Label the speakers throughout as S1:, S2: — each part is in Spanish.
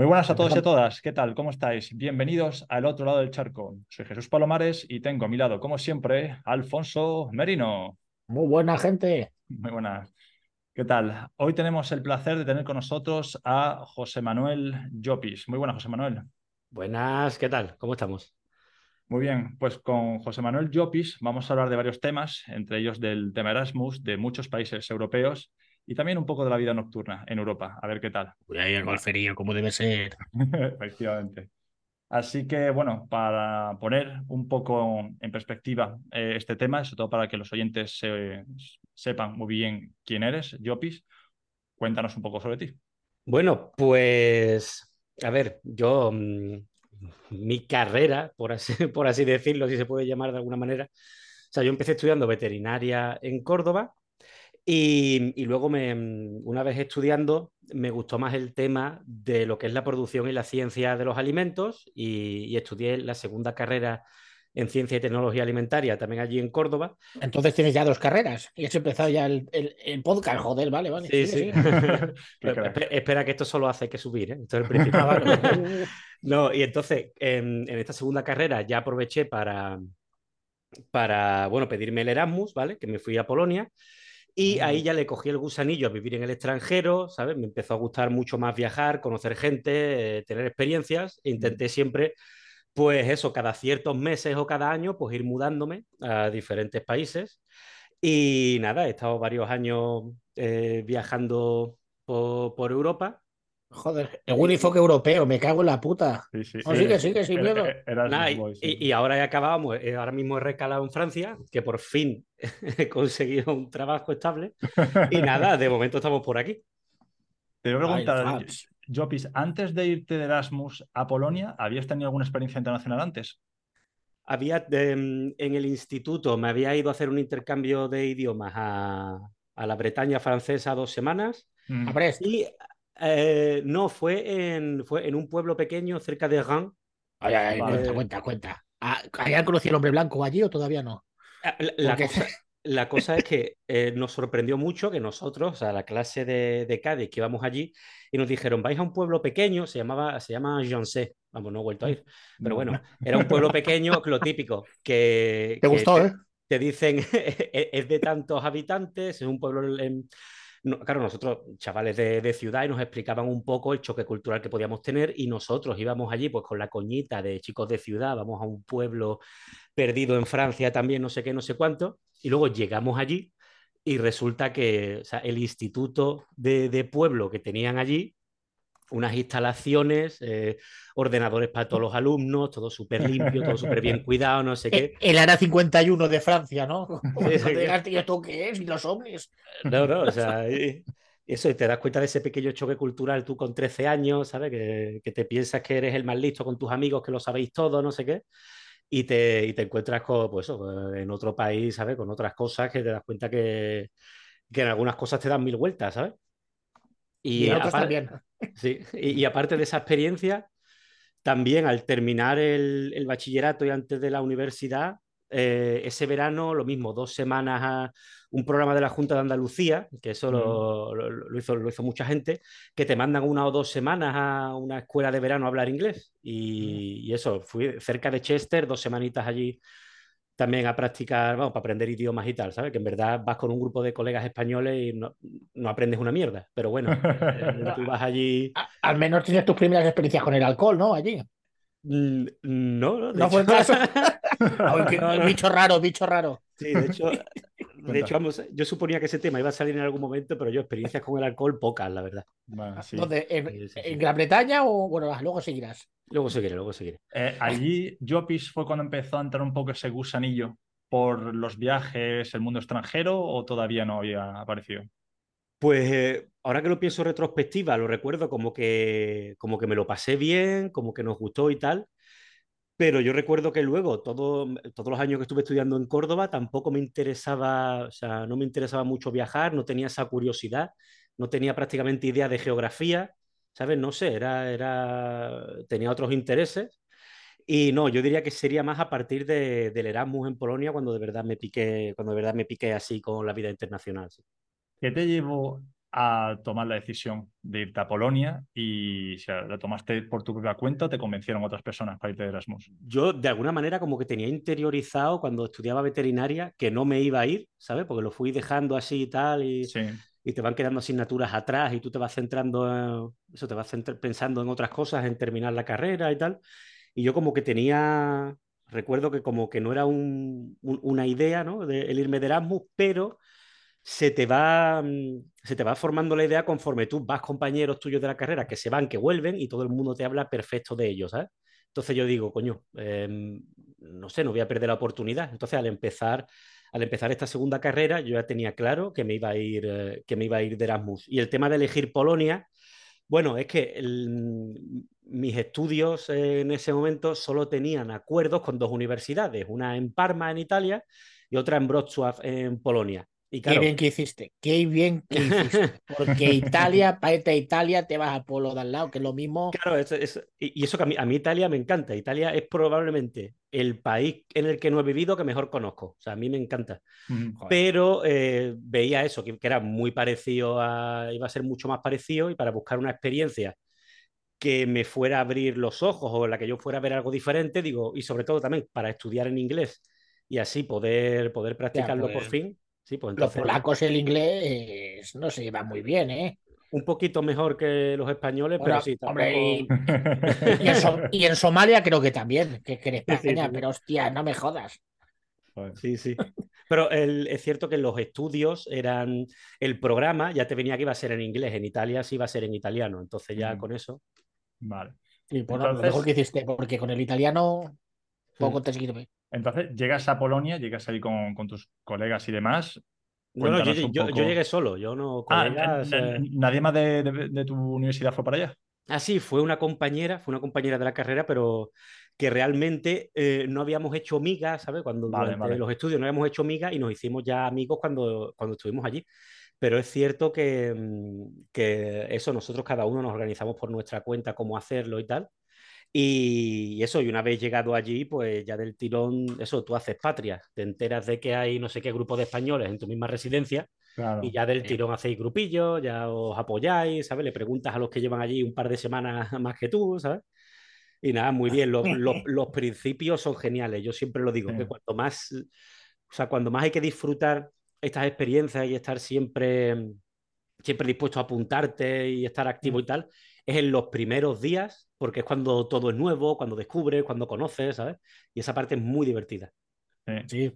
S1: Muy buenas a todos y a todas. ¿Qué tal? ¿Cómo estáis? Bienvenidos al otro lado del charco. Soy Jesús Palomares y tengo a mi lado, como siempre, Alfonso Merino.
S2: Muy buena gente.
S1: Muy buenas. ¿Qué tal? Hoy tenemos el placer de tener con nosotros a José Manuel Llopis. Muy buenas, José Manuel.
S3: Buenas, ¿qué tal? ¿Cómo estamos?
S1: Muy bien, pues con José Manuel Llopis vamos a hablar de varios temas, entre ellos del tema Erasmus de muchos países europeos y también un poco de la vida nocturna en Europa. A ver qué tal.
S2: Uy, ahí el golferío, como debe ser.
S1: Efectivamente. Así que, bueno, para poner un poco en perspectiva eh, este tema, sobre todo para que los oyentes sepan muy bien quién eres, Jopis, cuéntanos un poco sobre ti.
S3: Bueno, pues, a ver, yo, mm, mi carrera, por así, por así decirlo, si se puede llamar de alguna manera, o sea, yo empecé estudiando veterinaria en Córdoba y, luego, me, mm, una vez estudiando, me gustó más el tema de lo que es la producción y la ciencia de los alimentos y, estudié la segunda carrera en ciencia y tecnología alimentaria, también allí en Córdoba.
S2: Entonces tienes ya dos carreras y has empezado ya el, podcast, joder, vale, vale.
S3: Sí, sí. espera, que esto solo hace que subir, ¿eh? Esto es el principio. Ah, no, y entonces, en, en, esta segunda carrera ya aproveché para, para, bueno, pedirme el Erasmus, ¿vale? Que me fui a Polonia. Y ahí ya le cogí el gusanillo a vivir en el extranjero, ¿sabes? Me empezó a gustar mucho más viajar, conocer gente, eh, tener experiencias. Intenté siempre, pues eso, cada ciertos meses o cada año, pues ir mudándome a diferentes países. Y nada, he estado varios años eh, viajando por Europa
S2: Joder, el Unifoque europeo, me cago en la puta. Sí, sí, oh, sí. sigue, sigue, sin miedo.
S3: y, ahora ya acabamos, eh, ahora mismo he recalado en Francia, que por fin he conseguido un trabajo estable. Y nada, de momento estamos por aquí.
S1: Te voy a preguntar, Jopis, antes de irte de Erasmus a Polonia, ¿habías tenido alguna experiencia internacional antes?
S3: Había, em, en el instituto, me había ido a hacer un intercambio de idiomas a, la Bretaña francesa dos semanas.
S2: Mm.
S3: Y eh, no, fue en, fue en un pueblo pequeño cerca de Rennes.
S2: Ay, ay, cuenta, cuenta, cuenta. ¿Hayan conocido el hombre blanco allí o todavía no?
S3: Ah, la, cosa, es que eh, nos sorprendió mucho que nosotros, o sea, la clase de, de, Cádiz que íbamos allí, y nos dijeron, vais a un pueblo pequeño, se llamaba, se llama Joncé. Vamos, no he vuelto a ir. Pero bueno, era un pueblo pequeño, lo típico, que...
S2: Te gustó, ¿eh?
S3: Te dicen, es de tantos habitantes, es un pueblo... En, claro, nosotros, chavales de, ciudad, y nos explicaban un poco el choque cultural que podíamos tener y nosotros íbamos allí pues con la coñita de chicos de ciudad, vamos a un pueblo perdido en Francia también, no sé qué, no sé cuánto, y luego llegamos allí y resulta que el instituto de pueblo que tenían allí unas instalaciones, eh, ordenadores para todos los alumnos, todo súper limpio, todo súper bien cuidado, no sé qué.
S2: El ARA 51 de Francia, ¿no? ¿Y esto qué es? ¿Y los hombres?
S3: No, no, o sea, eso, y te das cuenta de ese pequeño choque cultural tú con 13 años, ¿sabes? Que, que, te piensas que eres el más listo con tus amigos, que lo sabéis todo, no sé qué. Y te, y te encuentras con, pues eso, en otro país, ¿sabes? Con otras cosas que te das cuenta que, que en algunas cosas te dan mil vueltas, ¿sabes?
S2: Y, aparte,
S3: sí, y, aparte de esa experiencia, también al terminar el, bachillerato y antes de la universidad, eh, ese verano lo mismo, dos semanas a un programa de la Junta de Andalucía, que eso lo, hizo, lo hizo mucha gente, que te mandan una o dos semanas a una escuela de verano a hablar inglés. Y, y eso, fui cerca de Chester, dos semanitas allí también a practicar, vamos, para aprender idiomas y tal, ¿sabes? Que en verdad vas con un grupo de colegas españoles y no, no aprendes una mierda, pero bueno, eh, tú vas allí...
S2: al menos tienes tus primeras experiencias con el alcohol, ¿no? Allí.
S3: No, no.
S2: no fue caso. bicho raro, bicho raro.
S3: Sí, de hecho, de hecho, vamos, yo suponía que ese tema iba a salir en algún momento, pero yo experiencias con el alcohol pocas, la verdad.
S2: ¿En, Gran Bretaña o bueno, luego seguirás?
S3: Luego seguiré, luego seguiré.
S1: Eh, allí, Jopis fue cuando empezó a entrar un poco ese gusanillo por los viajes, el mundo extranjero, o todavía no había aparecido?
S3: Pues eh, ahora que lo pienso retrospectiva, lo recuerdo como que, como que me lo pasé bien, como que nos gustó y tal, pero yo recuerdo que luego, todo, todos los años que estuve estudiando en Córdoba, tampoco me interesaba, o sea, no me interesaba mucho viajar, no tenía esa curiosidad, no tenía prácticamente idea de geografía, ¿sabes? No sé, era, era, tenía otros intereses. Y no, yo diría que sería más a partir de, del Erasmus en Polonia cuando de verdad me piqué, cuando de verdad me piqué así con la vida internacional.
S1: ¿Qué te llevó a tomar la decisión de irte a Polonia y si la tomaste por tu propia cuenta o te convencieron otras personas para irte de Erasmus?
S3: Yo de alguna manera como que tenía interiorizado cuando estudiaba veterinaria que no me iba a ir, ¿sabes? Porque lo fui dejando así y tal y, y te van quedando asignaturas atrás y tú te vas centrando, eso te vas pensando en otras cosas, en terminar la carrera y tal. Y yo como que tenía, recuerdo que como que no era una idea, ¿no? De el irme de Erasmus, pero se te va mm, se te va formando la idea conforme tú vas compañeros tuyos de la carrera que se van, que vuelven y todo el mundo te habla perfecto de ellos. Entonces yo digo, coño, em, no sé, no voy a perder la oportunidad. Entonces al empezar, al empezar esta segunda carrera, yo ya tenía claro que me iba a ir, eh, que me iba a ir de Erasmus. Y el tema de elegir Polonia, bueno, es que mis estudios en ese momento solo tenían acuerdos con dos universidades, una en Parma, en Italia, y otra en Wrocław, en Polonia.
S2: Qué bien que hiciste, qué bien que hiciste. Porque Italia, para irte a Italia, te vas a Polo de al lado, que es lo mismo.
S3: Claro, y eso que a mí, Italia me encanta. Italia es probablemente el país en el que no he vivido que mejor conozco. O sea, a mí me encanta. Pero eh, veía eso, que, era muy parecido a. iba a ser mucho más parecido, y para buscar una experiencia que me fuera a abrir los ojos o en la que yo fuera a ver algo diferente, digo, y sobre todo también para estudiar en inglés y así poder, poder practicarlo por pues. fin pues
S2: Los polacos el inglés no se lleva muy bien, ¿eh?
S3: Un poquito mejor que los españoles, pero sí.
S2: y... en Somalia creo que también, que, eres pequeña, pero hostia, no me jodas.
S3: Sí, sí. Pero es cierto que los estudios eran. El programa ya te venía que iba a ser en inglés, en Italia sí iba a ser en italiano. Entonces, ya con eso.
S1: Vale.
S2: Y por lo mejor que hiciste, porque con el italiano poco te sirve.
S1: Entonces, llegas a Polonia, llegas ahí con, tus colegas y demás.
S3: Bueno, yo, llegué solo, yo no. Ah,
S1: eh. ¿Nadie más de, tu universidad fue para allá?
S3: Ah, sí, fue una compañera, fue una compañera de la carrera, pero que realmente eh, no habíamos hecho migas, ¿sabes? Cuando durante los estudios no habíamos hecho migas y nos hicimos ya amigos cuando, cuando estuvimos allí. Pero es cierto que, mm, que eso, nosotros cada uno nos organizamos por nuestra cuenta cómo hacerlo y tal. Y eso, y una vez llegado allí, pues ya del tirón, eso, tú haces patria, te enteras de que hay no sé qué grupo de españoles en tu misma residencia y ya del tirón hacéis grupillos, ya os apoyáis, ¿sabes? Le preguntas a los que llevan allí un par de semanas más que tú, ¿sabes? Y nada, muy bien, los, los, principios son geniales, yo siempre lo digo, que cuanto más, o sea, cuando más hay que disfrutar estas experiencias y estar siempre, siempre dispuesto a apuntarte y estar activo y tal, es en los primeros días, porque es cuando todo es nuevo, cuando descubres, cuando conoces, ¿sabes? Y esa parte es muy divertida.
S1: Sí.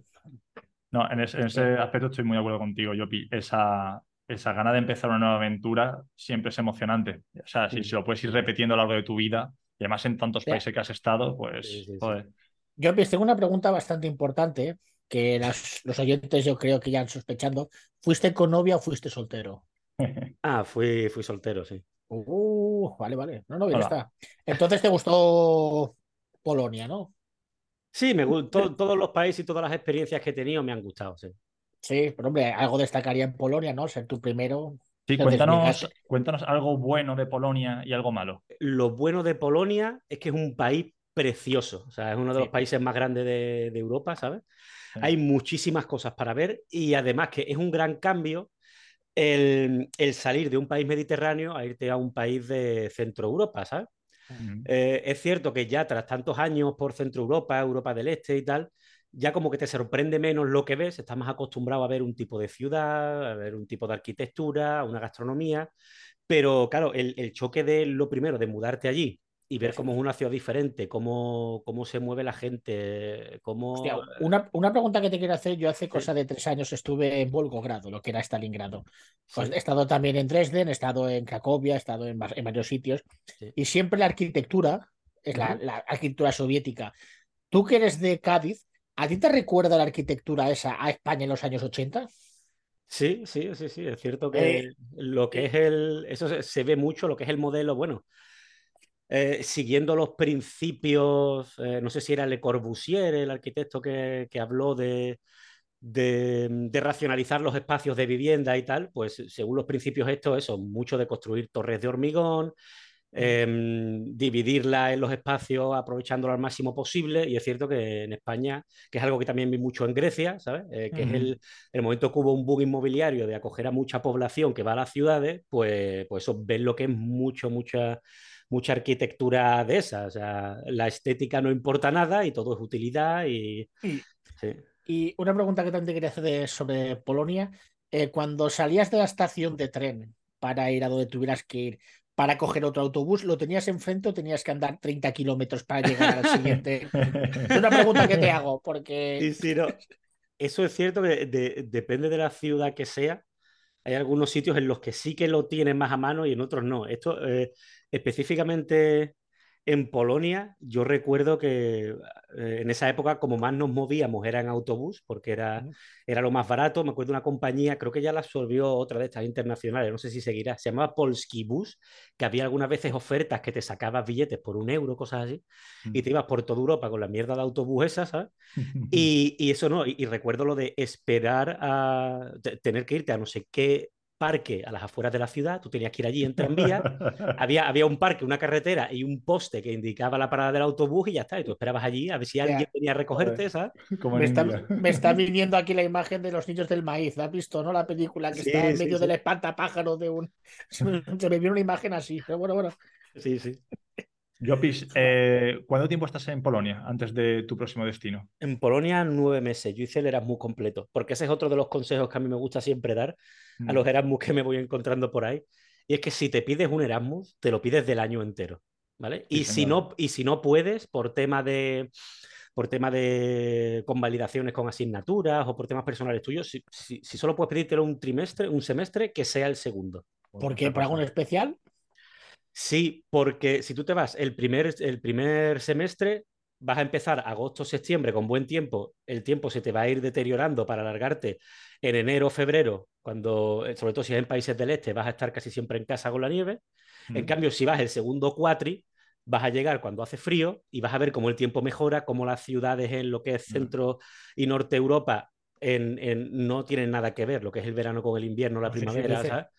S1: No, en ese, aspecto estoy muy de acuerdo contigo, Yopi. Esa, esa gana de empezar una nueva aventura siempre es emocionante. O sea, si, se lo puedes ir repitiendo a lo largo de tu vida, y además en tantos países que has estado, pues, joder.
S2: Yopi, tengo una pregunta bastante importante que los oyentes yo creo que ya han sospechando. ¿Fuiste con novia o fuiste soltero?
S3: ah, fui, fui soltero, sí.
S2: Uh, vale, vale. No, no, bien está. Entonces te gustó Polonia, ¿no?
S3: Sí, me gustó. todos los países y todas las experiencias que he tenido me han gustado, sí.
S2: Sí, pero hombre, algo destacaría en Polonia, ¿no? Ser tu primero.
S1: Sí, cuéntanos, cuéntanos algo bueno de Polonia y algo malo.
S3: Lo bueno de Polonia es que es un país precioso. O sea, es uno de los países más grandes de, Europa, ¿sabes? Hay muchísimas cosas para ver y además que es un gran cambio el, salir de un país mediterráneo a irte a un país de Centro Europa, ¿sabes? Eh, es cierto que ya tras tantos años por Centro Europa, Europa del Este y tal, ya como que te sorprende menos lo que ves, estás más acostumbrado a ver un tipo de ciudad, a ver un tipo de arquitectura, una gastronomía, pero claro, el choque de lo primero, de mudarte allí y ver cómo es una ciudad diferente, cómo, cómo se mueve la gente, cómo...
S2: una, una, pregunta que te quiero hacer, yo hace cosa de tres años estuve en Volgogrado, lo que era Stalingrado. Pues he estado también en Dresden, he estado en Cracovia, he estado en, varios sitios, y siempre la arquitectura es la, la, arquitectura soviética. Tú que eres de Cádiz, ¿a ti te recuerda la arquitectura esa a España en los años 80?
S3: Sí, sí, sí, sí, es cierto que eh, lo que es el, eso se ve mucho, lo que es el modelo, bueno, eh, siguiendo los principios, eh, no sé si era Le Corbusier, el arquitecto que, habló de, de, racionalizar los espacios de vivienda y tal, pues según los principios estos, eso, mucho de construir torres de hormigón, Em, dividirla en los espacios aprovechándolo al máximo posible. Y es cierto que en España, que es algo que también vi mucho en Grecia, ¿sabes? Eh, que es el, el, momento que hubo un boom inmobiliario de acoger a mucha población que va a las ciudades, pues, pues eso ven lo que es mucho, mucha mucha arquitectura de esa. O sea, la estética no importa nada y todo es utilidad y...
S2: Y, una pregunta que también te quería hacer sobre Polonia. Eh, cuando salías de la estación de tren para ir a donde tuvieras que ir, para coger otro autobús, ¿lo tenías enfrente o tenías que andar 30 kilómetros para llegar al siguiente? es una pregunta que te hago, porque...
S3: Eso es cierto que depende de la ciudad que sea. Hay algunos sitios en los que sí que lo tienen más a mano y en otros no. Esto eh, específicamente en Polonia, yo recuerdo que eh, en esa época, como más nos movíamos, era en autobús, porque era, era lo más barato. Me acuerdo de una compañía, creo que ya la absorbió otra de estas internacionales, no sé si seguirá, se llamaba Polski Bus, que había algunas veces ofertas que te sacabas billetes por un euro, cosas así, y te ibas por toda Europa con la mierda de autobús esa, ¿sabes? y, y, eso no, y, y, recuerdo lo de esperar a tener que irte a no sé qué parque a las afueras de la ciudad, tú tenías que ir allí en tranvía, había, había un parque, una carretera y un poste que indicaba la parada del autobús y ya está, y tú esperabas allí a ver si alguien venía a recogerte, ¿sabes?
S2: me, está, me, está, viniendo aquí la imagen de los niños del maíz, ¿has visto, no? La película que está en medio del espantapájaro de un... Se me, se me una imagen así, pero bueno, bueno.
S3: Sí, sí.
S1: Jopis, eh, ¿cuánto tiempo estás en Polonia antes de tu próximo destino?
S3: En Polonia nueve meses. Yo hice el Erasmus completo, porque ese es otro de los consejos que a mí me gusta siempre dar a los mm. Erasmus que me voy encontrando por ahí. Y es que si te pides un Erasmus, te lo pides del año entero, ¿vale? y, si no, y si no puedes, por tema de por tema de convalidaciones con asignaturas o por temas personales tuyos, si, si, si solo puedes pedírtelo un trimestre, un semestre, que sea el segundo.
S2: ¿Por qué? ¿Por algo especial?
S3: Sí, porque si tú te vas el primer, el primer semestre, vas a empezar agosto, septiembre con buen tiempo, el tiempo se te va a ir deteriorando para alargarte en enero, febrero, cuando, eh, sobre todo si es en países del este, vas a estar casi siempre en casa con la nieve. En mm. cambio, si vas el segundo cuatri, vas a llegar cuando hace frío y vas a ver cómo el tiempo mejora, cómo las ciudades en lo que es mm. centro y norte Europa en, no tienen nada que ver lo que es el verano con el invierno, la primavera,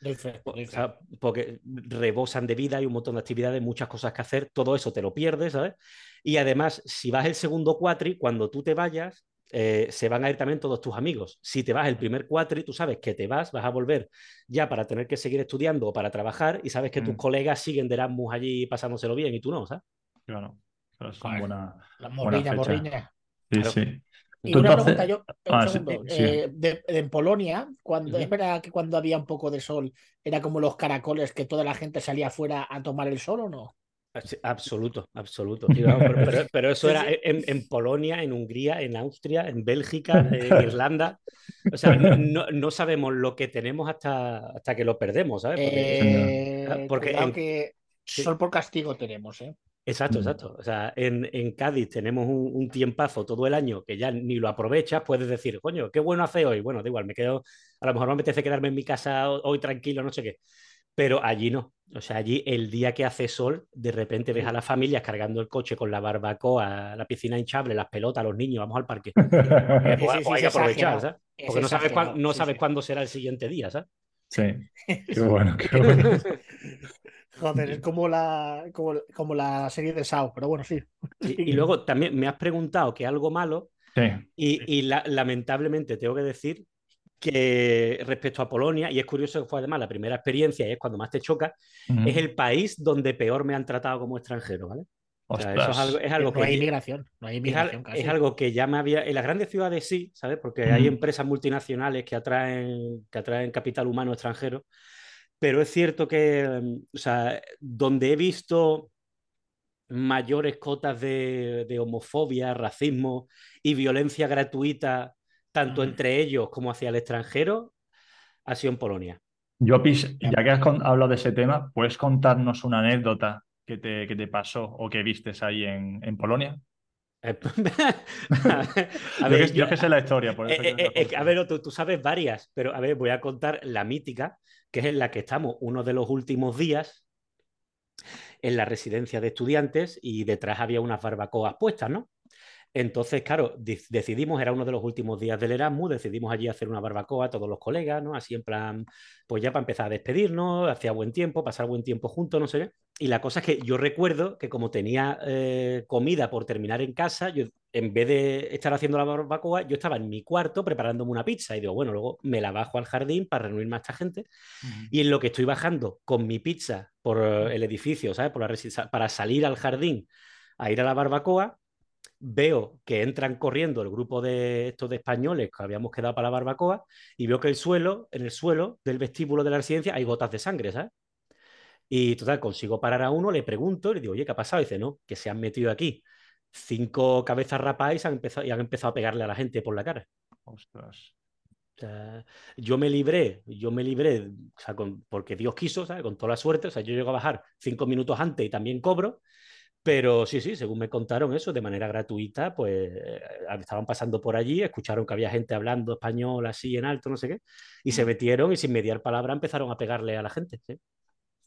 S3: porque rebosan de vida, hay un montón de actividades, muchas cosas que hacer, todo eso te lo pierdes, ¿sabes? Y además, si vas el segundo cuatri, cuando tú te vayas, eh, se van a ir también todos tus amigos. Si te vas el primer cuatri, tú sabes que te vas, vas a volver ya para tener que seguir estudiando o para trabajar y sabes que tus mm. colegas siguen de Erasmus allí pasándoselo bien y tú no, ¿sabes?
S1: Claro, es buena,
S2: La morriña, morriña.
S1: Sí, sí.
S2: Y una pregunta yo, ah, eh, en Polonia, cuando, es verdad que cuando había un poco de sol era como los caracoles que toda la gente salía afuera a tomar el sol o no?
S3: Absoluto, absoluto. pero, eso era en, Polonia, en Hungría, en Austria, en Bélgica, en Irlanda. O sea, no, sabemos lo que tenemos hasta, hasta que lo perdemos, ¿sabes?
S2: Porque, eh, que sol por castigo tenemos, ¿eh?
S3: Exacto, mm. exacto. O sea, en, en Cádiz tenemos un, tiempazo todo el año que ya ni lo aprovechas, puedes decir, coño, qué bueno hace hoy. Bueno, da igual, me quedo, a lo mejor me apetece quedarme en mi casa hoy tranquilo, no sé qué. Pero allí no. O sea, allí el día que hace sol, de repente ves a las familias cargando el coche con la barbacoa, la piscina hinchable, las pelotas, los niños, vamos al parque. Eh, pues hay que aprovechar, ¿sabes? Porque no sabes, no sabes cuándo será el siguiente día, ¿sabes?
S1: Sí. Qué bueno, qué bueno.
S2: Joder, es como la, como, la serie de Sao, pero bueno, sí.
S3: Y, luego también me has preguntado que algo malo. Y, lamentablemente tengo que decir que respecto a Polonia, y es curioso que fue además la primera experiencia y es cuando más te choca, es el país donde peor me han tratado como extranjero, ¿vale?
S2: eso es algo, que. No hay inmigración, no hay inmigración
S3: es, algo que ya me había. En las grandes ciudades sí, ¿sabes? Porque hay empresas multinacionales que atraen, que atraen capital humano extranjero pero es cierto que, mm, o sea, donde he visto mayores cotas de, homofobia, racismo y violencia gratuita, tanto entre ellos como hacia el extranjero, ha sido en Polonia.
S1: Jopis, ya que has hablado de ese tema, ¿puedes contarnos una anécdota que te, que te pasó o que vistes ahí en, en Polonia? Eh, a ver, yo, que sé la historia. Por
S3: eh, eh, a ver, tú, tú, sabes varias, pero a ver, voy a contar la mítica, que es en la que estamos uno de los últimos días en la residencia de estudiantes y detrás había unas barbacoas puestas, ¿no? Entonces, claro, decidimos, era uno de los últimos días del Erasmus, decidimos allí hacer una barbacoa todos los colegas, ¿no? Así en plan, pues ya para empezar a despedirnos, hacía buen tiempo, pasar buen tiempo juntos, no sé. Y la cosa es que yo recuerdo que como tenía eh, comida por terminar en casa, yo en vez de estar haciendo la barbacoa, yo estaba en mi cuarto preparándome una pizza y digo, bueno, luego me la bajo al jardín para reunirme a esta gente. Y en lo que estoy bajando con mi pizza por el edificio, ¿sabes? Por la para salir al jardín a ir a la barbacoa, veo que entran corriendo el grupo de estos de españoles que habíamos quedado para la barbacoa y veo que el suelo, en el suelo del vestíbulo de la residencia hay gotas de sangre, ¿sabes? Y total, consigo parar a uno, le pregunto, le digo, oye, ¿qué ha pasado? Y dice, no, que se han metido aquí cinco cabezas rapadas y han empezado, y han empezado a pegarle a la gente por la cara.
S1: Ostras.
S3: yo me libré, yo me libré, o sea, porque Dios quiso, ¿sabes? con toda la suerte, o sea, yo llego a bajar cinco minutos antes y también cobro, pero sí, sí, según me contaron eso, de manera gratuita, pues eh, estaban pasando por allí, escucharon que había gente hablando español así en alto, no sé qué, y se metieron y sin mediar palabra empezaron a pegarle a la gente.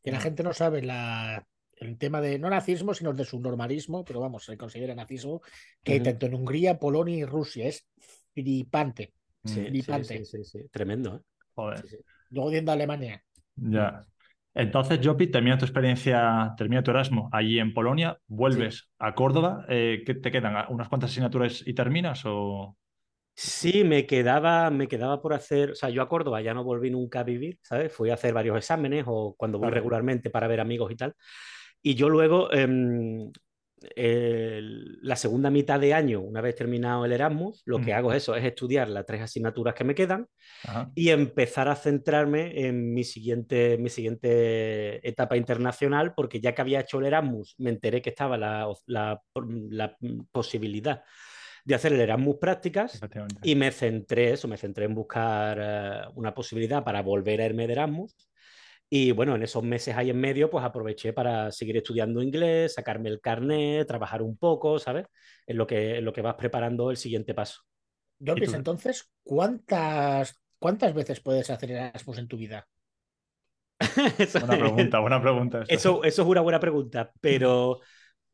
S2: Que la gente no sabe la, el tema de no nazismo, sino de subnormalismo, pero vamos, se considera nazismo, que tanto en Hungría, Polonia y Rusia es flipante.
S3: Sí, flipante. Sí, sí, Tremendo, ¿eh?
S1: Joder.
S2: Luego viendo Alemania.
S1: Ya. Entonces, Jopi, termina tu experiencia, termina tu Erasmus allí en Polonia, vuelves a Córdoba, eh, ¿qué te quedan? ¿Unas cuantas asignaturas y terminas o...?
S3: Sí, me quedaba, me quedaba por hacer, o sea, yo a Córdoba ya no volví nunca a vivir, ¿sabes? Fui a hacer varios exámenes o cuando voy regularmente para ver amigos y tal. Y yo luego, em, la segunda mitad de año, una vez terminado el Erasmus, lo que hago es eso, es estudiar las tres asignaturas que me quedan y empezar a centrarme en mi siguiente, mi siguiente etapa internacional, porque ya que había hecho el Erasmus, me enteré que estaba la, la, posibilidad de hacer el Erasmus prácticas y me centré eso, me centré en buscar eh, una posibilidad para volver a irme de Erasmus y bueno, en esos meses ahí en medio, pues aproveché para seguir estudiando inglés, sacarme el carnet, trabajar un poco, ¿sabes? En lo que, lo que vas preparando el siguiente paso.
S2: Jorge, entonces, ¿cuántas, ¿cuántas veces puedes hacer Erasmus en tu vida?
S1: buena pregunta, buena pregunta.
S3: Eso, eso es una buena pregunta, pero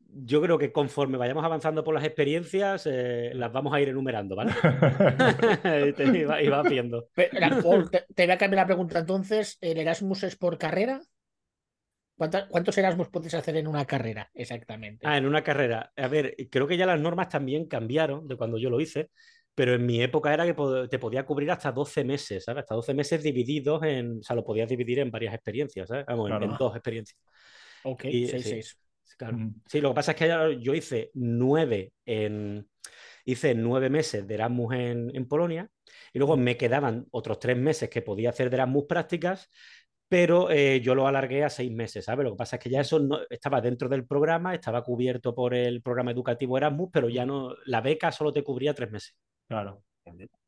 S3: yo creo que conforme vayamos avanzando por las experiencias, eh, las vamos a ir enumerando, ¿vale? y, va, viendo.
S2: Te, voy a cambiar la pregunta entonces. ¿El Erasmus es por carrera? ¿Cuántos Erasmus puedes hacer en una carrera exactamente?
S3: Ah, en una carrera. A ver, creo que ya las normas también cambiaron de cuando yo lo hice, pero en mi época era que te podía cubrir hasta 12 meses, ¿sabes? Hasta 12 meses divididos en, o sea, lo podías dividir en varias experiencias, ¿sabes? Vamos, en, dos experiencias.
S2: Ok, 6-6.
S3: Sí, lo que pasa es que yo hice nueve en hice nueve meses de Erasmus en, Polonia y luego me quedaban otros tres meses que podía hacer de Erasmus prácticas, pero eh, yo lo alargué a seis meses, ¿sabes? Lo que pasa es que ya eso no, estaba dentro del programa, estaba cubierto por el programa educativo Erasmus, pero ya no, la beca solo te cubría tres meses.
S1: Claro.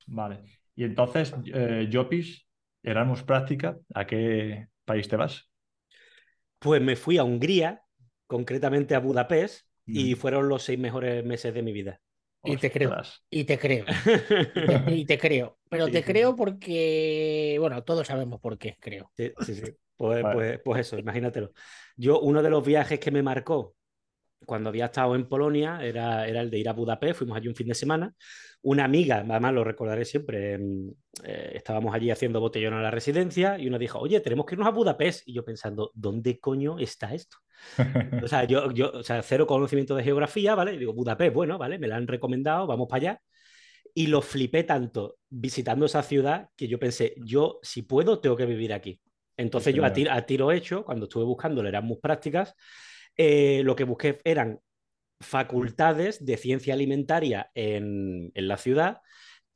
S1: Vale. Y entonces, eh, Jopis, Erasmus práctica, ¿a qué país te vas?
S3: Pues me fui a Hungría, concretamente a Budapest, y fueron los seis mejores meses de mi vida.
S2: Y te creo. Y te creo. y, te, creo. Pero te creo porque, bueno, todos sabemos por qué, creo.
S3: Sí, sí, sí. Pues, pues, pues, eso, imagínatelo. Yo, uno de los viajes que me marcó cuando había estado en Polonia era, era el de ir a Budapest, fuimos allí un fin de semana. Una amiga, además lo recordaré siempre, eh, estábamos allí haciendo botellón a la residencia y una dijo, oye, tenemos que irnos a Budapest. Y yo pensando, ¿dónde coño está esto? o sea, yo, yo, o sea, cero conocimiento de geografía, ¿vale? Y digo, Budapest, bueno, ¿vale? Me la han recomendado, vamos para allá. Y lo flipé tanto visitando esa ciudad que yo pensé, yo, si puedo, tengo que vivir aquí. Entonces yo a tiro, a tiro, hecho, cuando estuve buscando el Erasmus Prácticas, eh, lo que busqué eran facultades de ciencia alimentaria en, en la ciudad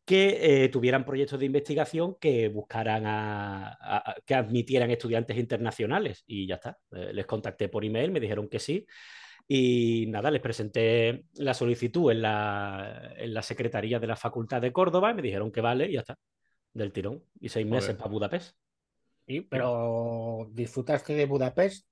S3: que eh, tuvieran proyectos de investigación que buscaran a, que admitieran estudiantes internacionales y ya está. Eh, les contacté por email, me dijeron que sí y nada, les presenté la solicitud en la, en la Secretaría de la Facultad de Córdoba y me dijeron que vale y ya está, del tirón. Y seis meses para Budapest.
S2: ¿Y, pero disfrutaste de Budapest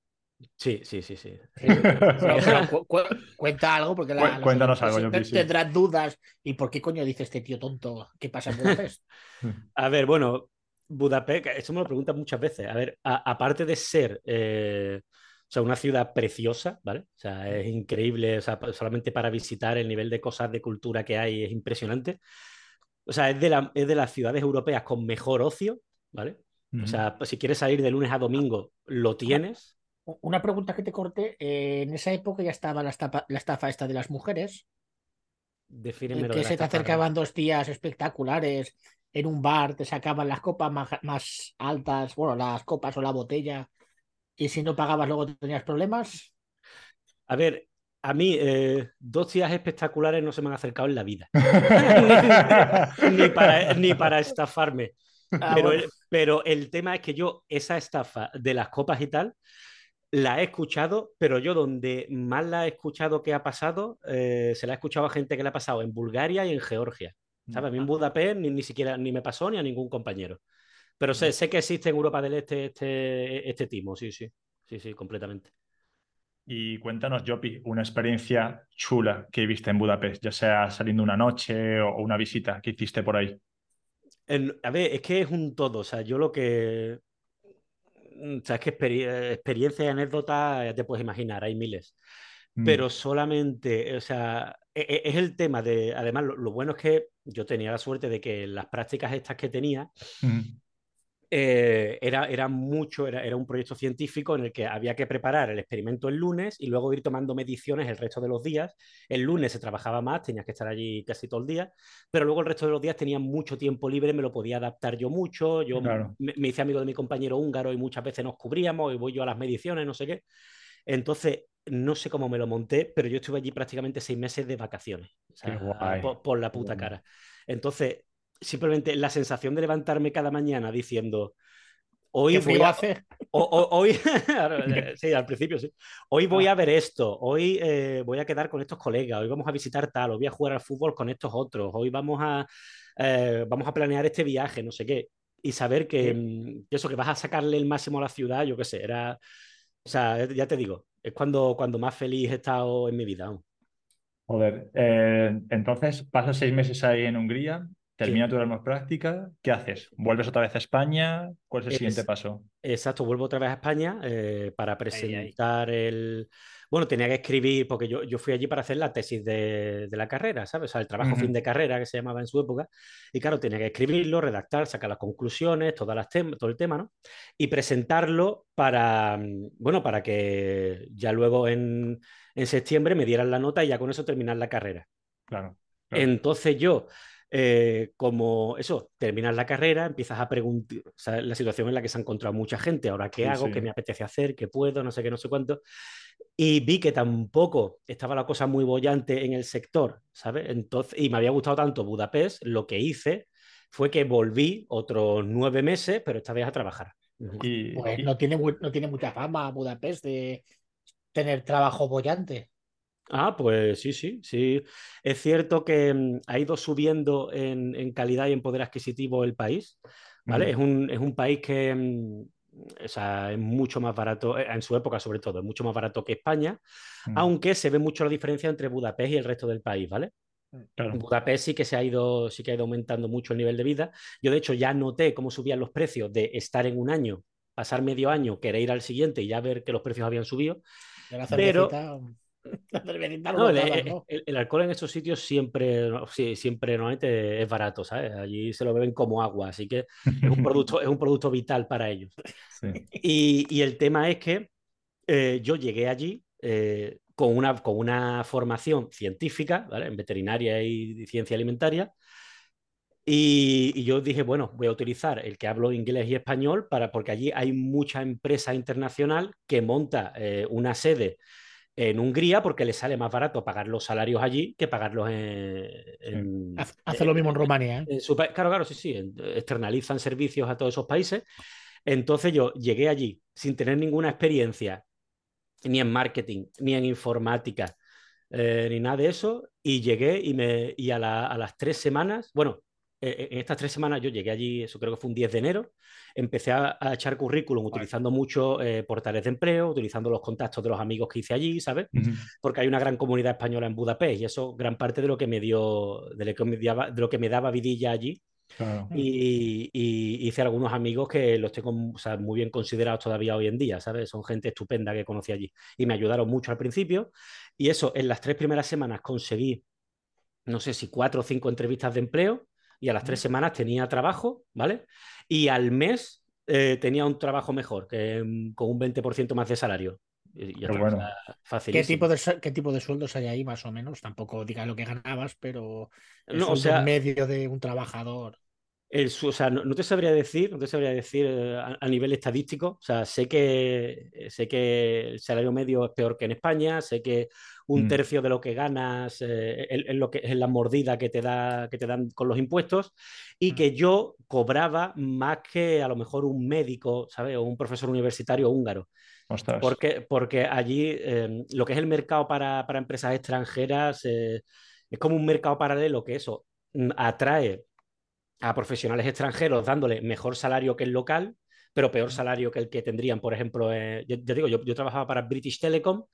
S3: Sí, sí, sí, sí.
S2: cuenta algo, porque
S1: la, Cuéntanos algo,
S2: Tendrás dudas. ¿Y por qué coño dice este tío tonto? ¿Qué pasa en Budapest?
S3: A ver, bueno, Budapest, eso me lo preguntan muchas veces. A ver, aparte de ser, eh, O sea, una ciudad preciosa, ¿vale? O sea, es increíble, o sea, solamente para visitar el nivel de cosas de cultura que hay es impresionante. O sea, es de, la, es de las ciudades europeas con mejor ocio, ¿vale? O sea, pues si quieres salir de lunes a domingo, lo tienes.
S2: Una pregunta que te corté, eh, en esa época ya estaba la estafa, la estafa esta de las mujeres.
S3: Defíneme
S2: que se te acercaban dos días espectaculares en un bar, te sacaban las copas más, más altas, bueno, las copas o la botella y si no pagabas luego tenías problemas.
S3: A ver, a mí eh, dos días espectaculares no se me han acercado en la vida. ni, para, estafarme. Ah, pero, el, tema es que yo, esa estafa de las copas y tal, la he escuchado, pero yo donde más la he escuchado que ha pasado, eh, se la he escuchado a gente que la ha pasado en Bulgaria y en Georgia. ¿Sabes? A mí en Budapest ni, ni siquiera ni me pasó ni a ningún compañero. Pero sé, sé que existe en Europa del Este este, este timo, sí, sí. Sí, sí, completamente.
S1: Y cuéntanos, Jopi, una experiencia chula que viste en Budapest, ya sea saliendo una noche o una visita que hiciste por ahí.
S3: a ver, es que es un todo. O sea, yo lo que. O sea, es que experiencia y anécdotas ya te puedes imaginar, hay miles. Mm. Pero solamente, o sea, e, e, es, el tema de. Además, lo, bueno es que yo tenía la suerte de que las prácticas estas que tenía. Mm. Eh, era, era mucho, era, era, un proyecto científico en el que había que preparar el experimento el lunes y luego ir tomando mediciones el resto de los días. El lunes se trabajaba más, tenías que estar allí casi todo el día, pero luego el resto de los días tenía mucho tiempo libre, me lo podía adaptar yo mucho. Yo me, hice amigo de mi compañero húngaro y muchas veces nos cubríamos y voy yo a las mediciones, no sé qué. Entonces, no sé cómo me lo monté, pero yo estuve allí prácticamente seis meses de vacaciones, por, por, la puta cara. Entonces, simplemente la sensación de levantarme cada mañana diciendo, hoy voy a hacer. hoy, sí, al principio sí. Hoy voy ah. a ver esto, hoy eh, voy a quedar con estos colegas, hoy vamos a visitar tal, hoy voy a jugar al fútbol con estos otros, hoy vamos a, eh, vamos a planear este viaje, no sé qué. Y saber que, mm, eso, que vas a sacarle el máximo a la ciudad, yo qué sé, era, o sea, ya te digo, es cuando, cuando más feliz he estado en mi vida.
S1: Joder, eh, entonces pasas seis meses ahí en Hungría, Termina tu Erasmus práctica, ¿qué haces? ¿Vuelves otra vez a España? ¿Cuál es el siguiente paso?
S3: Exacto, vuelvo otra vez a España eh, para presentar el... Bueno, tenía que escribir, porque yo, yo fui allí para hacer la tesis de, la carrera, ¿sabes? O sea, el trabajo fin de carrera que se llamaba en su época. Y claro, tenía que escribirlo, redactar, sacar las conclusiones, todas las todo el tema, ¿no? Y presentarlo para, bueno, para que ya luego en, en septiembre me dieran la nota y ya con eso terminar la carrera.
S1: claro.
S3: Entonces yo eh, como eso, terminas la carrera, empiezas a preguntar, la situación en la que se ha encontrado mucha gente, ahora qué hago, qué me apetece hacer, qué puedo, no sé qué, no sé cuánto. Y vi que tampoco estaba la cosa muy bollante en el sector, ¿sabes? Entonces, y me había gustado tanto Budapest, lo que hice fue que volví otros nueve meses, pero esta vez a trabajar.
S2: pues No, tiene, no tiene mucha fama Budapest de tener trabajo bollante.
S3: Ah, pues sí, sí, sí. Es cierto que mm, ha ido subiendo en, calidad y en poder adquisitivo el país, ¿vale? es, un, es, un, país que mm, es mucho más barato, eh, en su época sobre todo, es mucho más barato que España, aunque se ve mucho la diferencia entre Budapest y el resto del país, ¿vale? Budapest sí que se ha ido, sí que ha ido aumentando mucho el nivel de vida. Yo, de hecho, ya noté cómo subían los precios de estar en un año, pasar medio año, querer ir al siguiente y ya ver que los precios habían subido. Pero, el, alcohol en esos sitios siempre, siempre normalmente es barato, ¿sabes? Allí se lo beben como agua, así que es un producto, es un producto vital para ellos. Y, el tema es que eh, yo llegué allí eh, con, una, con una formación científica, ¿vale? En veterinaria y ciencia alimentaria. Y, yo dije, bueno, voy a utilizar el que hablo inglés y español para, porque allí hay mucha empresa internacional que monta eh, una sede en Hungría porque le sale más barato pagar los salarios allí que pagarlos en...
S2: Hace lo mismo en Rumania.
S3: ¿eh? claro, claro, sí, sí. Externalizan servicios a todos esos países. Entonces yo llegué allí sin tener ninguna experiencia ni en marketing, ni en informática, eh, ni nada de eso. Y llegué y, me, y a, a las tres semanas, bueno, eh, en estas tres semanas yo llegué allí, eso creo que fue un 10 de enero, empecé a, echar currículum utilizando mucho eh, portales de empleo, utilizando los contactos de los amigos que hice allí, ¿sabes? Porque hay una gran comunidad española en Budapest y eso gran parte de lo que me dio, de lo que me daba, de lo que me daba vidilla allí Y, hice algunos amigos que los tengo muy bien considerados todavía hoy en día, ¿sabes? Son gente estupenda que conocí allí y me ayudaron mucho al principio. Y eso, en las tres primeras semanas conseguí, no sé si cuatro o cinco entrevistas de empleo y a las tres semanas tenía trabajo, ¿vale? Y al mes eh, tenía un trabajo mejor, que, mm, con un 20% más de salario.
S1: Y, bueno.
S2: ¿Qué tipo, de, ¿Qué tipo de sueldos hay ahí más o menos? Tampoco diga lo que ganabas, pero no, o sea, medio de un trabajador.
S3: El, o sea, no, te sabría decir, no te sabría decir eh, a, nivel estadístico. O sea, sé que, sé que el salario medio es peor que en España, sé que un mm. tercio de lo que ganas eh, es, lo que, es la mordida que te, da, que te dan con los impuestos y mm. que yo cobraba más que a lo mejor un médico, ¿sabes? O un profesor universitario húngaro. Porque, porque allí em, lo que es el mercado para, para empresas extranjeras eh, es como un mercado paralelo que eso mm, atrae a profesionales extranjeros dándole mejor salario que el local, pero peor salario que el que tendrían, por ejemplo, eh, yo, digo, yo, yo, trabajaba para British Telecom,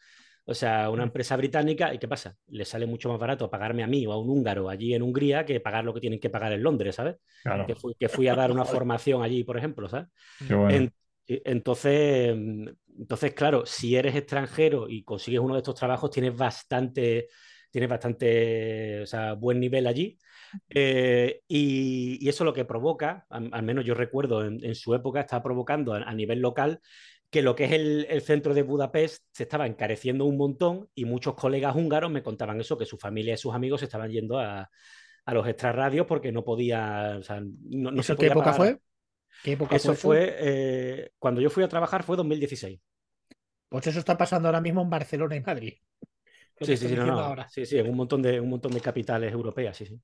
S3: o sea, una empresa británica, ¿y qué pasa? Le sale mucho más barato pagarme a mí o a un húngaro allí en Hungría que pagar lo que tienen que pagar en Londres, ¿sabes? Que, fui, que, fui, a dar una formación allí, por ejemplo, ¿sabes? entonces, entonces, claro, si eres extranjero y consigues uno de estos trabajos, tienes bastante, tienes bastante o sea, buen nivel allí. Eh, y, eso lo que provoca, al, menos yo recuerdo en, su época, está provocando a, nivel local que lo que es el, centro de Budapest se estaba encareciendo un montón y muchos colegas húngaros me contaban eso, que su familia y sus amigos se estaban yendo a, los extrarradios porque no podía, o sea, no, no
S2: qué época fue?
S3: ¿Qué época eso fue, eh, cuando yo fui a trabajar fue 2016.
S2: Pues eso está pasando ahora mismo en Barcelona y Madrid.
S3: Sí, sí, sí, sí, sí, en un montón de un montón de capitales europeas, sí, sí.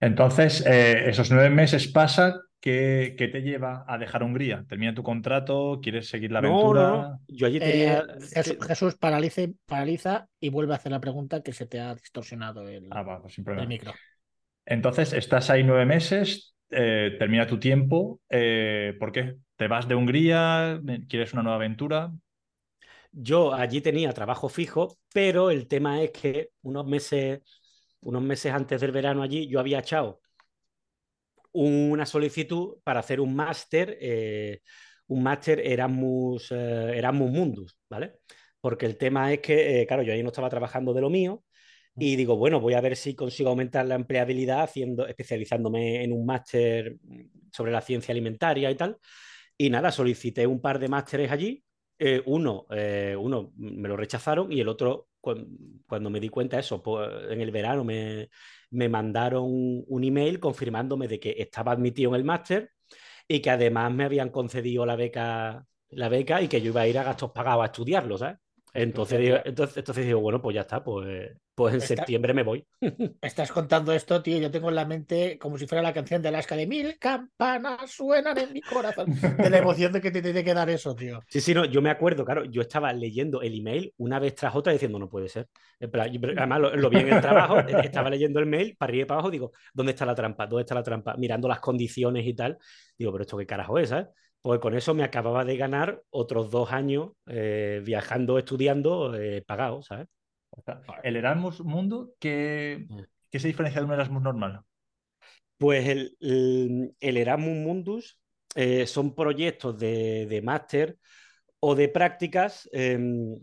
S1: Entonces, eh, esos nueve meses pasan. ¿Qué, te lleva a dejar Hungría? ¿Termina tu contrato? ¿Quieres seguir la aventura? No, no,
S3: Yo allí tenía.
S2: Eh, Jesús, paraliza y vuelve a hacer la pregunta que se te ha distorsionado el,
S1: ah, pues el micro. Entonces, estás ahí nueve meses, eh, termina tu tiempo. ¿Por qué? ¿Te vas de Hungría? ¿Quieres una nueva aventura?
S3: Yo allí tenía trabajo fijo, pero el tema es que unos meses, unos meses antes del verano allí yo había echado una solicitud para hacer un máster, eh, un máster Erasmus, eh, Erasmus Mundus, ¿vale? Porque el tema es que, eh, claro, yo ahí no estaba trabajando de lo mío y digo, bueno, voy a ver si consigo aumentar la empleabilidad haciendo, especializándome en un máster sobre la ciencia alimentaria y tal. Y nada, solicité un par de másteres allí eh, uno, uno me lo rechazaron y el otro, cuando, me di cuenta de eso, en el verano me, me mandaron un email confirmándome de que estaba admitido en el máster y que además me habían concedido la beca, la beca y que yo iba a ir a gastos pagados a estudiarlo, ¿sabes? Entonces, digo, entonces, entonces digo, bueno, pues ya está, pues, pues en septiembre me voy.
S2: Estás contando esto, tío, yo tengo en la mente como si fuera la canción de Alaska de mil campanas suenan en mi corazón. De la emoción de que te tiene que dar eso, tío.
S3: Sí, sí, no, yo me acuerdo, claro, yo estaba leyendo el email una vez tras otra diciendo, no puede ser. Además, lo, vi en el trabajo, estaba leyendo el mail, para arriba y para abajo, digo, ¿dónde está la trampa? ¿Dónde está la trampa? Mirando las condiciones y tal, digo, pero esto qué carajo es, ¿sabes? Pues con eso me acababa de ganar otros dos años eh, viajando, estudiando, eh, pagado, ¿sabes?
S1: El Erasmus Mundo, ¿qué, mm. ¿qué, se diferencia de un Erasmus normal?
S3: Pues el, el, Erasmus Mundus eh, son proyectos de, de máster o de prácticas em,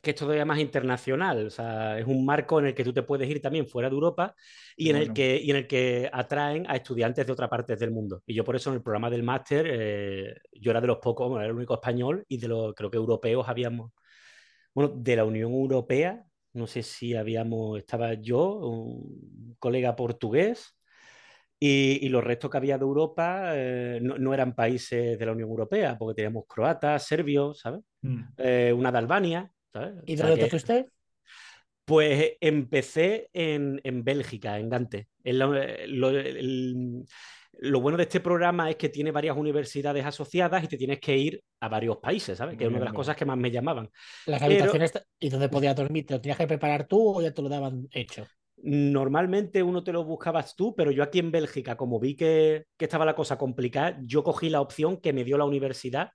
S3: que es todavía más internacional. O sea, es un marco en el que tú te puedes ir también fuera de Europa y en, el, que, y en el que atraen a estudiantes de otras partes del mundo. Y yo por eso en el programa del máster, eh, yo era de los pocos, era el único español y de los, creo que europeos habíamos, bueno, de la Unión Europea, no sé si habíamos, estaba yo, un colega portugués. Y, los restos que había de Europa eh, no, eran países de la Unión Europea, porque teníamos croatas, serbios, ¿sabes? Mm. Eh, una de Albania.
S2: ¿Y dónde te fuiste?
S3: Pues empecé en, Bélgica, en Gante. lo, bueno de este programa es que tiene varias universidades asociadas y te tienes que ir a varios países, ¿sabes? Que es una de las cosas que más me llamaban.
S2: Las habitaciones y dónde podías dormir, ¿te lo tenías que preparar tú o ya te lo daban hecho?
S3: Normalmente uno te lo buscabas tú, pero yo aquí en Bélgica, como vi que, que estaba la cosa complicada, yo cogí la opción que me dio la universidad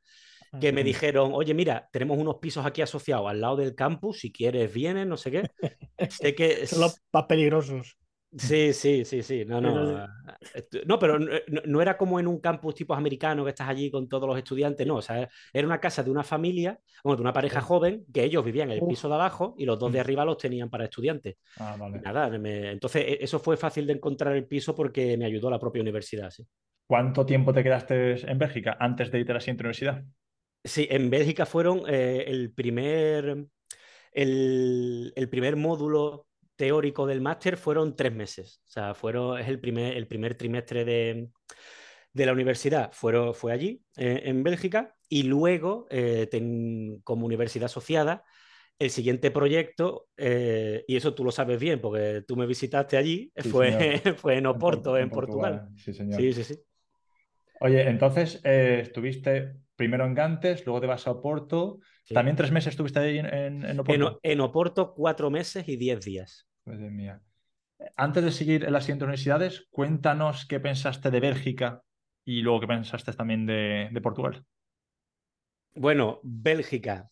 S3: que me dijeron, oye, mira, tenemos unos pisos aquí asociados al lado del campus, si quieres vienes, no sé qué.
S2: sé que... Son los más peligrosos.
S3: Sí, sí, sí, sí. No, no. No, pero no, era como en un campus tipo americano que estás allí con todos los estudiantes, no. O sea, era una casa de una familia, bueno, de una pareja joven, que ellos vivían en el piso de abajo y los dos de arriba los tenían para estudiantes.
S1: Ah, vale.
S3: Nada, entonces e, eso fue fácil de encontrar el piso porque me ayudó la propia universidad, sí.
S1: ¿Cuánto tiempo te quedaste en Bélgica antes de irte a la siguiente universidad?
S3: Sí, en Bélgica fueron eh, el primer. El, el primer módulo teórico del máster fueron tres meses. O sea, fueron, es el primer, el primer trimestre de, de la universidad. Fueron, fue allí, eh, en Bélgica, y luego, eh, como universidad asociada, el siguiente proyecto, eh, y eso tú lo sabes bien porque tú me visitaste allí, fue, fue en Oporto, en, Portugal.
S1: Sí, señor. Sí, sí, sí. Oye, entonces estuviste primero en Gantes, luego te vas a Oporto. ¿También tres meses estuviste ahí en, Oporto?
S3: En, Oporto, cuatro meses y diez días.
S1: mía. Antes de seguir en las siguientes universidades, cuéntanos qué pensaste de Bélgica y luego qué pensaste también de, Portugal.
S3: Bueno, Bélgica.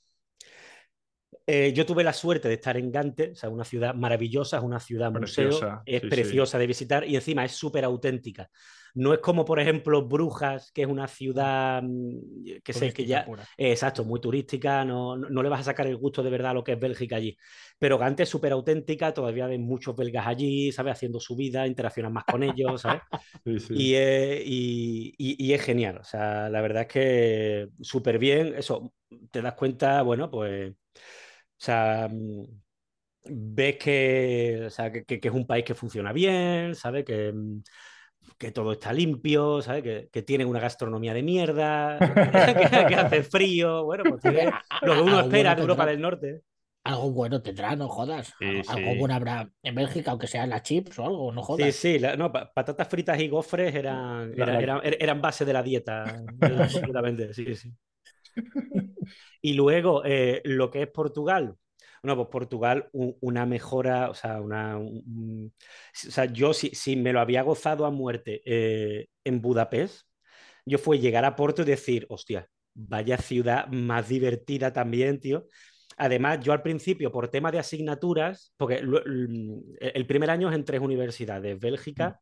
S3: Eh, yo tuve la suerte de estar en Gante, o sea, una ciudad maravillosa, es una ciudad museo, es preciosa de visitar y encima es súper auténtica. No es como, por ejemplo, Brujas, que es una ciudad mm, que sé que ya. exacto, muy turística, no, no, le vas a sacar el gusto de verdad a lo que es Bélgica allí. Pero Gante es súper auténtica, todavía hay muchos belgas allí, ¿sabes? Haciendo su vida, interaccionas más con ellos, ¿sabes? Y, y, es genial, o sea, la verdad es que súper bien, eso, te das cuenta, bueno, pues. O sea, mm, ves que, o sea, que, que, es un país que funciona bien, ¿sabes? Que, mm, que todo está limpio, ¿sabes? Que, que tienen una gastronomía de mierda, que, hace frío, bueno, pues lo que uno espera de Europa del Norte.
S2: Algo bueno tendrá, no jodas. algo, bueno habrá en Bélgica, aunque sean las chips o algo, no jodas.
S3: Sí, sí, no, patatas fritas y gofres eran, eran, eran, base de la dieta, sí, sí. Y luego, eh, lo que es Portugal, bueno, pues Portugal, una mejora, o sea, una, o sea yo si, me lo había gozado a muerte eh, en Budapest, yo fue llegar a Porto y decir, hostia, vaya ciudad más divertida también, tío. Además, yo al principio, por tema de asignaturas, porque el primer año es en tres universidades, Bélgica,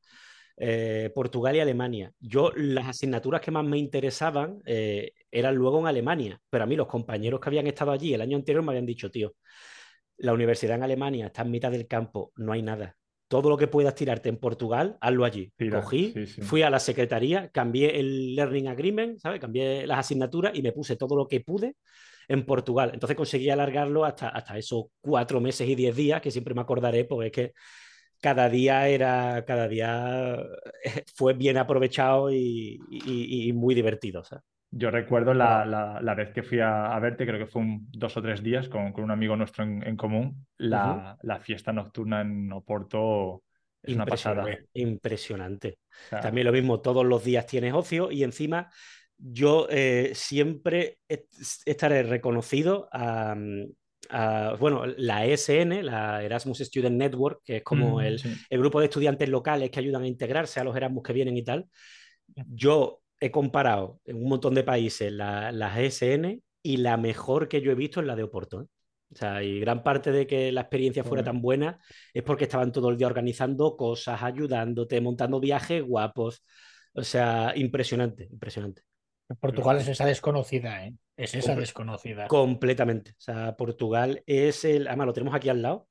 S3: eh, Portugal y Alemania. Yo las asignaturas que más me interesaban eh, eran luego en Alemania, pero a mí los compañeros que habían estado allí el año anterior me habían dicho, tío, la universidad en Alemania está en mitad del campo, no hay nada. Todo lo que puedas tirarte en Portugal, hazlo allí. Cogí, fui a la secretaría, cambié el Learning Agreement, ¿sabes? Cambié las asignaturas y me puse todo lo que pude en Portugal. Entonces conseguí alargarlo hasta, hasta esos cuatro meses y diez días, que siempre me acordaré, porque es que cada día era, cada día eh, fue bien aprovechado y, y muy divertido. ¿sabes?
S1: Yo recuerdo la, la, vez que fui a, verte, creo que fue un, dos o tres días con, con un amigo nuestro en, en común, la, la, fiesta nocturna en Oporto es una pasada.
S3: Impresionante. También lo mismo, todos los días tienes ocio y encima yo eh, siempre estaré reconocido a, a, bueno, la ESN, la Erasmus Student Network, que es como mm, el, el grupo de estudiantes locales que ayudan a integrarse a los Erasmus que vienen y tal. Yo he comparado en un montón de países las la ESN y la mejor que yo he visto es la de Oporto. ¿eh? O sea, y gran parte de que la experiencia fuera tan buena es porque estaban todo el día organizando cosas, ayudándote, montando viajes guapos. O sea, impresionante, impresionante.
S2: Portugal es esa desconocida, ¿eh? Es esa desconocida.
S3: Completamente. O sea, Portugal es el. Además, lo tenemos aquí al lado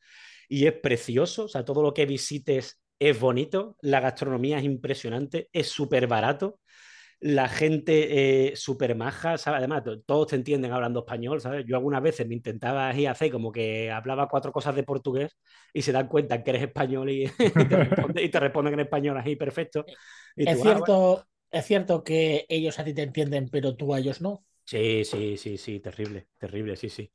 S3: y es precioso. O sea, todo lo que visites es bonito. La gastronomía es impresionante. Es súper barato la gente eh, súper maja, ¿sabes? Además, todos te entienden hablando español, ¿sabes? Yo algunas veces me intentaba ir a hacer como que hablaba cuatro cosas de portugués y se dan cuenta que eres español y, te, responden, en español así, perfecto.
S2: es, ah, cierto, es cierto que ellos a ti te entienden, pero tú a ellos no.
S3: Sí, sí, sí, sí, terrible, terrible, sí, sí.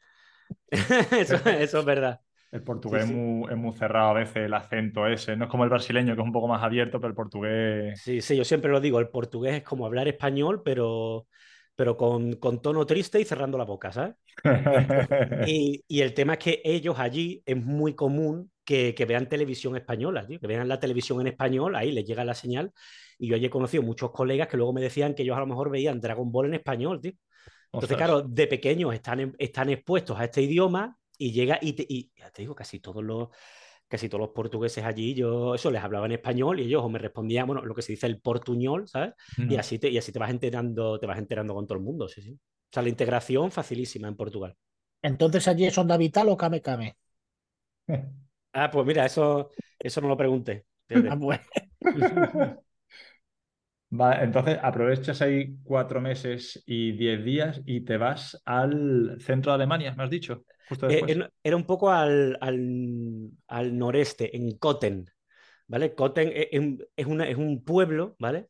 S3: eso, eso es verdad.
S1: El portugués Es, muy, cerrado a veces, el acento ese. No es como el brasileño, que es un poco más abierto, pero el portugués.
S3: Sí, sí, yo siempre lo digo. El portugués es como hablar español, pero, pero con, tono triste y cerrando la boca, ¿sabes? y, el tema es que ellos allí es muy común que, vean televisión española, que vean la televisión en español, ahí les llega la señal. Y yo allí he conocido muchos colegas que luego me decían que ellos a lo mejor veían Dragon Ball en español, tío. Entonces, claro, de pequeños están, están expuestos a este idioma y llega y, te, y ya te digo, casi todos los casi todos los portugueses allí, yo eso les hablaba en español y ellos me respondían, bueno, lo que se dice el portuñol, ¿sabes? y, así te, y así te vas enterando, te vas enterando con todo el mundo, sí, sí. O sea, la integración facilísima en Portugal.
S2: Entonces allí es onda vital o Kame Kame.
S3: ah, pues mira, eso, eso no lo pregunté. Ah,
S1: Vale, entonces aprovechas ahí cuatro meses y diez días y te vas al centro de Alemania, me has dicho.
S3: Eh, era un poco al, al, noreste, en Kotten. ¿Vale? Kotten e, es, una, es, un pueblo, ¿vale?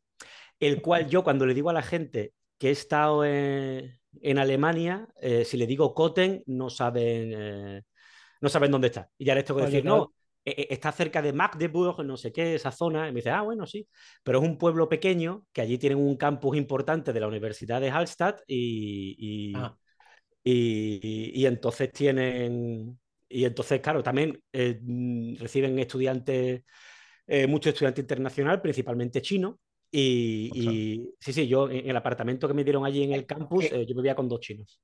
S3: El cual yo cuando le digo a la gente que he estado en, Alemania, eh, si le digo Kotten, no saben, eh, no saben dónde está. Y ya les tengo que decir, no, está cerca de Magdeburg, no sé qué, esa zona. Y me dice, ah, bueno, sí. Pero es un pueblo pequeño que allí tienen un campus importante de la Universidad de Hallstatt y, y, ah. entonces tienen. Y entonces, claro, también eh, reciben estudiantes, eh, mucho estudiante internacional, principalmente chino. Y, sí, sí, yo en el apartamento que me dieron allí en el campus, eh, yo vivía con dos chinos.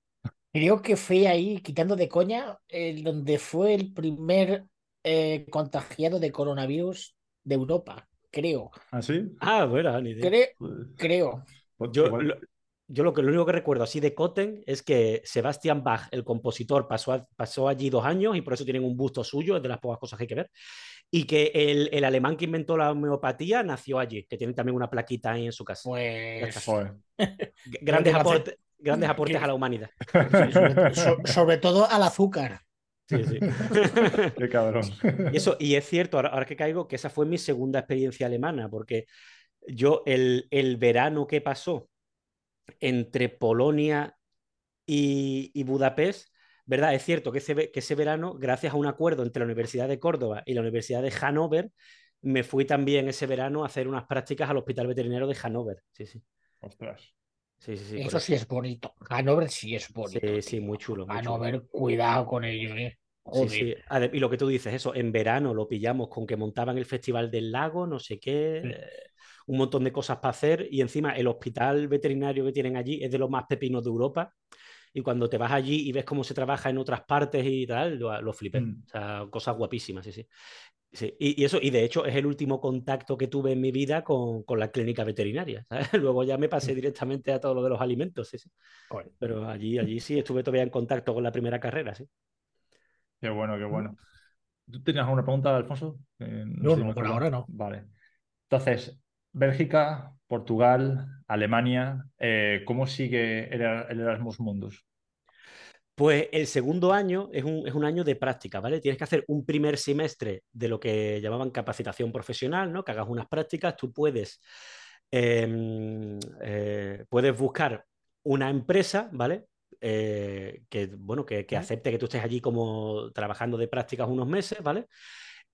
S2: Creo que fue ahí, quitando de coña, donde fue el primer eh, contagiado de coronavirus de Europa, creo.
S1: ¿Ah, sí?
S3: Ah, bueno,
S2: ni idea. Pues, creo.
S3: Pues yo, lo, yo lo, que, lo único que recuerdo así de Cotten es que Sebastian Bach, el compositor, pasó, pasó allí dos años y por eso tienen un busto suyo, es de las pocas cosas que hay que ver. Y que el, el alemán que inventó la homeopatía nació allí, que tiene también una plaquita ahí en su casa.
S2: Pues.
S3: Grandes, aportes, grandes aportes a la humanidad.
S2: sobre todo al azúcar.
S3: Sí, sí.
S1: Qué cabrón.
S3: Y, eso, y es cierto, ahora, que caigo, que esa fue mi segunda experiencia alemana, porque yo el, el verano que pasó entre Polonia y, Budapest, ¿verdad? Es cierto que ese, que ese verano, gracias a un acuerdo entre la Universidad de Córdoba y la Universidad de Hannover, me fui también ese verano a hacer unas prácticas al Hospital Veterinario de Hannover. Sí, sí.
S1: Ostras.
S2: Eso sí es bonito. Hanover sí es bonito.
S3: Sí, sí, muy chulo.
S2: Hanover, cuidado con ellos, ¿eh?
S3: Sí, sí. Y lo que tú dices, eso, en verano lo pillamos con que montaban el Festival del Lago, no sé qué, eh, un montón de cosas para hacer. Y encima el hospital veterinario que tienen allí es de los más pepinos de Europa. Y cuando te vas allí y ves cómo se trabaja en otras partes y tal, lo, lo flipé. Mm. O sea, cosas guapísimas, sí, sí. Sí, y, eso, y de hecho es el último contacto que tuve en mi vida con, con la clínica veterinaria. Luego ya me pasé directamente a todo lo de los alimentos, sí, sí. Pero allí, allí sí estuve todavía en contacto con la primera carrera, sí.
S1: Qué bueno, qué bueno. ¿Tú tenías alguna pregunta, Alfonso?
S2: no, no, por ahora no.
S1: Vale. Entonces, Bélgica, Portugal, Alemania, eh, ¿cómo sigue el, el Erasmus Mundus?
S3: Pues el segundo año es un, año de práctica, ¿vale? Tienes que hacer un primer semestre de lo que llamaban capacitación profesional, ¿no? Que hagas unas prácticas, tú puedes, em, eh, puedes buscar una empresa, ¿vale? Eh, que, bueno, que, acepte que tú estés allí como trabajando de prácticas unos meses, ¿vale?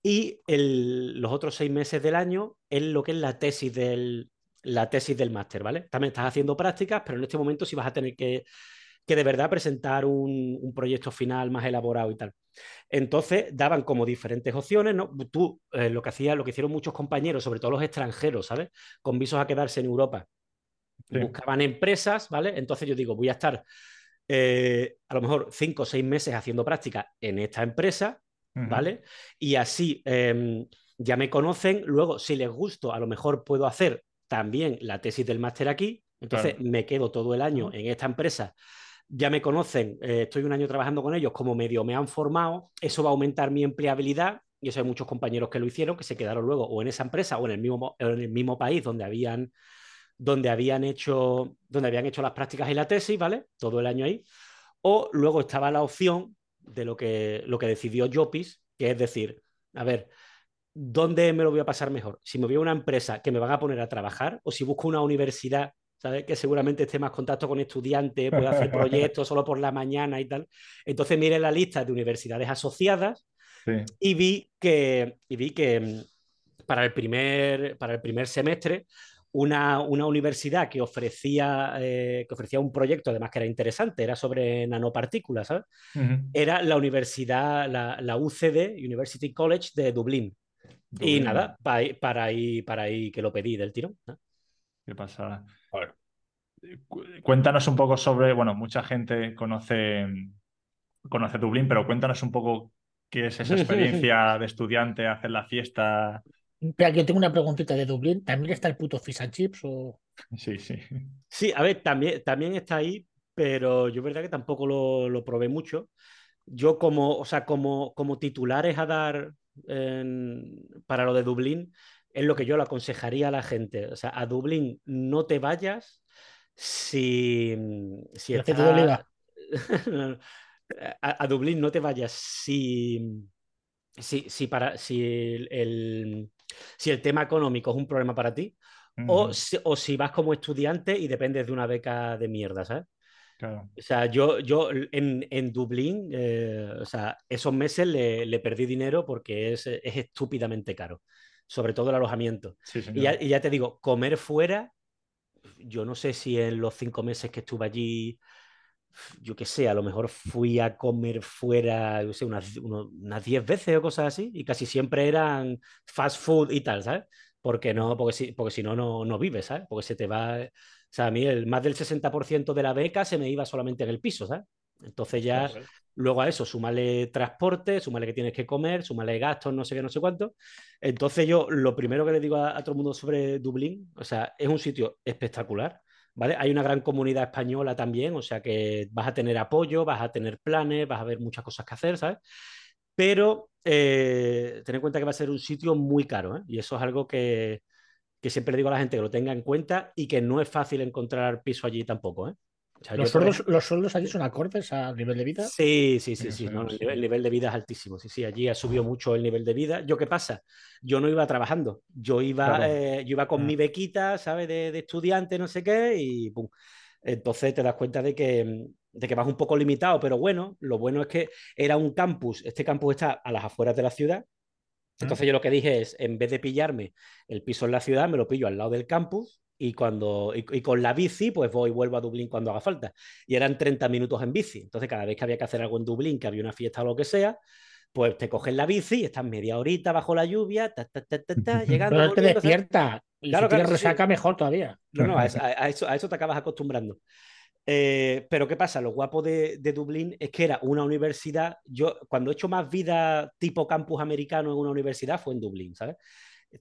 S3: Y los otros seis meses del año es lo que es la tesis del, la tesis del máster, ¿vale? También estás haciendo prácticas, pero en este momento sí vas a tener que que de verdad presentar un, proyecto final más elaborado y tal. Entonces daban como diferentes opciones, ¿no? Tú, eh, lo que hacía, lo que hicieron muchos compañeros, sobre todo los extranjeros, ¿sabes? Con visos a quedarse en Europa. Buscaban empresas, ¿vale? Entonces yo digo, voy a estar eh, a lo mejor cinco o seis meses haciendo práctica en esta empresa, ¿vale? Y así em, ya me conocen. Luego, si les gusto, a lo mejor puedo hacer también la tesis del máster aquí. Entonces me quedo todo el año en esta empresa ya me conocen, eh, estoy un año trabajando con ellos, como medio me han formado, eso va a aumentar mi empleabilidad y eso hay muchos compañeros que lo hicieron, que se quedaron luego o en esa empresa o en el mismo, en el mismo país donde habían, donde, habían hecho, donde habían hecho las prácticas y la tesis, ¿vale? Todo el año ahí. O luego estaba la opción de lo que, lo que decidió Jopis, que es decir, a ver, ¿dónde me lo voy a pasar mejor? Si me voy a una empresa que me van a poner a trabajar o si busco una universidad ¿sabes? Que seguramente esté más contacto con estudiantes, pueda hacer proyectos solo por la mañana y tal. Entonces miré la lista de universidades asociadas y vi que, y vi que mm, para, el primer, para el primer semestre una, una universidad que ofrecía, eh, que ofrecía un proyecto, además que era interesante, era sobre nanopartículas, ¿sabes? Era la universidad, la, la, UCD, University College de Dublín. Y nada, para, para, ahí, para ahí que lo pedí del tirón.
S1: Qué pasa. Cuéntanos un poco sobre, bueno, mucha gente conoce, conoce Dublín, pero cuéntanos un poco qué es esa experiencia de estudiante, hacer la fiesta.
S2: Pero yo tengo una preguntita de Dublín. ¿También está el puto fish and chips o...?
S1: Sí, sí.
S3: Sí, a ver, también, también está ahí, pero yo verdad que tampoco lo, lo probé mucho. Yo como, o sea, como, como titulares a dar para lo de Dublín, es lo que yo le aconsejaría a la gente. O sea, a Dublín no te vayas si, si a, Dublín no te vayas si, si, si, para, si, el, si el tema económico es un problema para ti o, si, o si vas como estudiante y dependes de una beca de mierda, ¿sabes?
S1: Claro.
S3: O sea, yo, yo en, en Dublín, eh, o sea, esos meses le, le, perdí dinero porque es, es, estúpidamente caro, sobre todo el alojamiento. y, ya, y, ya, te digo, comer fuera, yo no sé si en los cinco meses que estuve allí yo qué sé, a lo mejor fui a comer fuera, yo sé, unas, unas 10 veces o cosas así, y casi siempre eran fast food y tal, ¿sabes? Porque no, porque si, porque si no, no, no vives, ¿sabes? Porque se te va. O sea, a mí el, más del 60% de la beca se me iba solamente en el piso, ¿sabes? Entonces ya, luego a eso, súmale transporte, súmale que tienes que comer, súmale gastos, no sé qué, no sé cuánto. Entonces yo, lo primero que le digo a, a todo el mundo sobre Dublín, o sea, es un sitio espectacular hay una gran comunidad española también, o sea que vas a tener apoyo, vas a tener planes, vas a ver muchas cosas que hacer, ¿sabes? Pero eh, ten en cuenta que va a ser un sitio muy caro, ¿eh? Y eso es algo que, que siempre digo a la gente que lo tenga en cuenta y que no es fácil encontrar piso allí tampoco, ¿eh?
S2: ¿Los, sueldos, ¿Los, sueldos, allí son acordes al nivel de vida?
S3: Sí, sí, sí, sí. el, nivel, de vida es altísimo. Sí, sí, allí ha subido mucho el nivel de vida. ¿Yo qué pasa? Yo no iba trabajando. Yo iba, eh, yo iba con mi bequita, ¿sabes? De, de, estudiante, no sé qué, y pum. Entonces te das cuenta de que, de que vas un poco limitado, pero bueno, lo bueno es que era un campus. Este campus está a las afueras de la ciudad. Entonces yo lo que dije es, en vez de pillarme el piso en la ciudad, me lo pillo al lado del campus y, cuando, y, con la bici, pues voy y vuelvo a Dublín cuando haga falta. Y eran 30 minutos en bici. Entonces, cada vez que había que hacer algo en Dublín, que había una fiesta o lo que sea, pues te coges la bici y estás media horita bajo la lluvia, ta, ta, ta, llegando.
S2: Pero te despierta. Y claro, si claro, resaca, mejor todavía.
S3: No, no, a, eso, a eso te acabas acostumbrando. Eh, pero ¿qué pasa? Lo guapo de, de, Dublín es que era una universidad. Yo, cuando he hecho más vida tipo campus americano en una universidad, fue en Dublín, ¿sabes?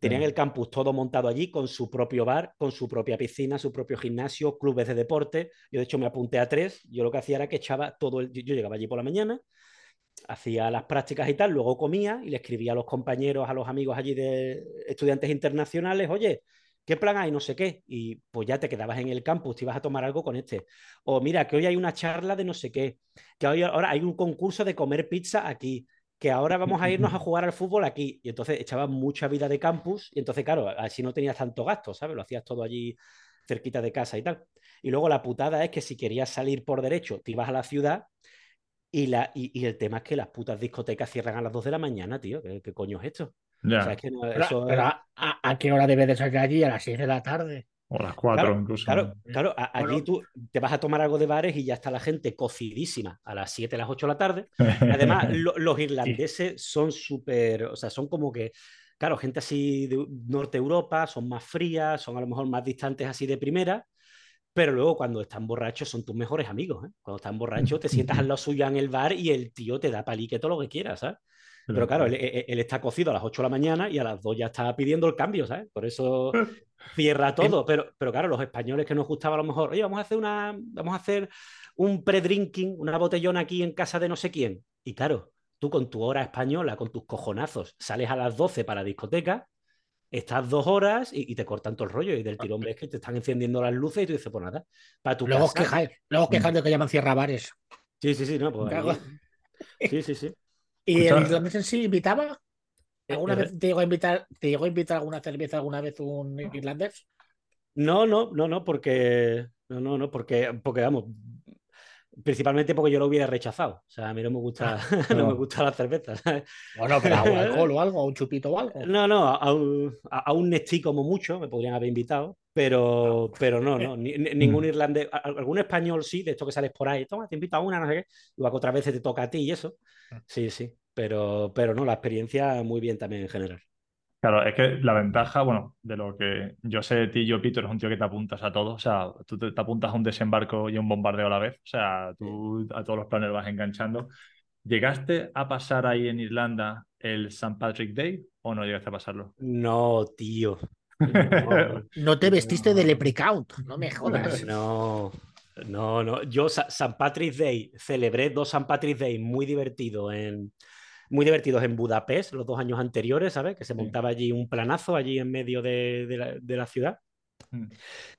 S3: Tenían el campus todo montado allí con su propio bar, con su propia piscina, su propio gimnasio, clubes de deporte. Yo de hecho me apunté a tres. Yo lo que hacía era que echaba todo el... Yo llegaba allí por la mañana, hacía las prácticas y tal, luego comía y le escribía a los compañeros, a los amigos allí de estudiantes internacionales, oye, ¿qué plan hay? No sé qué. Y pues ya te quedabas en el campus, te ibas a tomar algo con este. O mira, que hoy hay una charla de no sé qué, que hoy ahora hay un concurso de comer pizza aquí que ahora vamos a irnos a jugar al fútbol aquí. Y entonces echaba mucha vida de campus y entonces, claro, así no tenías tanto gasto, ¿sabes? Lo hacías todo allí cerquita de casa y tal. Y luego la putada es que si querías salir por derecho, te ibas a la ciudad y, la, y, el tema es que las putas discotecas cierran a las 2 de la mañana, tío. ¿Qué, coño es esto?
S2: ¿a, qué hora debes de salir allí? A las 6 de la tarde.
S1: O las cuatro incluso.
S3: Claro, claro allí tú te vas a tomar algo de bares y ya está la gente cocidísima a las 7, las 8 de la tarde. Además, los irlandeses son súper, o sea, son como que, claro, gente así de Norte Europa, son más frías, son a lo mejor más distantes así de primera, pero luego cuando están borrachos son tus mejores amigos. ¿eh? Cuando están borrachos te sientas al lado suyo en el bar y el tío te da palique todo lo que quieras, ¿sabes? Pero claro, él, está cocido a las 8 de la mañana y a las 2 ya está pidiendo el cambio, ¿sabes? Por eso cierra todo. Pero, pero claro, los españoles que nos gustaba a lo mejor, oye, vamos a hacer una, vamos a hacer un pre-drinking, una botellona aquí en casa de no sé quién. Y claro, tú con tu hora española, con tus cojonazos, sales a las 12 para discoteca, estás dos horas y, te cortan todo el rollo. Y del tirón ves que te están encendiendo las luces y tú dices, pues nada, para tu
S2: luego casa. luego quejando que llaman cierra bares.
S3: Sí, sí, sí, no, pues Sí, sí, sí.
S2: ¿Y el irlandés en sí invitaba? ¿Alguna eh, vez te llegó a invitar, te llegó a invitar alguna cerveza alguna vez un irlandés?
S3: No, no, no, no, porque no, no, no, porque, porque vamos, principalmente porque yo lo hubiera rechazado. O sea, a mí no me gusta, ah, no. me gusta la cerveza.
S2: Bueno, pero a un alcohol o algo, a un chupito o algo.
S3: No, no, a un, a, un Nestí como mucho me podrían haber invitado, pero, ah. pero no, no, ningún mm. irlandés, algún español sí, de esto que sales por ahí, toma, te invito a una, no sé qué, igual que otras veces te toca a ti y eso. Ah. Sí, sí, pero, pero no, la experiencia muy bien también en general.
S1: Claro, es que la ventaja, bueno, de lo que yo sé de ti, yo, Peter, es un tío que te apuntas a todo. O sea, tú te, apuntas a un desembarco y a un bombardeo a la vez. O sea, tú a todos los planes vas enganchando. ¿Llegaste a pasar ahí en Irlanda el St. Patrick Day o no llegaste a pasarlo?
S3: No, tío.
S2: No, te vestiste de leprechaun, no me jodas.
S3: No, no, no. Yo St. Patrick's Day celebré dos St. Patrick's Day muy divertidos en muy divertidos en Budapest los dos años anteriores, ¿sabes? Que se montaba allí un planazo allí en medio de, la, ciudad. Mm.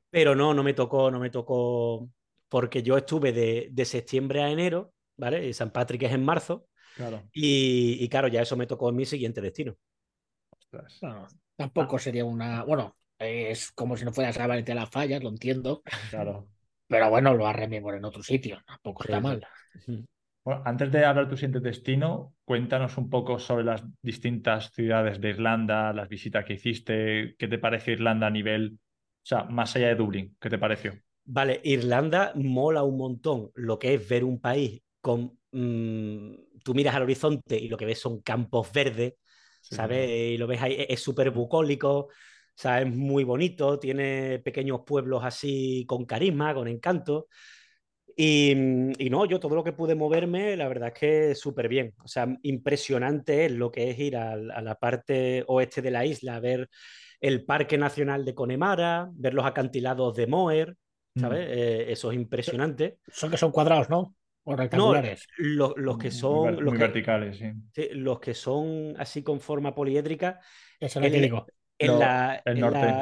S3: Pero no, no me tocó, no me tocó porque yo estuve de, septiembre a enero, ¿vale? Y San Patrick es en marzo.
S1: Claro.
S3: Y, claro, ya eso me tocó en mi siguiente destino.
S2: tampoco sería una. Bueno, es como si no fuera a Valentín las fallas, lo entiendo.
S1: Claro.
S2: Pero bueno, lo arrememos en otro sitio, tampoco está mal.
S1: Bueno, antes de hablar de tu siguiente destino, cuéntanos un poco sobre las distintas ciudades de Irlanda, las visitas que hiciste, qué te parece Irlanda a nivel, o sea, más allá de Dublín, ¿qué te pareció?
S3: Vale, Irlanda mola un montón lo que es ver un país con... Mm, tú miras al horizonte y lo que ves son campos verdes, ¿sabes? Y lo ves ahí, es súper bucólico, o sea, es muy bonito, tiene pequeños pueblos así con carisma, con encanto. Y, no, yo todo lo que pude moverme, la verdad es que súper bien. O sea, impresionante es lo que es ir a, la parte oeste de la isla, a ver el Parque Nacional de Connemara, ver los acantilados de ¿sabes? Mm. Eh, eso es impresionante.
S2: Son que son cuadrados, ¿no? O rectangulares.
S3: No, los, que son.
S1: los
S3: verticales,
S1: sí.
S3: Los que son así con forma poliédrica.
S2: Eso es
S3: en, la,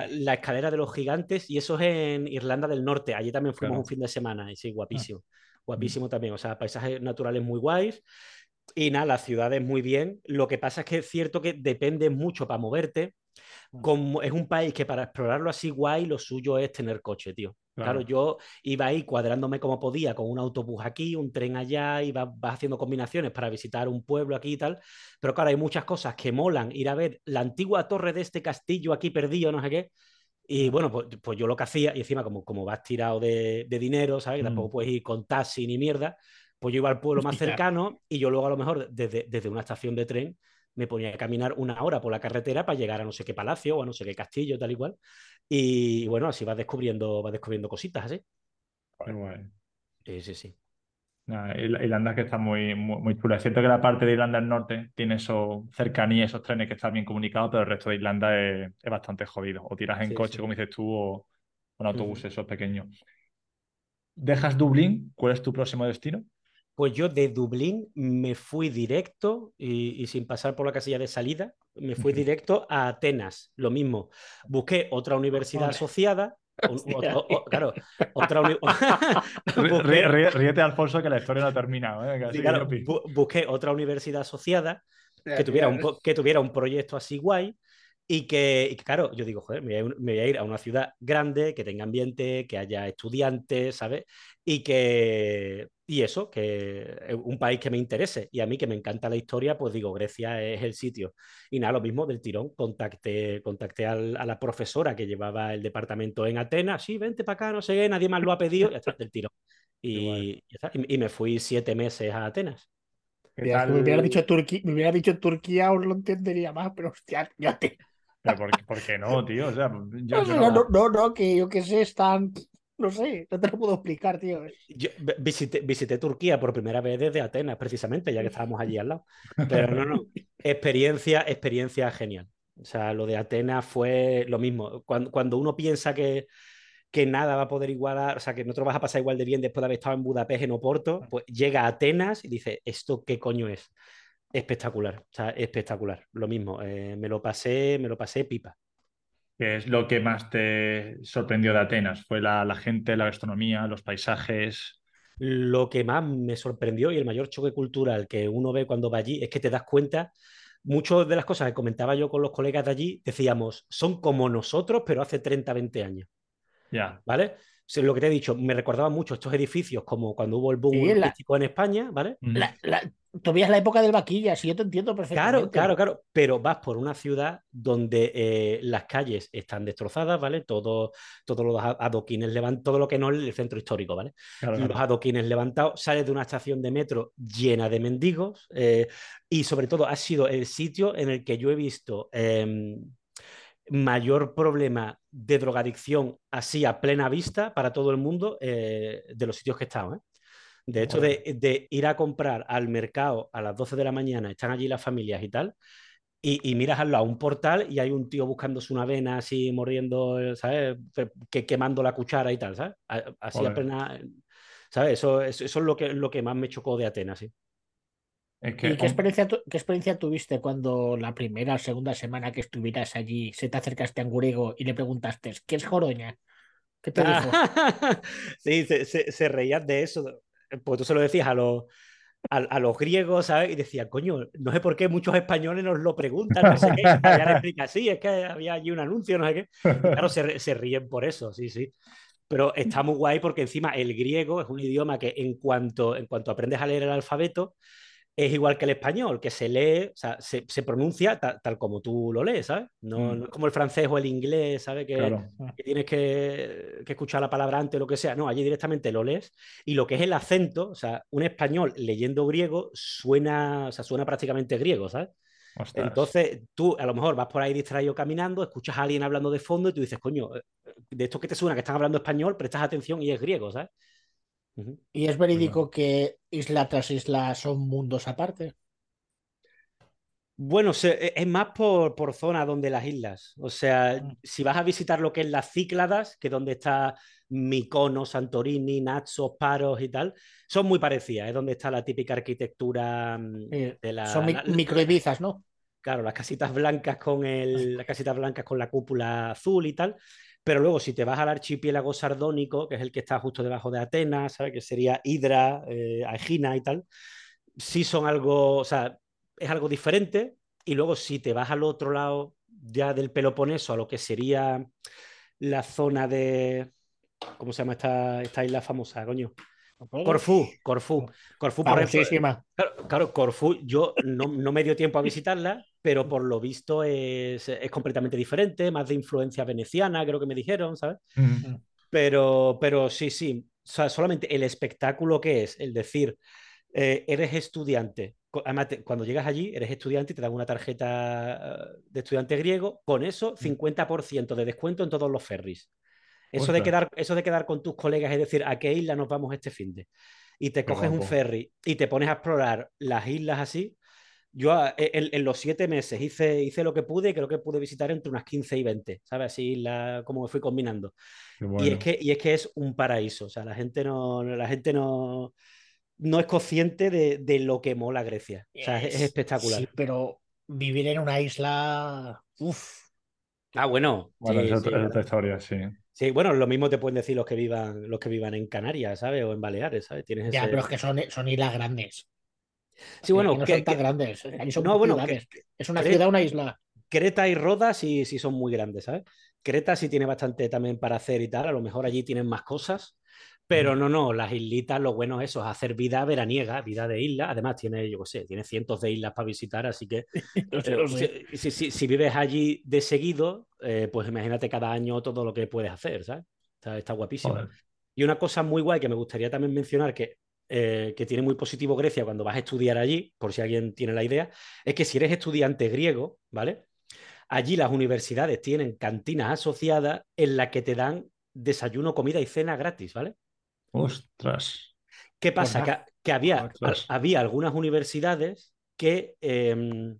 S3: la, escalera de los gigantes y eso es en Irlanda del Norte. Allí también fuimos un fin de semana y sí, guapísimo. Ah. Guapísimo también. O sea, paisajes naturales muy guays. Y nada, las ciudades muy bien. Lo que pasa es que es cierto que depende mucho para moverte. Mm. Como es un país que para explorarlo así guay, lo suyo es tener coche, tío. Claro. yo iba ahí cuadrándome como podía con un autobús aquí, un tren allá, y vas, haciendo combinaciones para visitar un pueblo aquí y tal. Pero claro, hay muchas cosas que molan ir a ver la antigua torre de este castillo aquí perdido, no sé qué. Y bueno, pues, pues yo lo que hacía, y encima como, como vas tirado de, dinero, ¿sabes? Mm. tampoco puedes ir con taxi ni mierda, pues yo iba al pueblo más cercano y yo luego a lo mejor desde, desde una estación de tren me ponía a caminar una hora por la carretera para llegar a no sé qué palacio o a no sé qué castillo, tal y cual. Y bueno, así vas descubriendo, vas descubriendo cositas así. Sí, sí, sí.
S1: Irlanda que está muy, muy, chula. Es cierto que la parte de Irlanda del Norte tiene eso, cercanía, esos trenes que están bien comunicados, pero el resto de Irlanda es, bastante jodido. O tiras en coche, como dices tú, o con autobuses, esos pequeños. ¿Dejas Dublín? ¿Cuál es tu próximo destino?
S3: Pues yo de Dublín me fui directo y, sin pasar por la casilla de salida, me fui directo a Atenas. Lo mismo. Busqué otra universidad asociada. claro, otra
S1: Ríete, Alfonso, que la historia no ha terminado.
S3: ¿eh? busqué otra universidad asociada que tuviera, un, que tuviera un proyecto así guay y que, claro, yo digo, joder, me voy, a ir, a una ciudad grande, que tenga ambiente, que haya estudiantes, ¿sabes? Y que, y eso, que un país que me interese. Y a mí que me encanta la historia, pues digo, Grecia es el sitio. Y nada, lo mismo del tirón, contacté, contacté a la profesora que llevaba el departamento en Atenas, sí, vente para acá, no sé qué, nadie más lo ha pedido, y hasta del tirón. Y, y, me fui siete meses a Atenas.
S2: Si me hubiera dicho Turquía, me hubiera dicho Turquía, aún lo entendería más, pero hostia, ya te
S1: por, qué no, tío? O sea,
S2: no, no, no, que yo qué sé, están. No sé, no te lo puedo explicar, tío.
S3: Yo visité, Turquía por primera vez desde Atenas, precisamente, ya que estábamos allí al lado. Pero no, no. Experiencia, experiencia genial. O sea, lo de Atenas fue lo mismo. Cuando, cuando uno piensa que, que nada va a poder igualar, o sea, que no te lo vas a pasar igual de bien después de haber estado en Budapest, en Oporto, pues llega a Atenas y dice, ¿esto qué coño es? Espectacular, o sea, espectacular. Lo mismo, eh, me lo pasé, me lo pasé pipa.
S1: ¿Qué es lo que más te sorprendió de Atenas? ¿Fue la, gente, la gastronomía, los paisajes?
S3: Lo que más me sorprendió y el mayor choque cultural que uno ve cuando va allí es que te das cuenta, muchas de las cosas que comentaba yo con los colegas de allí, decíamos, son como nosotros, pero hace 30, 20 años.
S1: Ya.
S3: ¿Vale? Lo que te he dicho, me recordaba mucho estos edificios como cuando hubo el boom en España, ¿vale?
S2: La, todavía es la época del vaquilla, sí, yo te entiendo perfectamente.
S3: Claro, claro, claro, pero vas por una ciudad donde eh, las calles están destrozadas, ¿vale? Todo, todos los adoquines levantados, todo lo que no es el centro histórico, ¿vale? los adoquines levantados, sales de una estación de metro llena de mendigos eh, y sobre todo ha sido el sitio en el que yo he visto em, mayor problema de drogadicción así a plena vista para todo el mundo eh, de los sitios que he estado. ¿eh? De hecho, de, ir a comprar al mercado a las 12 de la mañana, están allí las familias y tal, y, miras al lado un portal y hay un tío buscándose una vena así, mordiendo, ¿sabes? Que, quemando la cuchara y tal, ¿sabes? Así apenas, ¿sabes? Eso, eso, es lo que, lo que más me chocó de Atenas, sí.
S2: ¿Y qué experiencia, qué experiencia tuviste cuando la primera o segunda semana que estuvieras allí se te acercaste a un griego y le preguntaste, ¿qué es Joroña? ¿Qué te dijo?
S3: sí, se, se, se reían de eso. Pues tú se lo decías a los, a, los griegos, ¿sabes? Y decía, coño, no sé por qué muchos españoles nos lo preguntan, no sé qué. Y explica, sí, es que había allí un anuncio, no sé qué. claro, se, se ríen por eso, sí, sí. Pero está muy guay porque encima el griego es un idioma que en cuanto, en cuanto aprendes a leer el alfabeto, es igual que el español, que se lee, o sea, se, se pronuncia tal como tú lo lees, ¿sabes? No, mm. no, es como el francés o el inglés, ¿sabes? Que, que tienes que, que, escuchar la palabra antes o lo que sea. No, allí directamente lo lees. Y lo que es el acento, o sea, un español leyendo griego suena, o sea, suena prácticamente griego, ¿sabes? Entonces, tú a lo mejor vas por ahí distraído caminando, escuchas a alguien hablando de fondo y tú dices, coño, eh, de esto que te suena que están hablando español, prestas atención y es griego, ¿sabes?
S2: ¿Y es verídico que isla tras isla son mundos aparte?
S3: Bueno, e, es más por, por zona donde las islas. O sea, mm. si vas a visitar lo que es las Cícladas, que es donde está Micono, Santorini, Naxos, Paros y tal, son muy parecidas. Es donde está la típica arquitectura mm, de la.
S2: Son microibizas, ¿no?
S3: Claro, las casitas blancas con el, las casitas blancas con la cúpula azul y tal. Pero luego, si te vas al archipiélago sardónico, que es el que está justo debajo de Atenas, ¿sabes? Que sería Hidra, eh, Aegina y tal, sí son algo, o sea, es algo diferente. Y luego, si te vas al otro lado ya del Peloponeso, a lo que sería la zona de. ¿Cómo se llama esta, esta isla famosa, coño? Corfú, Corfú. Corfú, por ejemplo. Claro, claro, Corfú, yo no, no, me dio tiempo a visitarla, pero por lo visto es, es, completamente diferente, más de influencia veneciana, creo que me dijeron, ¿sabes? pero, pero sí, sí. O sea, solamente el espectáculo que es, el decir, eh, eres estudiante. Además, cuando llegas allí, eres estudiante y te dan una tarjeta eh, de estudiante griego. Con eso, 50% mm. de descuento en todos los ferries. Eso de, quedar, eso de quedar con tus colegas, es decir, ¿a qué isla nos vamos este fin de? Y te coges un ferry y te pones a explorar las islas así. Yo ah, e, en, los siete meses hice, hice lo que pude y creo que pude visitar entre unas 15 y 20, ¿sabes? Así la, como me fui combinando. Y, es que, y es que es un paraíso, o sea, la gente no, la gente no, no es consciente de, de lo que mola Grecia. O sea, es, espectacular. Sí,
S2: pero vivir en una isla, uff.
S3: Ah, bueno.
S1: Bueno, es, otra, historia, sí.
S3: Sí, bueno, lo mismo te pueden decir los que vivan, los que vivan en Canarias, ¿sabes? O en Baleares, ¿sabes?
S2: Tienes ya, pero es que son, son islas grandes.
S3: Sí, bueno,
S2: no son tan grandes. no, bueno, es una ciudad, una isla.
S3: Creta y Roda sí, sí son muy grandes, ¿sabes? Creta sí tiene bastante también para hacer y tal. A lo mejor allí tienen más cosas. Pero no, no, las islitas, lo bueno es eso, es hacer vida veraniega, vida de isla. Además, tiene, yo qué sé, tiene cientos de islas para visitar, así que eh, si, si, si, vives allí de seguido, eh, pues imagínate cada año todo lo que puedes hacer, ¿sabes? Está, está guapísimo. Y una cosa muy guay que me gustaría también mencionar, que, eh, que tiene muy positivo Grecia cuando vas a estudiar allí, por si alguien tiene la idea, es que si eres estudiante griego, ¿vale? Allí las universidades tienen cantinas asociadas en las que te dan desayuno, comida y cena gratis, ¿vale?
S1: Ostras.
S3: ¿Qué pasa? Que, había, había algunas universidades que, em,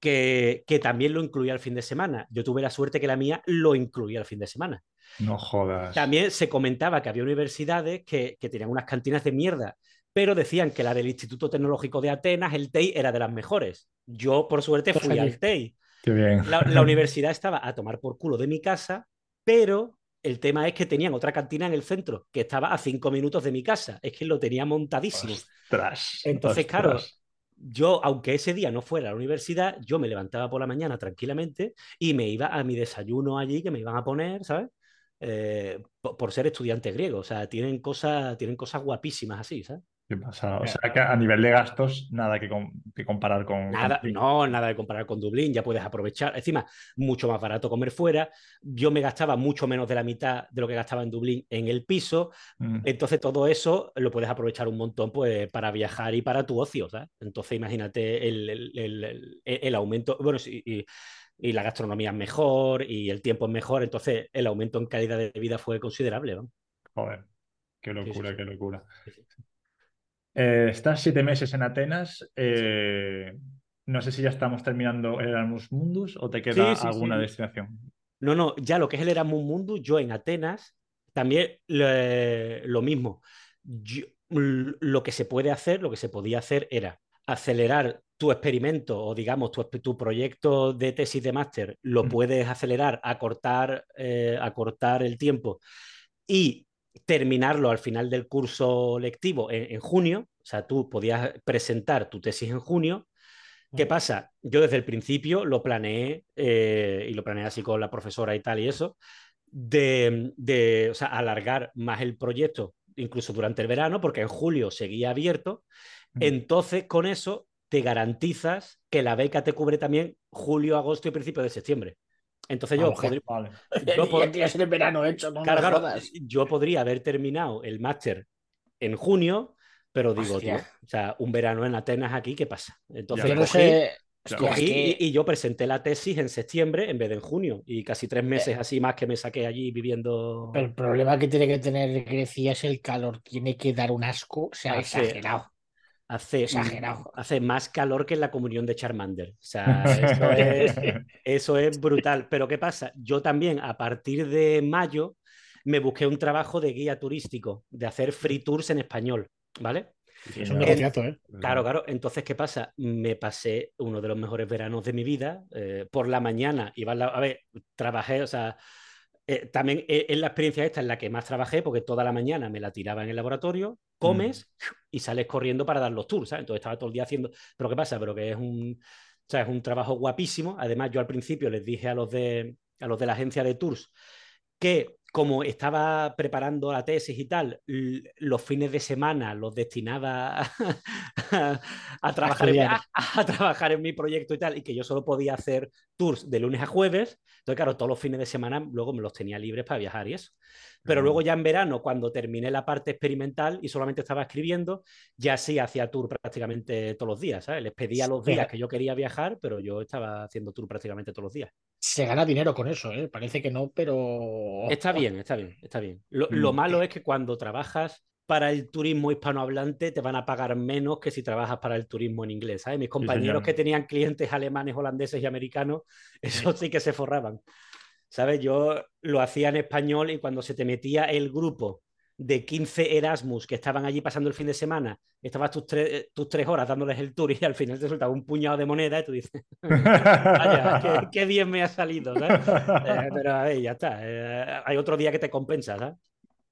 S3: que, que, también lo incluía el fin de semana. Yo tuve la suerte que la mía lo incluía el fin de semana.
S1: No jodas.
S3: También se comentaba que había universidades que, que tenían unas cantinas de mierda, pero decían que la del Instituto Tecnológico de Atenas, el TEI, era de las mejores. Yo, por suerte, pues fui al TEI.
S1: Qué bien.
S3: La, la universidad estaba a tomar por culo de mi casa, pero el tema es que tenían otra cantina en el centro, que estaba a cinco minutos de mi casa. Es que lo tenía montadísimo. Entonces, claro, yo, aunque ese día no fuera a la universidad, yo me levantaba por la mañana tranquilamente y me iba a mi desayuno allí que me iban a poner, ¿sabes? Eh, por, ser estudiante griego. O sea, tienen cosas, tienen cosas guapísimas así, ¿sabes?
S1: O sea, que a nivel de gastos, nada que, comparar con.
S3: Nada, no, nada de comparar con Dublín, ya puedes aprovechar. Encima, mucho más barato comer fuera. Yo me gastaba mucho menos de la mitad de lo que gastaba en Dublín en el piso. Mm. Entonces, todo eso lo puedes aprovechar un montón pues, para viajar y para tu ocio. ¿sabes? Entonces, imagínate el, aumento. Bueno, y, y, la gastronomía es mejor y el tiempo es mejor. Entonces, el aumento en calidad de vida fue considerable.
S1: Joder. Qué locura, qué locura. Eh, estás siete meses en Atenas. Eh, no sé si ya estamos terminando el Erasmus Mundus o te queda alguna destinación.
S3: No, no, ya lo que es el Erasmus Mundus, yo en Atenas, también lo mismo. lo que se puede hacer, lo que se podía hacer era acelerar tu experimento o digamos tu, tu proyecto de tesis de máster, lo mm. puedes acelerar, acortar, eh, acortar el tiempo y terminarlo al final del curso lectivo en, junio. O sea, tú podías presentar tu tesis en junio. ¿Qué pasa? Yo desde el principio lo planeé eh, y lo planeé así con la profesora y tal y eso, de, de o sea, alargar más el proyecto incluso durante el verano, porque en julio seguía abierto. Entonces, con eso te garantizas que la beca te cubre también julio, agosto y principio de septiembre. Entonces yo, podría,
S2: yo, verano hecho, no
S3: yo podría haber terminado el máster en junio, pero digo, tío, o sea, un verano en Atenas aquí, ¿qué pasa? Entonces yo no sé, y, yo presenté la tesis en septiembre en vez de en junio y casi tres meses así más que me saqué allí viviendo.
S2: el problema que tiene que tener Grecia es el calor, tiene que dar un asco, o sea, exagerado.
S3: Hace, hace más calor que en la comunión de Charmander. O sea, eso es, brutal. Pero ¿qué pasa? Yo también, a partir de mayo, me busqué un trabajo de guía turístico, de hacer free tours en español, ¿vale?
S2: es un negociazo, ¿eh?
S3: Claro, claro. Entonces, ¿qué pasa? Me pasé uno de los mejores veranos de mi vida. Eh, por la mañana iba a, a ver, trabajé, o sea, eh, también es eh, la experiencia esta en la que más trabajé, porque toda la mañana me la tiraba en el laboratorio, comes mm. y sales corriendo para dar los tours, ¿sabes? Entonces estaba todo el día haciendo, pero ¿qué pasa? Pero que es un, es un trabajo guapísimo. Además, yo al principio les dije a los de, a los de la agencia de tours que como estaba preparando la tesis y tal, los fines de semana los destinaba a, trabajar en, a, trabajar en mi proyecto y tal, y que yo solo podía hacer tours de lunes a jueves. Entonces, claro, todos los fines de semana luego me los tenía libres para viajar y eso. Pero luego ya en verano, cuando terminé la parte experimental y solamente estaba escribiendo, ya sí hacía tour prácticamente todos los días. ¿sabes? Les pedía los días que yo quería viajar, pero yo estaba haciendo tour prácticamente todos los días.
S2: Se gana dinero con eso, ¿eh? parece que no, pero...
S3: Está bien, está bien, está bien. Lo, mm. malo es que cuando trabajas para el turismo hispanohablante te van a pagar menos que si trabajas para el turismo en inglés. ¿sabes? Mis compañeros que tenían clientes alemanes, holandeses y americanos, eso sí que se forraban. ¿Sabes? Yo lo hacía en español y cuando se te metía el grupo de 15 Erasmus que estaban allí pasando el fin de semana, estabas tus, tus tres horas dándoles el tour y al final te soltaba un puñado de moneda y tú dices, vaya, qué, bien me ha salido, ¿sabes? Eh, pero a ver, ya está. Eh, hay otro día que te compensa, ¿sabes?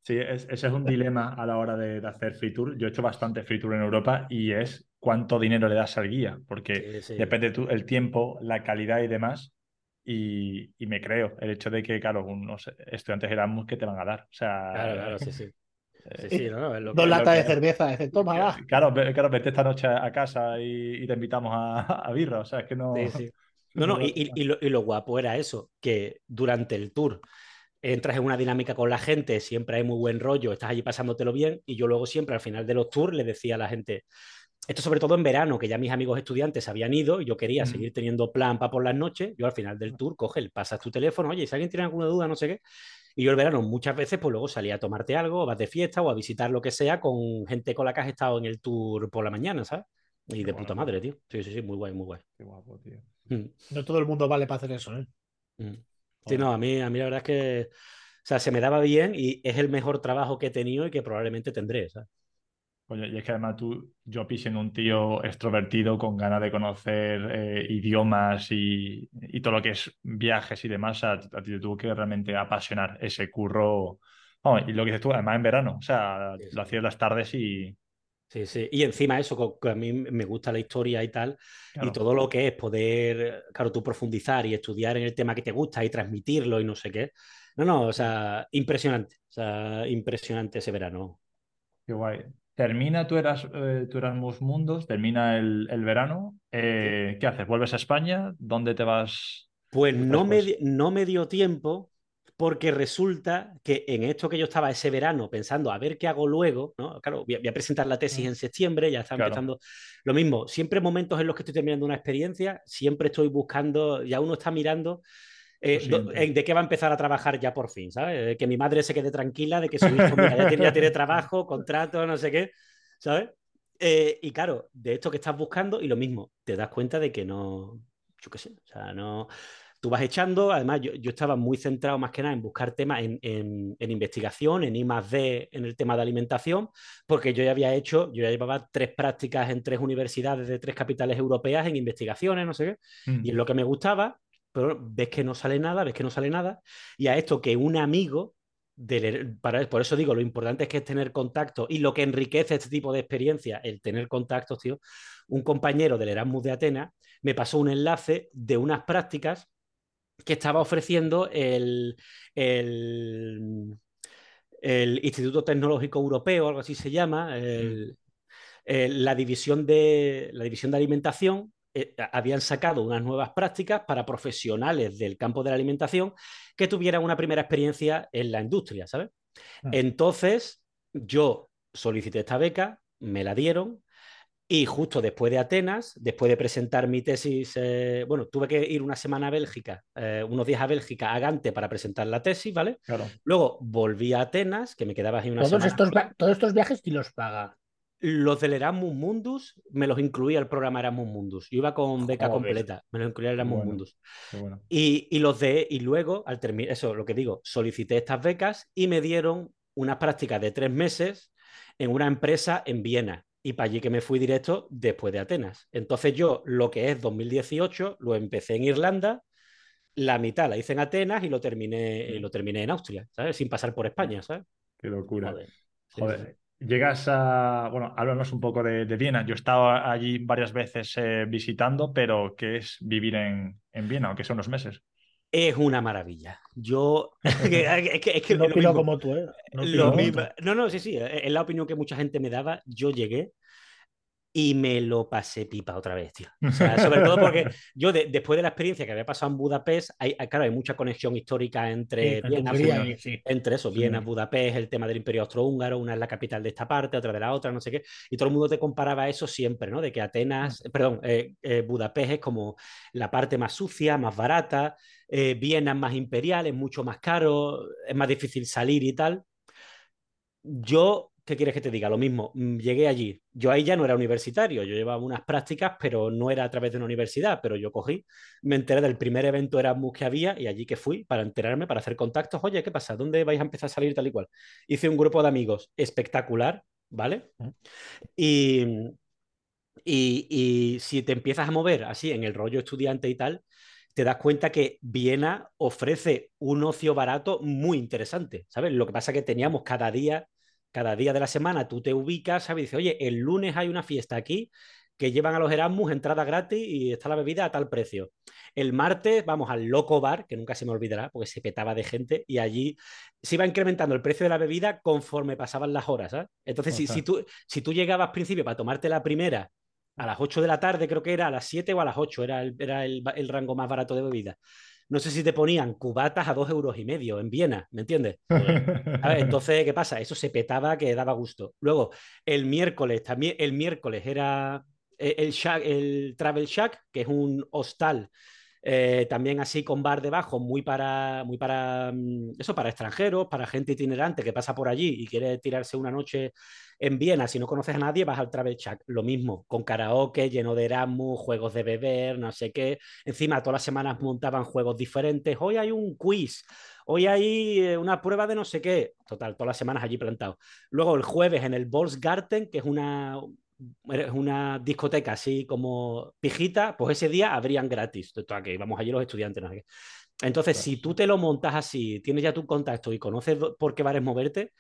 S1: Sí, ese es un dilema a la hora de, hacer free tour. Yo he hecho bastante free tour en Europa y es cuánto dinero le das al guía, porque depende tú, el tiempo, la calidad y demás. Y, me creo el hecho de que, claro, unos estudiantes Erasmus que te van a dar. O sea,
S3: claro, claro, sí, sí.
S2: Sí, no, Dos latas de cerveza, dice, toma.
S1: Claro, claro, vete esta noche a casa y, te invitamos a, birra. O sea, es que no.
S3: No, no, y, y, lo, y, lo, guapo era eso, que durante el tour entras en una dinámica con la gente, siempre hay muy buen rollo, estás allí pasándotelo bien, y yo luego siempre al final de los tours le decía a la gente, esto sobre todo en verano, que ya mis amigos estudiantes habían ido y yo quería seguir teniendo plan para por las noches, yo al final del tour coge, pasas tu teléfono, oye, si alguien tiene alguna duda, no sé qué, y yo el verano muchas veces pues luego salía a tomarte algo, o vas de fiesta o a visitar lo que sea con gente con la que has estado en el tour por la mañana, ¿sabes? Y de puta madre, tío. Sí, sí, sí, muy guay, muy guay.
S1: Qué guapo, tío.
S2: Mm. No todo el mundo vale para hacer eso, ¿eh?
S3: Mm. Sí, no, a mí, a mí la verdad es que, o sea, se me daba bien y es el mejor trabajo que he tenido y que probablemente tendré, ¿sabes?
S1: Oye, y es que además tú, yo siendo un tío extrovertido con ganas de conocer eh, idiomas y, todo lo que es viajes y demás, a, ti te tuvo que realmente apasionar ese curro. y lo que dices tú, además en verano, o sea, lo hacías las tardes y,
S3: Sí, sí. Y encima eso, que a mí me gusta la historia y tal, y todo lo que es poder, claro, tú profundizar y estudiar en el tema que te gusta y transmitirlo y no sé qué. No, no, o sea, impresionante, o sea, impresionante ese verano.
S1: Qué guay. Termina tú eras, eh, tú Erasmus Mundos, termina el, verano. Eh, ¿Qué haces? ¿Vuelves a España? ¿Dónde te vas?
S3: Pues no me, no me dio tiempo porque resulta que en esto que yo estaba ese verano pensando a ver qué hago luego, ¿no? Claro, voy a, presentar la tesis en septiembre, ya está empezando lo mismo, siempre momentos en los que estoy terminando una experiencia, siempre estoy buscando, ya uno está mirando eh, de qué va a empezar a trabajar ya por fin, ¿sabes? Que mi madre se quede tranquila de que su hijo ya, tiene, trabajo, contrato, no sé qué, ¿sabes? Eh, y claro, de esto que estás buscando y lo mismo, te das cuenta de que no, yo qué sé, o sea, no, tú vas echando, además yo, estaba muy centrado más que nada en buscar temas en, investigación, en I más D, en el tema de alimentación, porque yo ya había hecho, yo ya llevaba tres prácticas en tres universidades de tres capitales europeas en investigaciones, no sé qué, y es mm. lo que me gustaba, pero ves que no sale nada, ves que no sale nada, y a esto que un amigo, para, por eso digo, lo importante es que es tener contacto y lo que enriquece este tipo de experiencia, el tener contactos, tío, un compañero del Erasmus de Atenas me pasó un enlace de unas prácticas que estaba ofreciendo el, el, Instituto Tecnológico Europeo, algo así se llama, mm. la, división de, la división de alimentación. Eh, habían sacado unas nuevas prácticas para profesionales del campo de la alimentación que tuvieran una primera experiencia en la industria, ¿sabes? Ah. Entonces, yo solicité esta beca, me la dieron, y justo después de Atenas, después de presentar mi tesis, eh, bueno, tuve que ir una semana a Bélgica, eh, unos días a Bélgica, a Gante, para presentar la tesis, ¿vale?
S2: Claro.
S3: Luego volví a Atenas, que me quedaba ahí una
S2: todos
S3: semana.
S2: Estos, todos estos viajes, ¿quién los paga?
S3: Los del Erasmus Mundus me los incluía el programa Erasmus Mundus. Yo iba con beca completa, me los incluía el Erasmus Mundus. Y, y, los de, y luego, al terminar, eso lo que digo, solicité estas becas y me dieron unas prácticas de tres meses en una empresa en Viena y para allí que me fui directo después de Atenas. Entonces yo lo que es 2018 lo empecé en Irlanda, la mitad la hice en Atenas y lo terminé, lo terminé en Austria, ¿sabes? Sin pasar por España, ¿sabes?
S1: Qué locura. Joder. Llegas a, bueno, háblanos un poco de, Viena. Yo he estado allí varias veces eh, visitando, pero ¿qué es vivir en, en Viena, aunque son unos meses?
S3: Es una maravilla. Yo.
S2: es que, no opino como tú, ¿eh?
S3: No, no, no, sí, sí. Es la opinión que mucha gente me daba. Yo llegué y me lo pasé pipa otra vez, tío. sobre todo porque yo, después de la experiencia que había pasado en Budapest, hay, claro, hay mucha conexión histórica entre Viena, entre eso, Viena, Budapest, el tema del Imperio Austrohúngaro, una es la capital de esta parte, otra de la otra, no sé qué, y todo el mundo te comparaba eso siempre, ¿no? De que Atenas, mm. perdón, eh, eh, Budapest es como la parte más sucia, más barata, eh, Viena es más imperial, es mucho más caro, es más difícil salir y tal. Yo ¿qué quieres que te diga? Lo mismo, mm, llegué allí. Yo ahí ya no era universitario, yo llevaba unas prácticas, pero no era a través de una universidad, pero yo cogí, me enteré del primer evento Erasmus que había y allí que fui para enterarme, para hacer contactos. Oye, ¿qué pasa? ¿Dónde vais a empezar a salir tal y cual? Hice un grupo de amigos espectacular, ¿vale? Y, y, y si te empiezas a mover así en el rollo estudiante y tal, te das cuenta que Viena ofrece un ocio barato muy interesante, ¿sabes? Lo que pasa es que teníamos cada día cada día de la semana tú te ubicas, ¿sabes? Y dices, oye, el lunes hay una fiesta aquí que llevan a los Erasmus entrada gratis y está la bebida a tal precio. El martes vamos al Loco Bar, que nunca se me olvidará porque se petaba de gente y allí se iba incrementando el precio de la bebida conforme pasaban las horas. ¿sabes? Entonces, si, si, tú, si tú llegabas al principio para tomarte la primera a las 8 de la tarde, creo que era a las 7 o a las 8, era el, era el, el rango más barato de bebida no sé si te ponían cubatas a dos euros y medio en Viena, ¿me entiendes? entonces, ¿qué pasa? Eso se petaba que daba gusto. Luego, el miércoles, también el miércoles era eh, el, el Travel Shack, que es un hostal eh, también así con bar debajo, muy para, muy para mm, eso, para extranjeros, para gente itinerante que pasa por allí y quiere tirarse una noche en Viena, si no conoces a nadie, vas al Travel Shack. Lo mismo, con karaoke, lleno de Erasmus, juegos de beber, no sé qué. Encima, todas las semanas montaban juegos diferentes. Hoy hay un quiz, hoy hay eh, una prueba de no sé qué. Total, todas las semanas allí plantado. Luego, el jueves en el Volksgarten, que es una, es una discoteca así como pijita, pues ese día habrían gratis. Que vamos allí los estudiantes. Entonces, si tú te lo montas así, tienes ya tu contacto y conoces por qué bares moverte,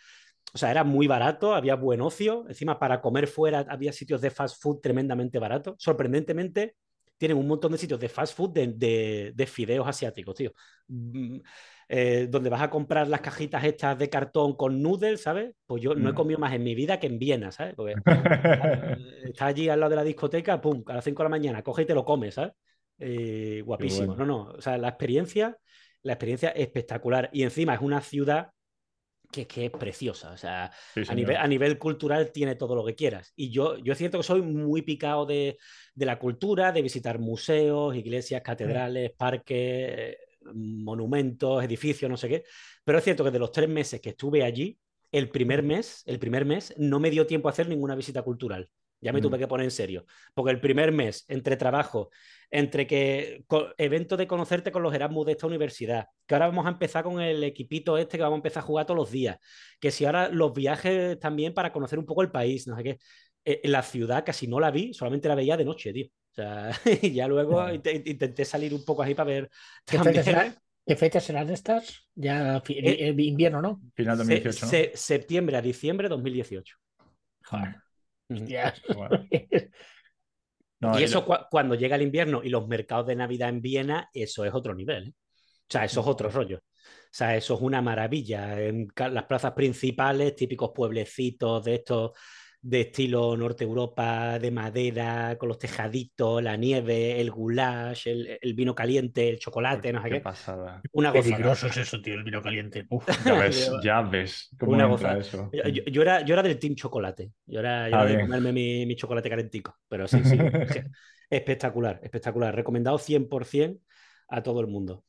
S3: o sea, era muy barato, había buen ocio. Encima, para comer fuera había sitios de fast food tremendamente baratos. Sorprendentemente, tienen un montón de sitios de fast food de, de, fideos asiáticos, tío. Mm, eh, donde vas a comprar las cajitas estas de cartón con noodles, ¿sabes? Pues yo no he mm. comido más en mi vida que en Viena, ¿sabes? Porque estás allí al lado de la discoteca, pum, a las 5 de la mañana, coge y te lo comes, ¿sabes? Eh, guapísimo. No, no, o sea, la experiencia, la experiencia espectacular. Y encima es una ciudad que, que, es preciosa. O sea, a, nivel, a, nivel, cultural tiene todo lo que quieras. Y yo, yo es cierto que soy muy picado de, de la cultura, de visitar museos, iglesias, catedrales, parques. Monumentos, edificios, no sé qué. Pero es cierto que de los tres meses que estuve allí, el primer mes, el primer mes, no me dio tiempo a hacer ninguna visita cultural. Ya me tuve que poner en serio. Porque el primer mes, entre trabajo, entre que evento de conocerte con los Erasmus de esta universidad, que ahora vamos a empezar con el equipito este que vamos a empezar a jugar todos los días, que si ahora los viajes también para conocer un poco el país, no sé qué. Eh, la ciudad casi no la vi, solamente la veía de noche, tío. O sea, y ya luego intenté salir un poco ahí para ver.
S2: ¿Qué fechas, serán, estas? Ya eh, eh, invierno, ¿no?
S1: Final 2018.
S3: septiembre a diciembre 2018.
S2: Joder.
S3: y eso cuando llega el invierno y los mercados de Navidad en Viena, eso es otro nivel. O sea, eso es otro rollo. O sea, eso es una maravilla. En las plazas principales, típicos pueblecitos de estos de estilo Norte Europa, de madera, con los tejaditos, la nieve, el goulash, el, vino caliente, el chocolate, no sé qué.
S1: pasada.
S2: Una Peligroso es eso, tío, el vino caliente.
S1: Ya ves, ya ves.
S3: una goza. Eso? Yo, era, yo era del team chocolate. Yo era, yo ah, de comerme mi, mi, chocolate calentico. Pero sí, sí. espectacular, espectacular. Recomendado 100% a todo el mundo.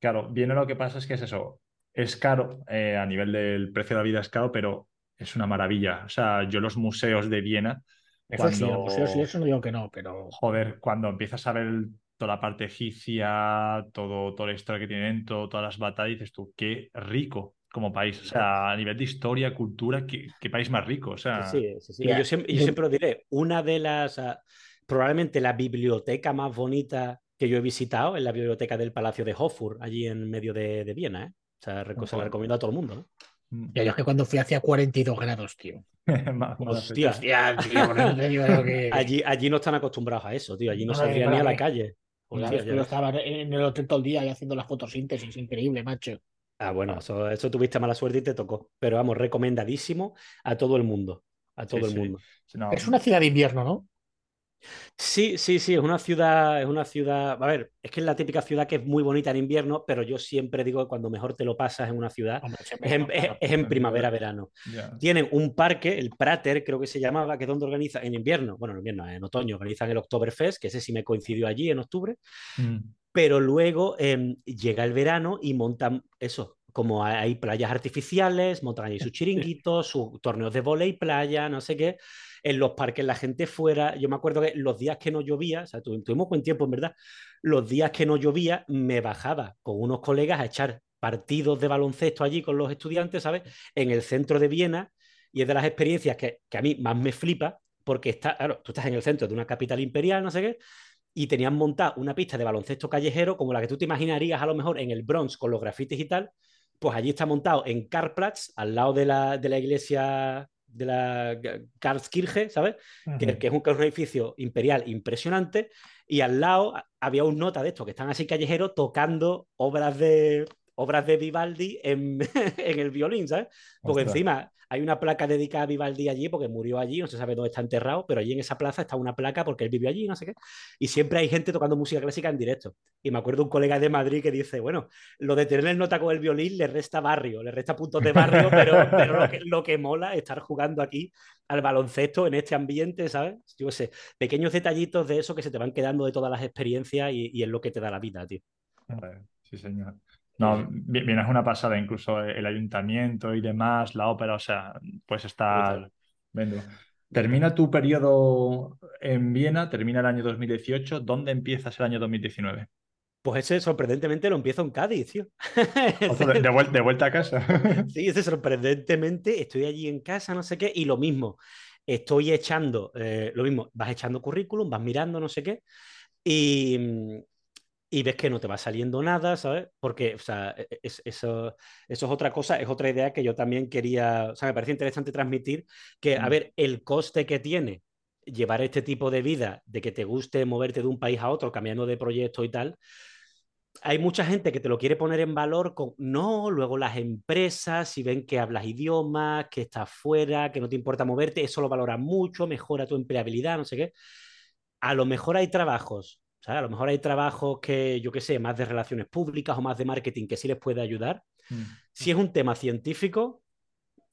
S1: Claro, viene lo que pasa es que es eso. Es caro, eh, a nivel del precio de la vida es caro, pero es una maravilla. O sea, yo los museos de Viena.
S2: Eso los museos y eso no digo que no, pero.
S1: Joder, cuando empiezas a ver toda la parte egipcia, todo, toda la historia que tienen, todas las batallas, dices tú, qué rico como país. O sea, a nivel de historia, cultura, qué, país más rico. O sea,
S3: sí, sí, sí. Yo, siempre, yo, lo diré, una de las, probablemente la biblioteca más bonita que yo he visitado es la biblioteca del Palacio de Hofburg, allí en medio de, Viena. ¿eh? O sea, se la recomiendo a todo el mundo. ¿no?
S2: Ya, yo es que cuando fui hacía 42 grados, tío.
S3: Hostia, Hostia tío, allí, allí no están acostumbrados a eso, tío. Allí no, no salían ni a la calle.
S2: yo estaba en el hotel todo el día y haciendo la fotosíntesis, increíble, macho.
S3: Ah, bueno, eso, eso, tuviste mala suerte y te tocó. Pero vamos, recomendadísimo a todo el mundo. A todo el mundo.
S2: Es una ciudad de invierno, ¿no?
S3: Sí, sí, sí, es una ciudad, es una ciudad, a ver, es que es la típica ciudad que es muy bonita en invierno, pero yo siempre digo que cuando mejor te lo pasas en una ciudad es, en, primavera, verano. Tienen un parque, el Prater creo que se llamaba, que es donde organiza en invierno, bueno, en invierno, en otoño organizan el Oktoberfest, que ese sí me coincidió allí en octubre, mm. pero luego em, llega el verano y montan eso, como hay playas artificiales, montan allí sus chiringuitos, sus torneos de volei playa, no sé qué en los parques la gente fuera. Yo me acuerdo que los días que no llovía, o sea, tuvimos buen tiempo en verdad, los días que no llovía me bajaba con unos colegas a echar partidos de baloncesto allí con los estudiantes, ¿sabes? En el centro de Viena y es de las experiencias que, a mí más me flipa porque está, claro, tú estás en el centro de una capital imperial, no sé qué, y tenían montada una pista de baloncesto callejero como la que tú te imaginarías a lo mejor en el Bronx con los grafitis y tal, pues allí está montado en Karplatz, al lado de la, de la iglesia de la Karlskirche, ¿sabes? que, es un, edificio imperial impresionante. Y al lado había un nota de estos que están así callejeros tocando obras de, obras de Vivaldi en, en el violín, ¿sabes? Porque encima hay una placa dedicada a Vivaldi allí porque murió allí, no se sabe dónde está enterrado, pero allí en esa plaza está una placa porque él vivió allí, no sé qué. Y siempre hay gente tocando música clásica en directo. Y me acuerdo un colega de Madrid que dice, bueno, lo de tener el nota con el violín le resta barrio, le resta puntos de barrio, pero, pero lo, que, mola es estar jugando aquí al baloncesto en este ambiente, ¿sabes? Yo sé, pequeños detallitos de eso que se te van quedando de todas las experiencias y, y es lo que te da la vida, tío.
S1: Sí, señor. No, bien, es una pasada, incluso el ayuntamiento y demás, la ópera, o sea, pues está... Termina tu periodo en Viena, termina el año 2018, ¿dónde empiezas el año 2019?
S3: Pues ese sorprendentemente lo empiezo en Cádiz, tío.
S1: De, vuelta, a casa.
S3: sí, ese sorprendentemente estoy allí en casa, no sé qué, y lo mismo, estoy echando, eh, lo mismo, vas echando currículum, vas mirando, no sé qué, y, y ves que no te va saliendo nada, ¿sabes? Porque, o sea, e, e, eso, eso es otra cosa, es otra idea que yo también quería, o sea, me parece interesante transmitir, que, a ver, el coste que tiene llevar este tipo de vida, de que te guste moverte de un país a otro, cambiando de proyecto y tal, hay mucha gente que te lo quiere poner en valor con, no, luego las empresas, si ven que hablas idiomas, que estás fuera, que no te importa moverte, eso lo valora mucho, mejora tu empleabilidad, no sé qué. A lo mejor hay trabajos a lo mejor hay trabajos que, yo qué sé, más de relaciones públicas o más de marketing que sí les puede ayudar. Mm. Si es un tema científico,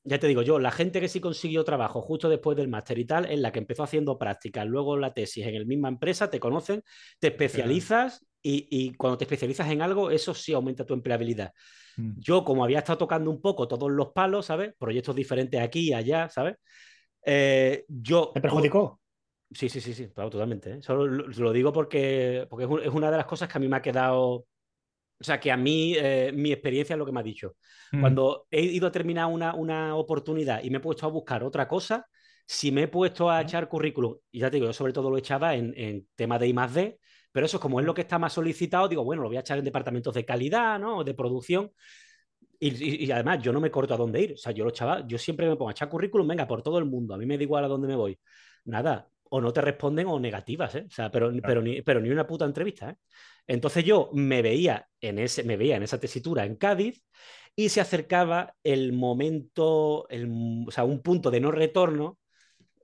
S3: ya te digo yo, la gente que sí consiguió trabajo justo después del máster y tal, es la que empezó haciendo prácticas, luego la tesis en la misma empresa, te conocen, te especializas y, cuando te especializas en algo, eso sí aumenta tu empleabilidad. Mm. Yo, como había estado tocando un poco todos los palos, ¿sabes? Proyectos diferentes aquí y allá, ¿sabes? Eh, yo...
S2: ¿Te perjudicó?
S3: Sí, sí, sí, sí, totalmente. ¿eh? Solo lo, digo porque, porque es, una de las cosas que a mí me ha quedado o sea, que a mí eh, mi experiencia es lo que me ha dicho. Mm. Cuando he ido a terminar una, una, oportunidad y me he puesto a buscar otra cosa, si me he puesto a echar currículum, y ya te digo, yo sobre todo lo echaba en, en tema de I D, pero eso como es lo que está más solicitado, digo, bueno, lo voy a echar en departamentos de calidad, ¿no? De producción. Y, y, además, yo no me corto a dónde ir. O sea, yo lo echaba, yo siempre me pongo a echar currículum, venga, por todo el mundo. A mí me da igual a dónde me voy. Nada, o no te responden o negativas, ¿eh? O sea, pero, pero, ni, pero ni una puta entrevista, ¿eh? Entonces yo me veía en, ese, me veía en esa tesitura en Cádiz y se acercaba el momento, el, o sea, un punto de no retorno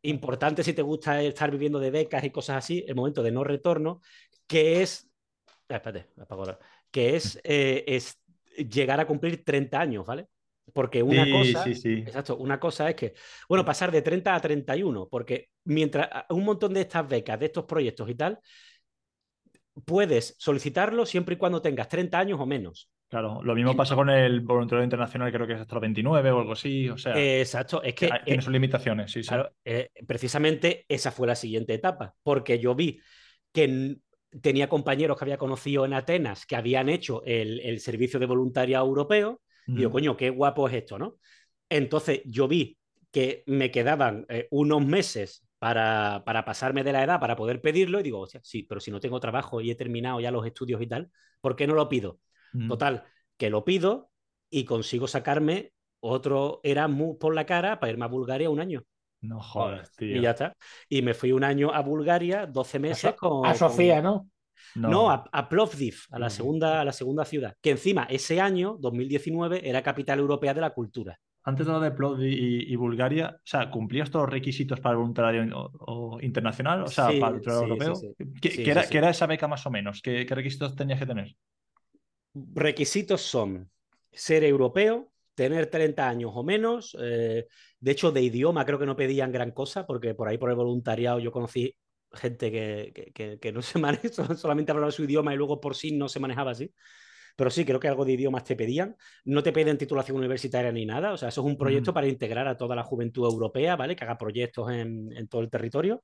S3: importante si te gusta estar viviendo de becas y cosas así, el momento de no retorno, que es, ah, espérate, que es, eh, es llegar a cumplir 30 años, ¿vale? Porque una cosa, exacto, una cosa es que, bueno, pasar de 30 a 31, porque mientras un montón de estas becas, de estos proyectos y tal, puedes solicitarlo siempre y cuando tengas 30 años o menos.
S1: Claro, lo mismo pasa con el voluntariado internacional, creo que es hasta los 29 o algo así, o sea.
S3: exacto, es que.
S1: Tiene sus limitaciones, sí, sí.
S3: Eh, precisamente esa fue la siguiente etapa, porque yo vi que tenía compañeros que había conocido en Atenas que habían hecho el, servicio de voluntariado europeo, y digo, coño, qué guapo es esto, ¿no? Entonces yo vi que me quedaban eh, unos meses para, para, pasarme de la edad para poder pedirlo y digo, o sea, sí, pero si no tengo trabajo y he terminado ya los estudios y tal, ¿por qué no lo pido? Total, que lo pido y consigo sacarme otro Erasmus por la cara para irme a Bulgaria un año.
S1: No jodas, tío.
S3: Y ya está. Y me fui un año a Bulgaria, 12 meses
S2: a
S3: con.
S2: A Sofía, ¿no?
S3: No, a, a, Plovdiv, a la, segunda, a la segunda ciudad. Que encima, ese año, 2019, era capital europea de la cultura
S1: antes de lo de Plod y, Bulgaria, o sea, ¿cumplías todos los requisitos para el voluntariado internacional? O sea, para el voluntariado europeo. ¿Qué, era, esa beca más o menos? ¿Qué, requisitos tenías que tener?
S3: Requisitos son ser europeo, tener 30 años o menos. Eh, de hecho, de idioma creo que no pedían gran cosa, porque por ahí por el voluntariado yo conocí gente que, que no se maneja, solamente hablaba su idioma y luego por sí no se manejaba así pero sí, creo que algo de idiomas te pedían. No te piden titulación universitaria ni nada, o sea, eso es un proyecto para integrar a toda la juventud europea, ¿vale? Que haga proyectos en, todo el territorio.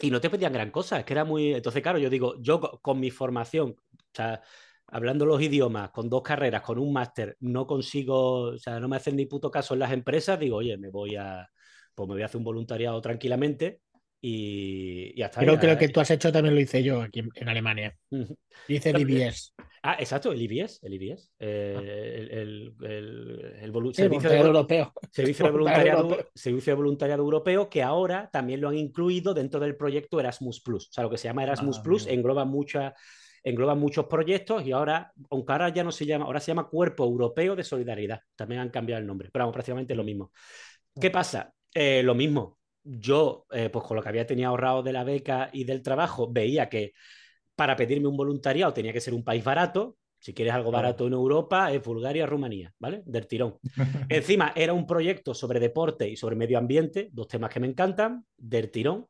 S3: Y no te pedían gran cosa, es que era muy... Entonces, claro, yo digo, yo con mi formación, o sea, hablando los idiomas, con dos carreras, con un máster, no consigo, o sea, no me hacen ni puto caso en las empresas, digo, oye, me voy a, pues me voy a hacer un voluntariado tranquilamente y, y hasta
S2: Creo que lo que tú has hecho también lo hice yo aquí en, Alemania. Hice el IBS.
S3: Ah, exacto, el IBS, el IBS. Eh, ah. el,
S2: el, servicio de, europeo.
S3: Servicio de, voluntariado, servicio de voluntariado europeo que ahora también lo han incluido dentro del proyecto Erasmus Plus. O sea, lo que se llama Erasmus ah, Plus engloba mucha, engloba muchos proyectos y ahora, aunque ahora ya no se llama, ahora se llama Cuerpo Europeo de Solidaridad. También han cambiado el nombre, pero vamos, prácticamente lo mismo. ¿Qué pasa? Eh, lo mismo, yo, eh, pues con lo que había tenido ahorrado de la beca y del trabajo, veía que para pedirme un voluntariado tenía que ser un país barato. Si quieres algo barato en Europa, es Bulgaria, Rumanía, ¿vale? Del tirón. Encima, era un proyecto sobre deporte y sobre medio ambiente, dos temas que me encantan, del tirón.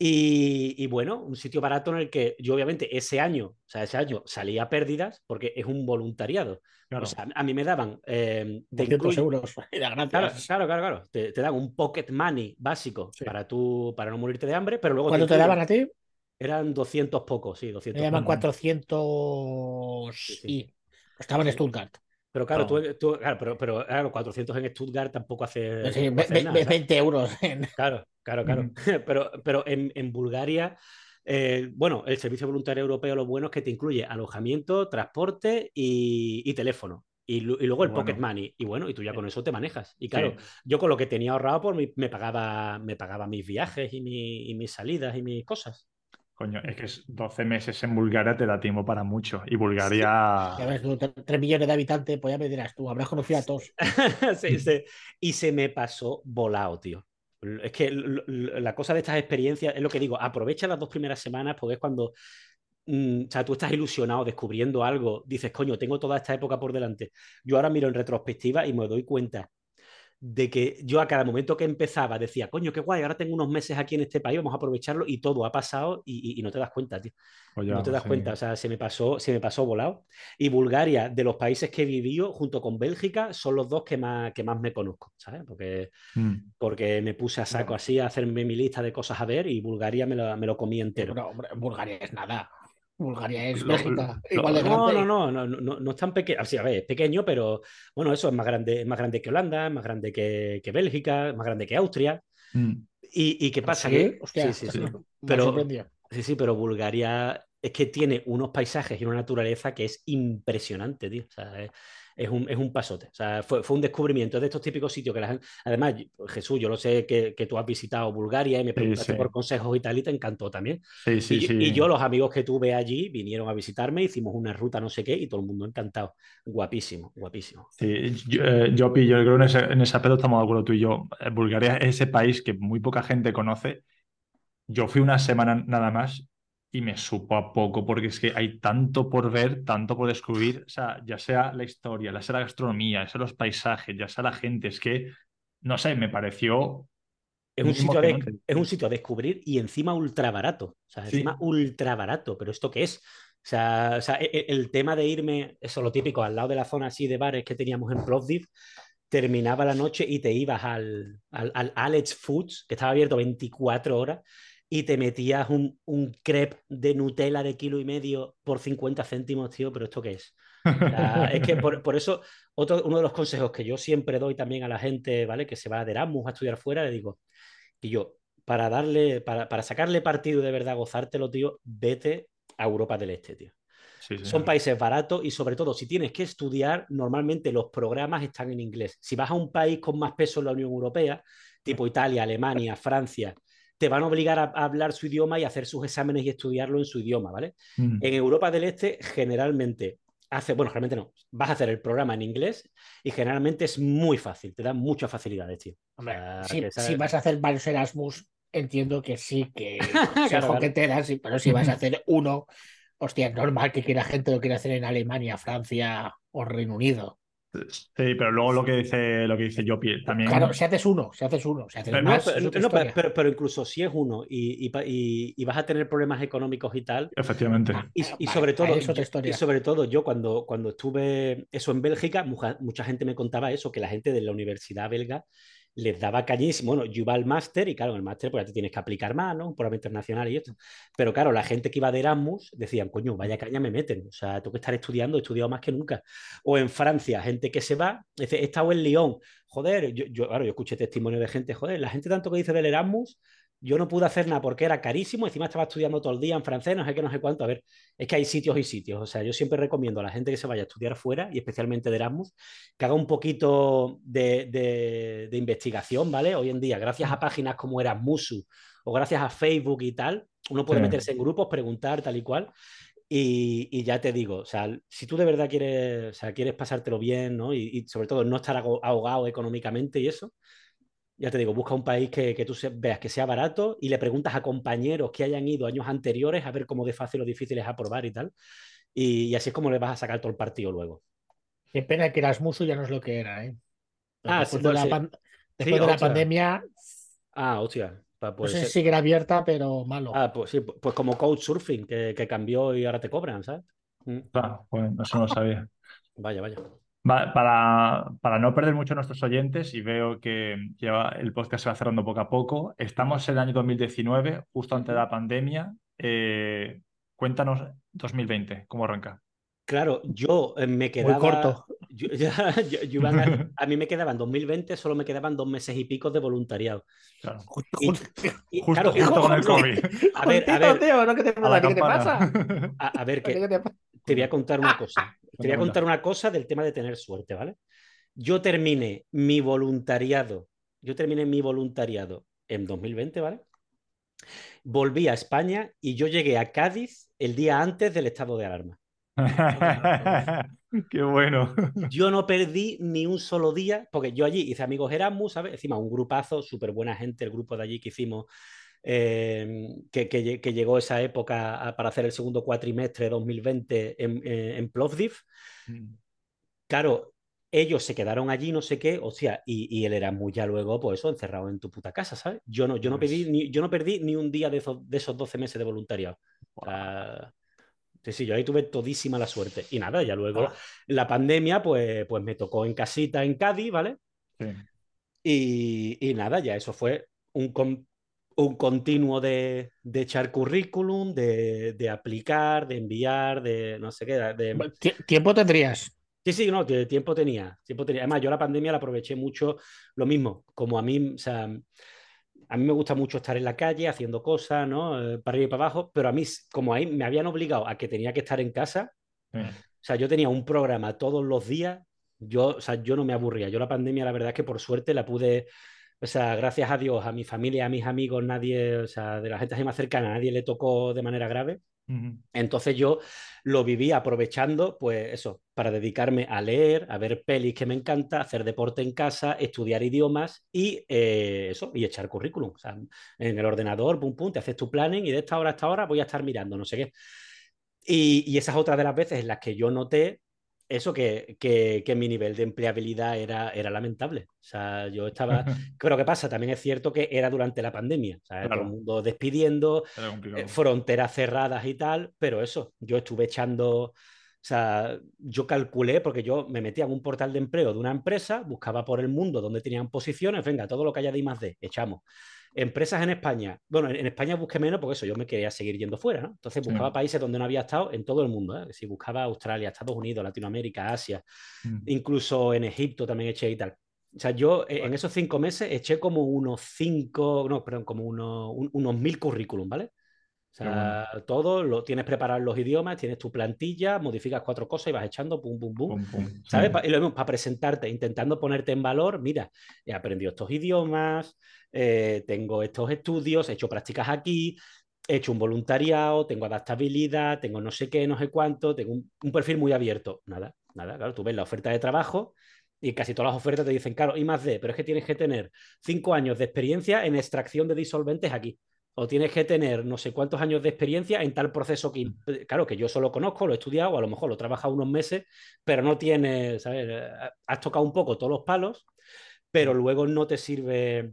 S3: Y, bueno, un sitio barato en el que yo obviamente ese año, o sea, ese año salía a pérdidas porque es un voluntariado. O sea, a mí me daban...
S2: Eh, 200 euros.
S3: Claro, claro, claro, claro. Te, te, dan un pocket money básico para, tú, para no morirte de hambre, pero luego...
S2: ¿Cuánto te, daban a ti?
S3: Eran 200 pocos, sí, 200.
S2: Me llaman 400 y... Estaba en Stuttgart.
S3: Pero claro, tú, claro, pero, pero claro, 400 en Stuttgart tampoco hace.
S2: Sí, 20 euros.
S3: Claro, claro, claro. pero, pero en, en Bulgaria, eh, bueno, el Servicio Voluntario Europeo lo bueno es que te incluye alojamiento, transporte y, teléfono. Y, luego el pocket money. Y bueno, y tú ya con eso te manejas. Y claro, yo con lo que tenía ahorrado, pues me pagaba, me pagaba mis viajes y, mi, y mis salidas y mis cosas.
S1: Coño, es que 12 meses en Bulgaria te da tiempo para mucho. Y Bulgaria.
S2: Ya ves, 3 millones de habitantes, pues ya me dirás tú, habrás conocido a todos.
S3: sí, sí. Y se me pasó volado, tío. Es que la cosa de estas experiencias es lo que digo, aprovecha las dos primeras semanas porque es cuando mm, o sea, tú estás ilusionado descubriendo algo, dices, coño, tengo toda esta época por delante. Yo ahora miro en retrospectiva y me doy cuenta de que yo a cada momento que empezaba decía, coño, qué guay, ahora tengo unos meses aquí en este país, vamos a aprovecharlo y todo ha pasado y, no te das cuenta, tío. No te das cuenta, o sea, se me, pasó, se me pasó volado. Y Bulgaria, de los países que he vivido, junto con Bélgica, son los dos que más, que más me conozco, ¿sabes? Porque, mm. porque me puse a saco así a hacerme mi lista de cosas a ver y Bulgaria me lo, me lo comí entero.
S2: hombre, Bulgaria es nada. Bulgaria es
S3: Bélgica. no, no, no, no, no, no, es tan pequeño. a ver, es pequeño, pero bueno, eso es más grande, más grande que Holanda, más grande que, que Bélgica, más grande que Austria. Mm. ¿Y, ¿Y, qué pasa?
S2: ¿Sí? sí, sí, sí.
S3: Pero, sí, sí, pero Bulgaria es que tiene unos paisajes y una naturaleza que es impresionante, tío. O sea, es un, es un pasote. O sea, fue, fue, un descubrimiento de estos típicos sitios que la gente. Además, Jesús, yo lo sé que, que tú has visitado Bulgaria y me preguntaste por consejos y tal, y te encantó también.
S1: Sí, sí,
S3: y,
S1: sí.
S3: y yo, los amigos que tuve allí, vinieron a visitarme, hicimos una ruta, no sé qué, y todo el mundo encantado. Guapísimo, guapísimo.
S1: Sí, yo, eh, yo, creo que en ese, en ese aspecto estamos de acuerdo tú y yo. Eh, Bulgaria es ese país que muy poca gente conoce. Yo fui una semana nada más y me supo a poco, porque es que hay tanto por ver, tanto por descubrir, o sea, ya sea la historia, ya sea la gastronomía, ya sea los paisajes, ya sea la gente, es que, no sé, me pareció...
S3: Es un, sitio de, es un sitio a descubrir y encima ultra barato, o sea, encima ultra barato, pero ¿esto qué es? O sea, o sea el, e, el, tema de irme, eso lo típico, al lado de la zona así de bares que teníamos en Plovdiv, terminaba la noche y te ibas al, al, al Alex Foods, que estaba abierto 24 horas, y te metías un, un crepe de Nutella de kilo y medio por 50 céntimos, tío, pero ¿esto qué es? es que por, eso, otro, uno de los consejos que yo siempre doy también a la gente, ¿vale? Que se va de Erasmus a estudiar fuera, le digo, y yo, para darle, para, para sacarle partido de verdad, gozártelo, tío, vete a Europa del Este, tío. Son países baratos y sobre todo si tienes que estudiar, normalmente los programas están en inglés. Si vas a un país con más peso en la Unión Europea, tipo Italia, Alemania, Francia, te van a obligar a, hablar su idioma y hacer sus exámenes y estudiarlo en su idioma, ¿vale? Mm. En Europa del Este, generalmente, hace, bueno, generalmente no, vas a hacer el programa en inglés y generalmente es muy fácil, te da muchas facilidades, tío.
S2: si, vas a hacer varios Erasmus, entiendo que sí, que, claro, que te das, pero si vas a hacer uno, hostia, es normal que quiera gente lo quiera hacer en Alemania, Francia o Reino
S1: Sí, pero luego lo que dice lo que dice Jopi también.
S2: Claro, si haces uno, si haces uno, si haces
S3: pero, más, pero, pero, incluso si es uno y, y, y, vas a tener problemas económicos y tal.
S1: Efectivamente.
S3: Y, y sobre todo, y sobre todo yo cuando, cuando estuve eso en Bélgica, mucha, mucha gente me contaba eso, que la gente de la universidad belga les daba cañísimo. Bueno, yo iba al máster y claro, en el máster pues ya te tienes que aplicar más, ¿no? Un programa internacional y esto. Pero claro, la gente que iba de Erasmus decían, coño, vaya caña me meten. O sea, tengo que estar estudiando, he estudiado más que nunca. O en Francia, gente que se va, dice, he estado en Lyon. Joder, yo, yo, claro, yo escuché testimonio de gente, joder, la gente tanto que dice del Erasmus, yo no pude hacer nada porque era carísimo, encima estaba estudiando todo el día en francés, no sé qué, no sé cuánto. A ver, es que hay sitios y sitios. O sea, yo siempre recomiendo a la gente que se vaya a estudiar fuera y especialmente de Erasmus, que haga un poquito de, investigación, ¿vale? Hoy en día, gracias a páginas como Erasmusu o gracias a Facebook y tal, uno puede meterse en grupos, preguntar tal y cual. Y, ya te digo, o sea, si tú de verdad quieres, o sea, quieres pasártelo bien, ¿no? Y, y sobre todo no estar ahogado económicamente y eso, ya te digo, busca un país que, que, tú veas que sea barato y le preguntas a compañeros que hayan ido años anteriores a ver cómo de fácil o difícil es aprobar y tal. Y, así es como le vas a sacar todo el partido luego.
S2: Qué pena que Erasmus ya no es lo que era, ¿eh? Ah, después de la, después de la pandemia.
S3: Ah, hostia.
S2: Pues, no sé si sigue abierta, pero malo.
S3: Ah, pues sí, pues como Couchsurfing, que, que cambió y ahora te cobran, ¿sabes?
S1: Mm. Ah, bueno, eso no lo sabía.
S3: vaya, vaya.
S1: Para, para, no perder mucho a nuestros oyentes, y veo que ya el podcast se va cerrando poco a poco, estamos en el año 2019, justo antes de la pandemia. Eh, cuéntanos 2020, ¿cómo arranca?
S3: Claro, yo eh, me quedaba.
S2: Muy corto.
S3: a, mí me quedaban 2020, solo me quedaban dos meses y pico de voluntariado.
S1: Claro. Justo, con el COVID.
S2: A ver, a ver. Tío, ¿qué te, ¿qué te pasa?
S3: A, ver, que, te voy a contar una cosa. Te voy a contar una cosa del tema de tener suerte, ¿vale? Yo terminé mi voluntariado, yo terminé mi voluntariado en 2020, ¿vale? Volví a España y yo llegué a Cádiz el día antes del estado de alarma.
S1: Qué bueno.
S3: Yo no perdí ni un solo día, porque yo allí hice amigos Erasmus, ¿sabes? Encima un grupazo, súper buena gente, el grupo de allí que hicimos, eh, que, que, llegó esa época para hacer el segundo cuatrimestre de 2020 en, en, Plovdiv. Mm. Claro, ellos se quedaron allí, no sé qué, hostia, y, y él era muy ya luego, pues eso, encerrado en tu puta casa, ¿sabes? Yo no, yo no, pedí, ni, yo no perdí ni un día de esos, de esos 12 meses de voluntariado. Sí, sí, yo ahí tuve todísima la suerte. Y nada, ya luego ah. la pandemia, pues, pues me tocó en casita en Cádiz, ¿vale? Sí. Y, y, nada, ya eso fue un, un continuo de, de echar currículum, de, de, aplicar, de enviar, de no sé qué. De...
S2: ¿Tiempo tendrías?
S3: Sí, sí, no, tiempo tenía, tiempo tenía. Además, yo la pandemia la aproveché mucho, lo mismo, como a mí, o sea, a mí me gusta mucho estar en la calle haciendo cosas, ¿no? Eh, para arriba y para abajo, pero a mí, como ahí me habían obligado a que tenía que estar en casa, o sea, yo tenía un programa todos los días, yo, o sea, yo no me aburría. Yo la pandemia, la verdad es que por suerte la pude o sea, gracias a Dios, a mi familia, a mis amigos, nadie, o sea, de la gente más cercana, nadie le tocó de manera grave. Entonces yo lo viví aprovechando, pues eso, para dedicarme a leer, a ver pelis que me encanta, hacer deporte en casa, estudiar idiomas y eh, eso, y echar currículum. En el ordenador, pum, pum, te haces tu planning y de esta hora a esta hora voy a estar mirando, no sé qué. Y, y esa es otra de las veces en las que yo noté eso que, que, mi nivel de empleabilidad era, era lamentable. O sea, yo estaba. Pero ¿qué pasa? También es cierto que era durante la pandemia. O sea, todo el mundo despidiendo, eh, fronteras cerradas y tal. Pero eso, yo estuve echando. O sea, yo calculé, porque yo me metía en un portal de empleo de una empresa, buscaba por el mundo donde tenían posiciones, venga, todo lo que haya de I más D, echamos. Empresas en España. Bueno, en España busqué menos porque eso, yo me quería seguir yendo fuera, ¿no? Entonces buscaba países donde no había estado en todo el mundo, ¿eh? Si buscaba Australia, Estados Unidos, Latinoamérica, Asia, mm. incluso en Egipto también eché y tal. O sea, yo eh, en esos cinco meses eché como unos cinco, no, perdón, como unos, unos mil currículum, ¿vale? O sea, todo lo tienes preparado los idiomas, tienes tu plantilla, modificas cuatro cosas y vas echando pum, pum, pum. ¿Sabes? Y lo mismo, para presentarte, intentando ponerte en valor, mira, he aprendido estos idiomas, eh, tengo estos estudios, he hecho prácticas aquí, he hecho un voluntariado, tengo adaptabilidad, tengo no sé qué, no sé cuánto, tengo un, perfil muy abierto. Nada, nada, claro, tú ves la oferta de trabajo y casi todas las ofertas te dicen, claro, y más de, pero es que tienes que tener cinco años de experiencia en extracción de disolventes aquí. O tienes que tener no sé cuántos años de experiencia en tal proceso que, claro, que yo solo conozco, lo he estudiado, o a lo mejor lo he trabajado unos meses, pero no tienes, ¿sabes? Has tocado un poco todos los palos, pero luego no te sirve,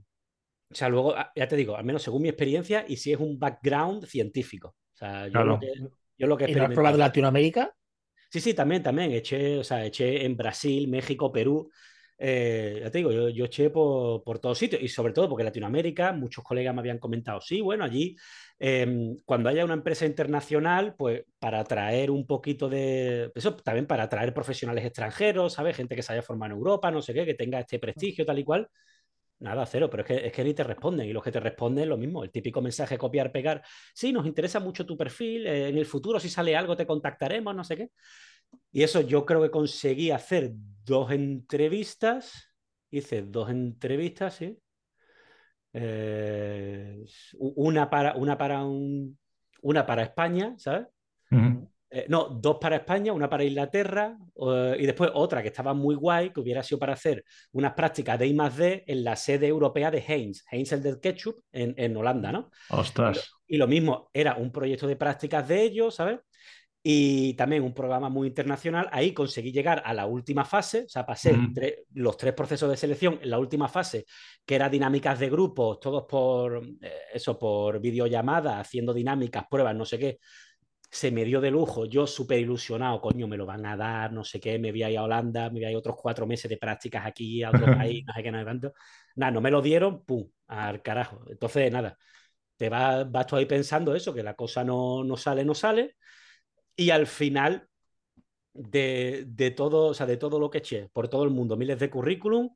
S3: o sea, luego, ah, ya te digo, al menos según mi experiencia, y si es un background científico. O sea, yo lo que, yo lo que
S2: ¿Y no has probado Latinoamérica?
S3: Sí, sí, también, también. Eché, o sea, eché en Brasil, México, Perú. Eh, ya te digo, yo, yo eché por, por, todos sitios y sobre todo porque Latinoamérica, muchos colegas me habían comentado, sí, bueno, allí em, cuando haya una empresa internacional, pues para atraer un poquito de, eso también para atraer profesionales extranjeros, ¿sabes? Gente que se haya formado en Europa, no sé qué, que tenga este prestigio tal y cual, Nada, cero, pero es que, es que ni te responden. Y los que te responden, lo mismo, el típico mensaje copiar, pegar. Sí, nos interesa mucho tu perfil. Eh, en el futuro, si sale algo, te contactaremos, no sé qué. Y eso yo creo que conseguí hacer dos entrevistas. Hice dos entrevistas, sí. Eh, una para, una para un, una para España, ¿sabes? Eh, no, dos para España, una para Inglaterra y después otra que estaba muy guay, que hubiera sido para hacer unas prácticas de I más D en la sede europea de Heinz, Heinz el del ketchup en, en Holanda, ¿no?
S1: Ostras.
S3: Y lo, mismo, era un proyecto de prácticas de ellos, ¿sabes? Y también un programa muy internacional. Ahí conseguí llegar a la última fase, o sea, pasé los tres procesos de selección en la última fase, que era dinámicas de grupos, todos por eh, eso, por videollamada, haciendo dinámicas, pruebas, no sé qué se me dio de lujo, yo súper ilusionado, coño, me lo van a dar, no sé qué, me voy a ir a Holanda, me voy a ir otros cuatro meses de prácticas aquí, a otro país, no sé qué, no sé tanto. Nada, no me lo dieron, pum, al carajo. Entonces, nada, te vas, vas tú ahí pensando eso, que la cosa no, no sale, no sale, y al final de, de, todo, o sea, de todo lo que eché por todo el mundo, miles de currículum,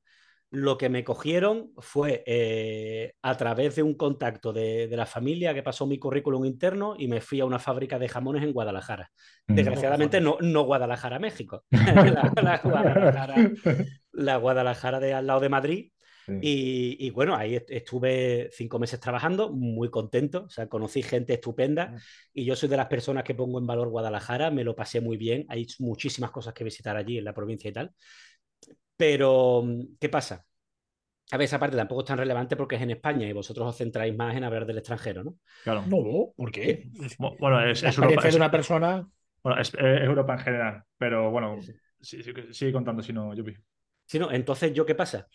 S3: lo que me cogieron fue eh, a través de un contacto de, la familia que pasó mi currículum interno y me fui a una fábrica de jamones en Guadalajara. Mm. Desgraciadamente no, no Guadalajara, México. la, Guadalajara, de al lado de Madrid. Y, bueno, ahí estuve cinco meses trabajando, muy contento, o sea, conocí gente estupenda mm. y yo soy de las personas que pongo en valor Guadalajara, me lo pasé muy bien, hay muchísimas cosas que visitar allí en la provincia y tal. Pero, ¿qué pasa? A ver, esa parte tampoco es tan relevante porque es en España y vosotros os centráis más en hablar del extranjero, ¿no?
S2: Claro. No, ¿por qué?
S1: Bueno, es, es
S2: Europa. Es, una persona.
S1: Bueno, es, Europa en general, pero bueno, sigue contando si no, Yupi.
S3: no, entonces, ¿yo qué pasa?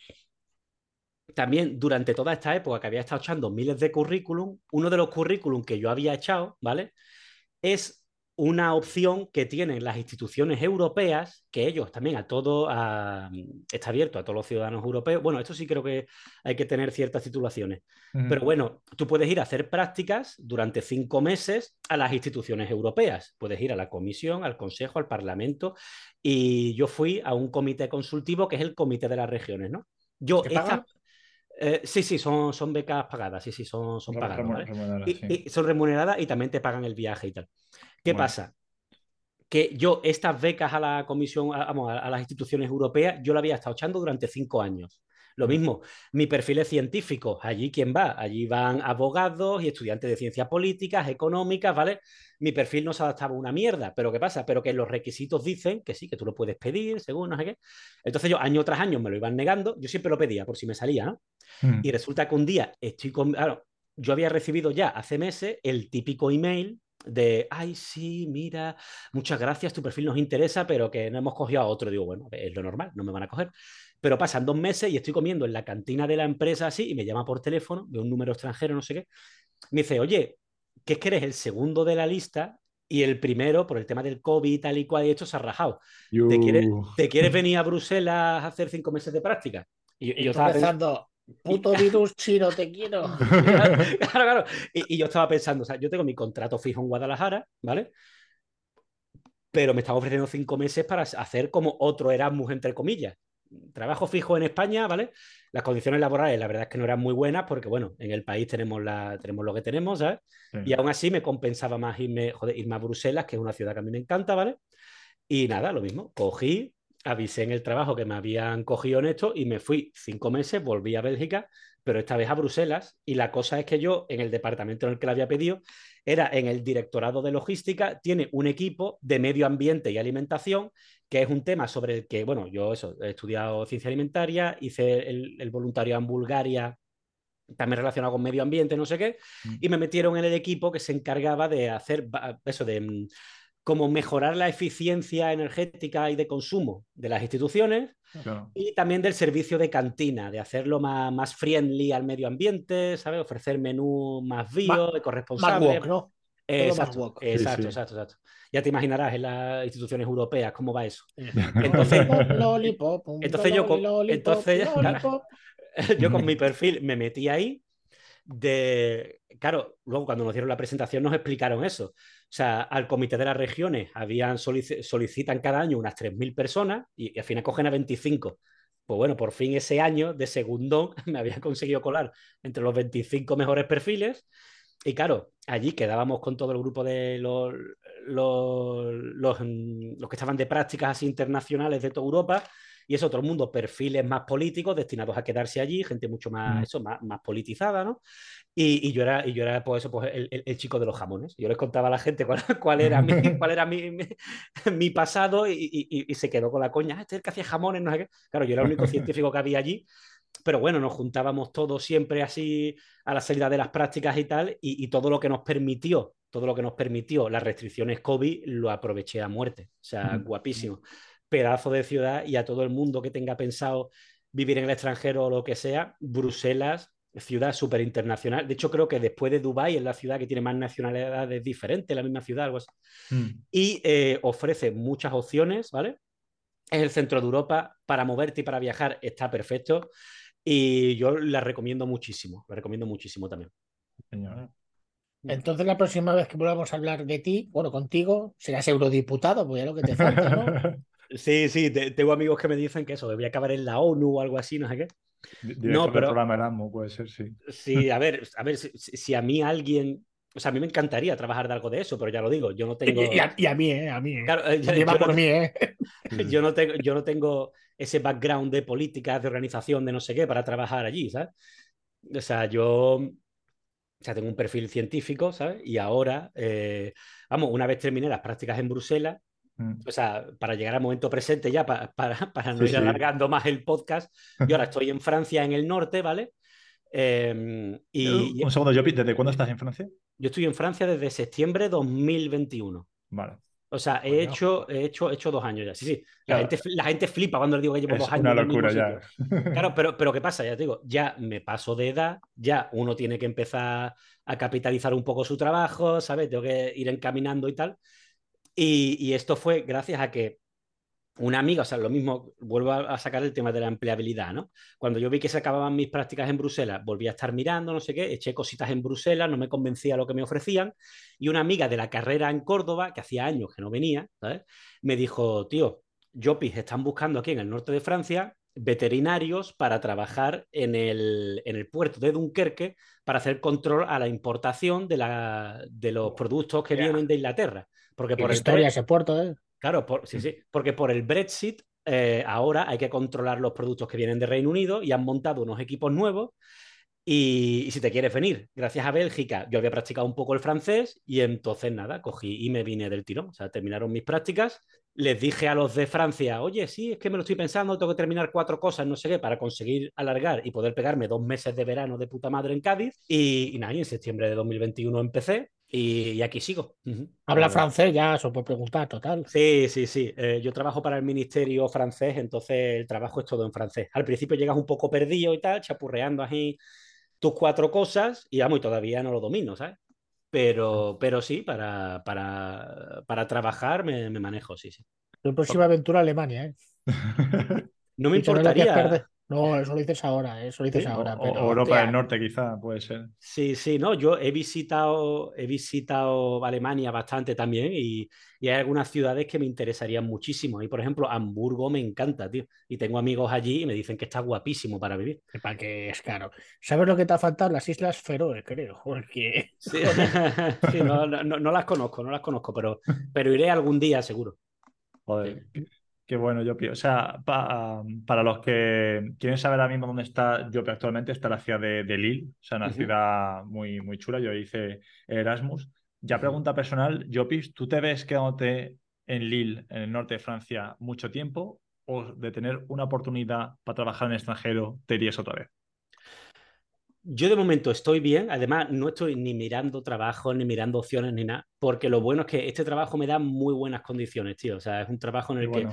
S3: También durante toda esta época que había estado echando miles de currículum, uno de los currículum que yo había echado, ¿vale? Es una opción que tienen las instituciones europeas, que ellos también a todo, está abierto a todos los ciudadanos europeos. Bueno, esto sí creo que hay que tener ciertas titulaciones. Pero bueno, tú puedes ir a hacer prácticas durante cinco meses a las instituciones europeas. Puedes ir a la Comisión, al Consejo, al Parlamento. Y yo fui a un comité consultivo que es el Comité de las Regiones, ¿no? Yo, eh, sí, sí, son, son becas pagadas, sí, sí, son, son pagadas. y, son remuneradas y también te pagan el viaje y tal. ¿Qué pasa? Que yo estas becas a la Comisión, vamos, a, las instituciones europeas, yo la había estado echando durante cinco años. Lo mismo, mi perfil es científico. Allí, ¿quién va? Allí van abogados y estudiantes de ciencias políticas, económicas, ¿vale? Mi perfil no se adaptaba a una mierda, pero ¿qué pasa? Pero que los requisitos dicen que sí, que tú lo puedes pedir, según no sé qué. Entonces yo año tras año me lo iban negando, yo siempre lo pedía por si me salía, ¿no? Mm. Y resulta que un día estoy con... Claro, yo había recibido ya hace meses el típico email de, ay, sí, mira, muchas gracias, tu perfil nos interesa, pero que no hemos cogido a otro. Digo, bueno, es lo normal, no me van a coger. Pero pasan dos meses y estoy comiendo en la cantina de la empresa así y me llama por teléfono de un número extranjero, no sé qué. Me dice, oye, ¿qué es que eres el segundo de la lista y el primero, por el tema del COVID tal y cual, y esto se ha rajado. ¿Te quieres, ¿Te quieres, venir a Bruselas a hacer cinco meses de práctica?
S2: Y, yo estaba pensando, Puto virus chino, te quiero.
S3: claro, claro. Y, yo estaba pensando, o sea, yo tengo mi contrato fijo en Guadalajara, ¿vale? Pero me estaba ofreciendo cinco meses para hacer como otro Erasmus, entre comillas. Trabajo fijo en España, ¿vale? Las condiciones laborales, la verdad es que no eran muy buenas porque, bueno, en el país tenemos, la, tenemos lo que tenemos, ¿sabes? Y aún así me compensaba más irme, joder, irme a Bruselas, que es una ciudad que a mí me encanta, ¿vale? Y nada, lo mismo, cogí, avisé en el trabajo que me habían cogido en esto y me fui cinco meses, volví a Bélgica, pero esta vez a Bruselas. Y la cosa es que yo, en el departamento en el que la había pedido, era en el directorado de logística, tiene un equipo de medio ambiente y alimentación, que es un tema sobre el que, bueno, yo eso, he estudiado ciencia alimentaria, hice el, el voluntariado en Bulgaria también relacionado con medio ambiente, no sé qué, mm. y me metieron en el equipo que se encargaba de hacer eso de mm, como mejorar la eficiencia energética y de consumo de las instituciones y también del servicio de cantina, de hacerlo más, más friendly al medio ambiente, ¿sabes? Ofrecer menú más bio, ecorresponsable.
S2: Más ¿no?
S3: exacto, exacto, exacto, exacto, Ya te imaginarás en las instituciones europeas cómo va eso. Entonces, entonces yo con, entonces, yo con mi perfil me metí ahí de, claro, luego cuando nos dieron la presentación nos explicaron eso. O sea, al comité de las regiones habían solicitan cada año unas 3.000 personas y, al final cogen a 25. Pues bueno, por fin ese año de segundo me había conseguido colar entre los 25 mejores perfiles. Y claro, allí quedábamos con todo el grupo de los, los, los, los que estaban de prácticas así internacionales de toda Europa y es otro mundo, perfiles más políticos destinados a quedarse allí, gente mucho más, mm. eso, más, más politizada, ¿no? Y, y, yo era, y yo era pues, eso, pues, el, el, chico de los jamones. Yo les contaba a la gente cuál, cuál era, mi, cuál era mi, mi, pasado y, y, se quedó con la coña, ah, este es el que hacía jamones, no sé qué. Claro, yo era el único científico que había allí, pero bueno, nos juntábamos todos siempre así a la salida de las prácticas y tal, y, todo lo que nos permitió, todo lo que nos permitió las restricciones COVID, lo aproveché a muerte. O sea, mm. guapísimo pedazo de ciudad y a todo el mundo que tenga pensado vivir en el extranjero o lo que sea, Bruselas, ciudad súper internacional. De hecho, creo que después de Dubái es la ciudad que tiene más nacionalidades diferentes, la misma ciudad, algo así. Mm. Y eh, ofrece muchas opciones, ¿vale? Es el centro de Europa, para moverte y para viajar está perfecto. Y yo la recomiendo muchísimo, la recomiendo muchísimo también.
S2: Entonces, la próxima vez que volvamos a hablar de ti, bueno, contigo, serás eurodiputado, pues ya lo que te falta, ¿no?
S3: Sí, sí, tengo amigos que me dicen que eso, que voy a acabar en la ONU o algo así, no sé qué.
S1: no, pero programa Erasmus puede ser, sí.
S3: Sí, a ver, a ver, si, a mí alguien o sea, a mí me encantaría trabajar de algo de eso, pero ya lo digo, yo no tengo.
S2: Y a, mí, ¿eh? A mí. ¿eh? Claro, yo, por
S3: no,
S2: mí, ¿eh?
S3: Yo no, tengo, yo no tengo ese background de políticas, de organización, de no sé qué, para trabajar allí, ¿sabes? O sea, yo. O sea, tengo un perfil científico, ¿sabes? Y ahora, eh, vamos, una vez terminé las prácticas en Bruselas. O sea, para llegar al momento presente ya, para, para, no ir alargando más el podcast, yo ahora estoy en Francia, en el norte, ¿vale?
S1: Em, y, Un segundo, Jopi, ¿desde cuándo estás en Francia?
S3: Yo estoy en Francia desde septiembre de 2021.
S1: Vale.
S3: O sea, he, hecho, he, hecho, hecho dos años ya. Sí, sí. La, gente, la gente flipa cuando le digo que llevo dos años.
S1: Una locura ya.
S3: Claro, pero, pero ¿qué pasa? Ya te digo, ya me paso de edad, ya uno tiene que empezar a capitalizar un poco su trabajo, ¿sabes? Tengo que ir encaminando y tal. Y, y esto fue gracias a que una amiga, o sea, lo mismo, vuelvo a, sacar el tema de la empleabilidad, ¿no? Cuando yo vi que se acababan mis prácticas en Bruselas, volví a estar mirando, no sé qué, eché cositas en Bruselas, no me convencía lo que me ofrecían, y una amiga de la carrera en Córdoba, que hacía años que no venía, ¿sabes? Me dijo, tío, Jopis están buscando aquí en el norte de Francia veterinarios para trabajar en el, en el puerto de Dunkerque para hacer control a la importación de, la, de los productos que vienen de Inglaterra. Porque por
S2: historia ese puerto, ¿eh?
S3: Claro, sí, sí, porque por el Brexit eh, ahora hay que controlar los productos que vienen de Reino Unido y han montado unos equipos nuevos. Y, si te quieres venir, gracias a Bélgica, yo había practicado un poco el francés y entonces nada, cogí y me vine del tirón. O sea, terminaron mis prácticas. Les dije a los de Francia, oye, sí, es que me lo estoy pensando, tengo que terminar cuatro cosas, no sé qué, para conseguir alargar y poder pegarme dos meses de verano de puta madre en Cádiz. Y, y nada, y en septiembre de 2021 empecé y, aquí sigo.
S2: Habla francés ya, eso puede preguntar, total.
S3: Sí, sí, sí. Eh, yo trabajo para el ministerio francés, entonces el trabajo es todo en francés. Al principio llegas un poco perdido y tal, chapurreando así tus cuatro cosas y vamos, y todavía no lo domino, ¿sabes? Pero, pero sí, para, para, para trabajar me, me, manejo, sí, sí.
S2: Tu próxima aventura a Alemania, ¿eh?
S3: no me importaría.
S2: No, eso lo dices ahora, eso lo dices ahora. Pero,
S1: Europa del Norte quizá, puede ser.
S3: Sí, sí, no, yo he visitado, he visitado Alemania bastante también y, hay algunas ciudades que me interesarían muchísimo. Y por ejemplo, Hamburgo me encanta, tío. Y tengo amigos allí y me dicen que está guapísimo para vivir.
S2: Para que es caro. ¿Sabes lo que te ha faltado? Las Islas Feroe, creo. Porque...
S3: Sí, no, las conozco, no las conozco, pero, pero iré algún día seguro.
S1: Joder. Qué bueno, Yopi. O sea, para los que quieren saber ahora mismo dónde está Yopi actualmente, está la ciudad de, Lille, o sea, una ciudad muy, muy chula. Yo hice Erasmus. Ya pregunta personal, Yopi, ¿tú te ves quedándote en Lille, en el norte de Francia, mucho tiempo? ¿O de tener una oportunidad para trabajar en el extranjero, te irías otra vez?
S3: Yo de momento estoy bien, además no estoy ni mirando trabajo, ni mirando opciones, ni nada, porque lo bueno es que este trabajo me da muy buenas condiciones, tío. O sea, es un trabajo en el que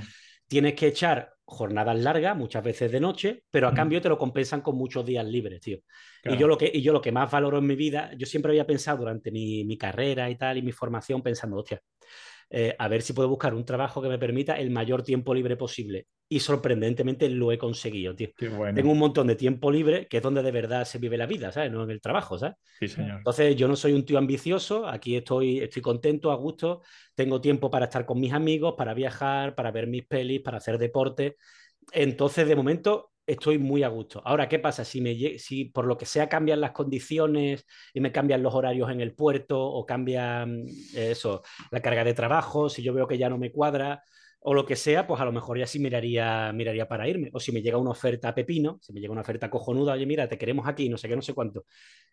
S3: tienes que echar jornadas largas, muchas veces de noche, pero a cambio te lo compensan con muchos días libres, tío. Y, yo lo que, y yo lo que más valoro en mi vida, yo siempre había pensado durante mi, mi carrera y tal, y mi formación, pensando, hostia, eh, a ver si puedo buscar un trabajo que me permita el mayor tiempo libre posible. Y sorprendentemente lo he conseguido, tío. Tengo un montón de tiempo libre, que es donde de verdad se vive la vida, ¿sabes? No en el trabajo, ¿sabes?
S1: Sí, señor.
S3: Entonces, yo no soy un tío ambicioso, aquí estoy, estoy contento, a gusto, tengo tiempo para estar con mis amigos, para viajar, para ver mis pelis, para hacer deporte. Entonces, de momento, estoy muy a gusto. Ahora, ¿qué pasa? Si, me, si por lo que sea cambian las condiciones y me cambian los horarios en el puerto o cambian eso, la carga de trabajo, si yo veo que ya no me cuadra o lo que sea, pues a lo mejor ya sí miraría, miraría para irme. O si me llega una oferta a pepino, si me llega una oferta cojonuda, oye, mira, te queremos aquí, no sé qué, no sé cuánto,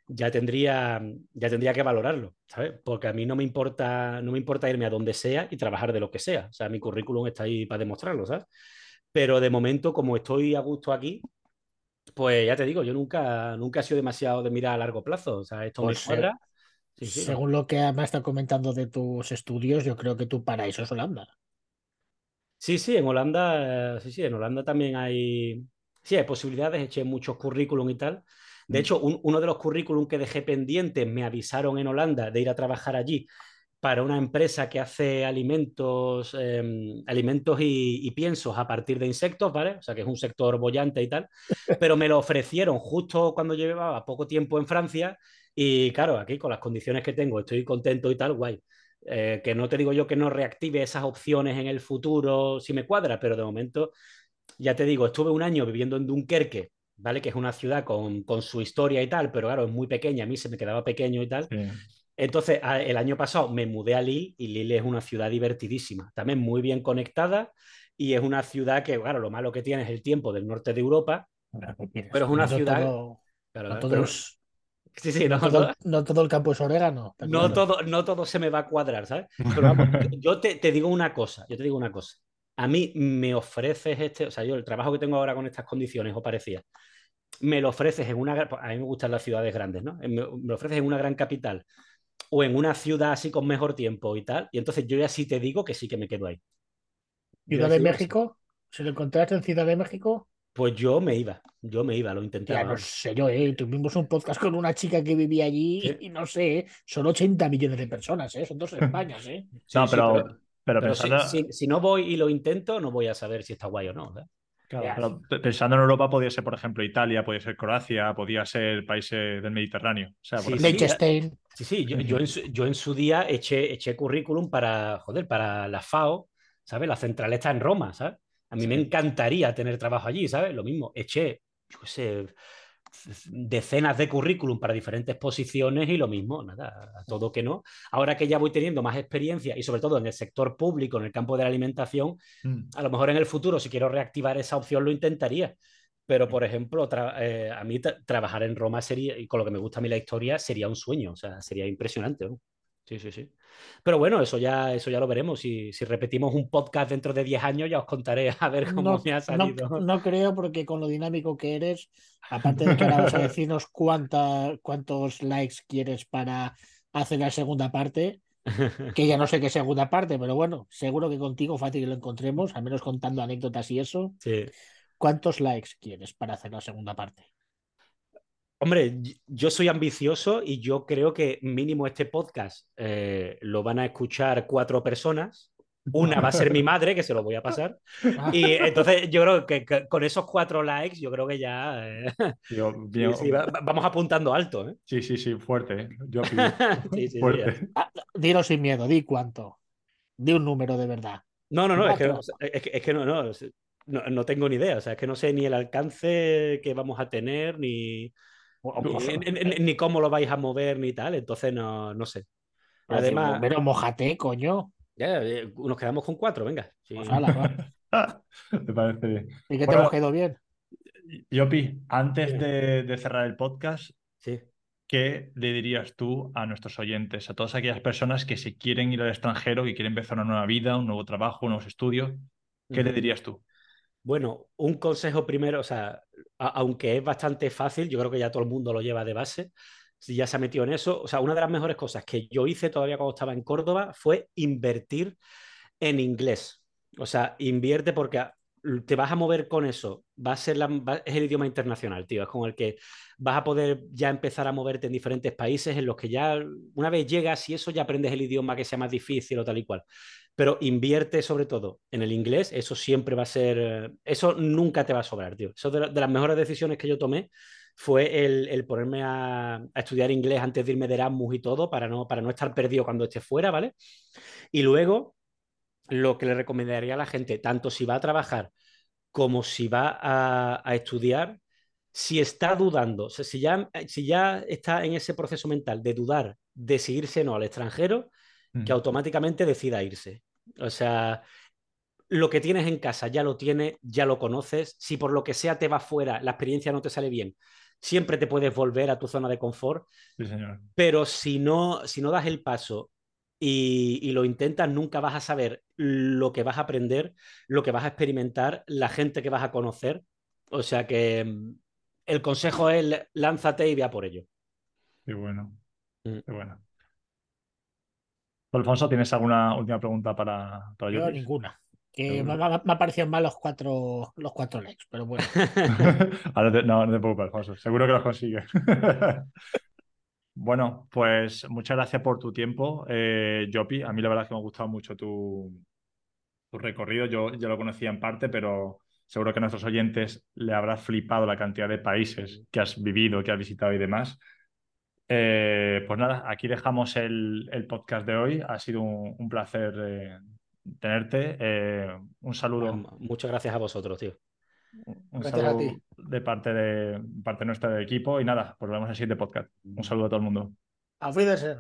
S3: ya tendría, ya tendría que valorarlo, ¿sabes? Porque a mí no me importa, no me importa irme a donde sea y trabajar de lo que sea. O sea, mi currículum está ahí para demostrarlo, ¿sabes? Pero de momento, como estoy a gusto aquí, pues ya te digo, yo nunca, nunca he sido demasiado de mirar a largo plazo. O sea, esto me pues, cuadra.
S2: según lo que me está comentando de tus estudios, yo creo que tu paraíso es Holanda.
S3: Sí, sí, en Holanda, sí, sí, en Holanda también hay, sí, hay posibilidades, eché muchos currículum y tal. De mm. hecho, uno de los currículum que dejé pendientes me avisaron en Holanda de ir a trabajar allí para una empresa que hace alimentos, em, alimentos y, piensos a partir de insectos, ¿vale? O sea, que es un sector bollante y tal, pero me lo ofrecieron justo cuando llevaba poco tiempo en Francia y claro, aquí con las condiciones que tengo estoy contento y tal, guay. Eh, que no te digo yo que no reactive esas opciones en el futuro si me cuadra, pero de momento, ya te digo, estuve un año viviendo en Dunkerque, ¿vale? Que es una ciudad con, con su historia y tal, pero claro, es muy pequeña, a mí se me quedaba pequeño y tal. Sí. Entonces, el año pasado me mudé a Lille y Lille es una ciudad divertidísima, también muy bien conectada y es una ciudad que, claro, lo malo que tiene es el tiempo del norte de Europa, pero es una ciudad...
S2: no, sí, sí, no, todo, el campo es orégano.
S3: No todo, no todo se me va a cuadrar, ¿sabes? Pero vamos, yo te, te, digo una cosa, yo te digo una cosa. A mí me ofreces este, o sea, yo el trabajo que tengo ahora con estas condiciones o parecía, me lo ofreces en una, a mí me gustan las ciudades grandes, ¿no? Me, me lo ofreces en una gran capital o en una ciudad así con mejor tiempo y tal. Y entonces yo ya sí te digo que sí que me quedo ahí.
S2: ¿Ciudad de México? ¿Se lo encontraste en Ciudad de México?
S3: Pues yo me iba, yo me iba, lo intentaba.
S2: Ya no sé yo, ¿eh? Tuvimos un podcast con una chica que vivía allí y no sé, ¿eh? son 80 millones de personas, ¿eh? Son dos Españas, ¿eh?
S1: no, pero, pero,
S3: si, no voy y lo intento, no voy a saber si está guay o no.
S1: Claro, pero pensando en Europa, podría ser, por ejemplo, Italia, podría ser Croacia, podría ser países del Mediterráneo. O sea,
S2: sí, sí,
S3: sí, yo, yo, en su, yo, en su, día eché, eché currículum para, joder, para la FAO, ¿sabes? La central está en Roma, ¿sabes? A mí me encantaría tener trabajo allí, ¿sabes? Lo mismo, eché, yo qué sé, decenas de currículum para diferentes posiciones y lo mismo, nada, a todo que no. Ahora que ya voy teniendo más experiencia y sobre todo en el sector público, en el campo de la alimentación, mm. a lo mejor en el futuro, si quiero reactivar esa opción, lo intentaría. Pero, por ejemplo, eh, a mí trabajar en Roma sería, y con lo que me gusta a mí la historia, sería un sueño, o sea, sería impresionante. ¿no? Sí, sí, sí. Pero bueno, eso ya, eso ya lo veremos. Si, si repetimos un podcast dentro de 10 años, ya os contaré a ver cómo me ha salido.
S2: No, creo, porque con lo dinámico que eres, aparte de que ahora vas a decirnos cuánta, cuántos likes quieres para hacer la segunda parte, que ya no sé qué segunda parte, pero bueno, seguro que contigo fácil que lo encontremos, al menos contando anécdotas y eso.
S3: Sí.
S2: ¿Cuántos likes quieres para hacer la segunda parte?
S3: Hombre, yo soy ambicioso y yo creo que mínimo este podcast eh, lo van a escuchar cuatro personas. Una va a ser mi madre, que se lo voy a pasar. Y entonces yo creo que, con esos cuatro likes, yo creo que ya eh, vamos apuntando alto. ¿eh?
S1: Sí, sí, sí, fuerte. Yo
S2: sí, sí, fuerte. Ah, dilo sin miedo, di cuánto. Di un número de verdad.
S3: No, no, no, es que, es que, no, no, no, no tengo ni idea. O sea, es que no sé ni el alcance que vamos a tener, ni, ni, cómo lo vais a mover ni tal, entonces no, no sé.
S2: Además. Pero mojate, coño.
S3: Ya, eh, nos quedamos con cuatro, venga.
S1: Pues Me parece bien.
S2: ¿Y que te hemos quedado bien?
S1: Yopi, antes de, cerrar el podcast,
S3: sí.
S1: ¿qué le dirías tú a nuestros oyentes, a todas aquellas personas que se quieren ir al extranjero, y quieren empezar una nueva vida, un nuevo trabajo, nuevos estudios? ¿Qué le dirías tú?
S3: Bueno, un consejo primero, o sea, aunque es bastante fácil, yo creo que ya todo el mundo lo lleva de base, si ya se ha metido en eso, o sea, una de las mejores cosas que yo hice todavía cuando estaba en Córdoba fue invertir en inglés. O sea, invierte porque te vas a mover con eso, va a ser es el idioma internacional, tío, es con el que vas a poder ya empezar a moverte en diferentes países en los que ya una vez llegas y eso ya aprendes el idioma que sea más difícil o tal y cual pero invierte sobre todo en el inglés, eso siempre va a ser, eso nunca te va a sobrar, tío. Eso de, las mejores decisiones que yo tomé fue el, ponerme a, estudiar inglés antes de irme de Erasmus y todo, para no, para no estar perdido cuando esté fuera, ¿vale? Y luego, lo que le recomendaría a la gente, tanto si va a trabajar como si va a, estudiar, si está dudando, si, ya, si ya está en ese proceso mental de dudar de si irse o no al extranjero, que automáticamente decida irse. O sea, lo que tienes en casa ya lo tienes, ya lo conoces. Si por lo que sea te va fuera, la experiencia no te sale bien, siempre te puedes volver a tu zona de confort. Pero si no, si no das el paso y, lo intentas, nunca vas a saber lo que vas a aprender, lo que vas a experimentar, la gente que vas a conocer. O sea que mm, el consejo es lánzate y vea por ello.
S1: Qué bueno. Mm. Qué bueno. Alfonso, ¿tienes alguna última pregunta para, para
S2: yo? ninguna. Que me, ha parecido mal los cuatro, los cuatro likes, pero bueno.
S1: no, no te preocupes, Alfonso. Seguro que los consigues. bueno, pues muchas gracias por tu tiempo, eh, Jopi. A mí la verdad es que me ha gustado mucho tu, tu recorrido. Yo ya lo conocía en parte, pero seguro que a nuestros oyentes le habrá flipado la cantidad de países que has vivido, que has visitado y demás. Eh, pues nada, aquí dejamos el, podcast de hoy. Ha sido un, placer eh, tenerte. Eh, un saludo.
S3: muchas gracias a vosotros, tío.
S1: Un saludo de parte de parte nuestra del equipo. Y nada, pues vemos el siguiente podcast. Un saludo a todo el mundo.
S2: Auf Wiedersehen.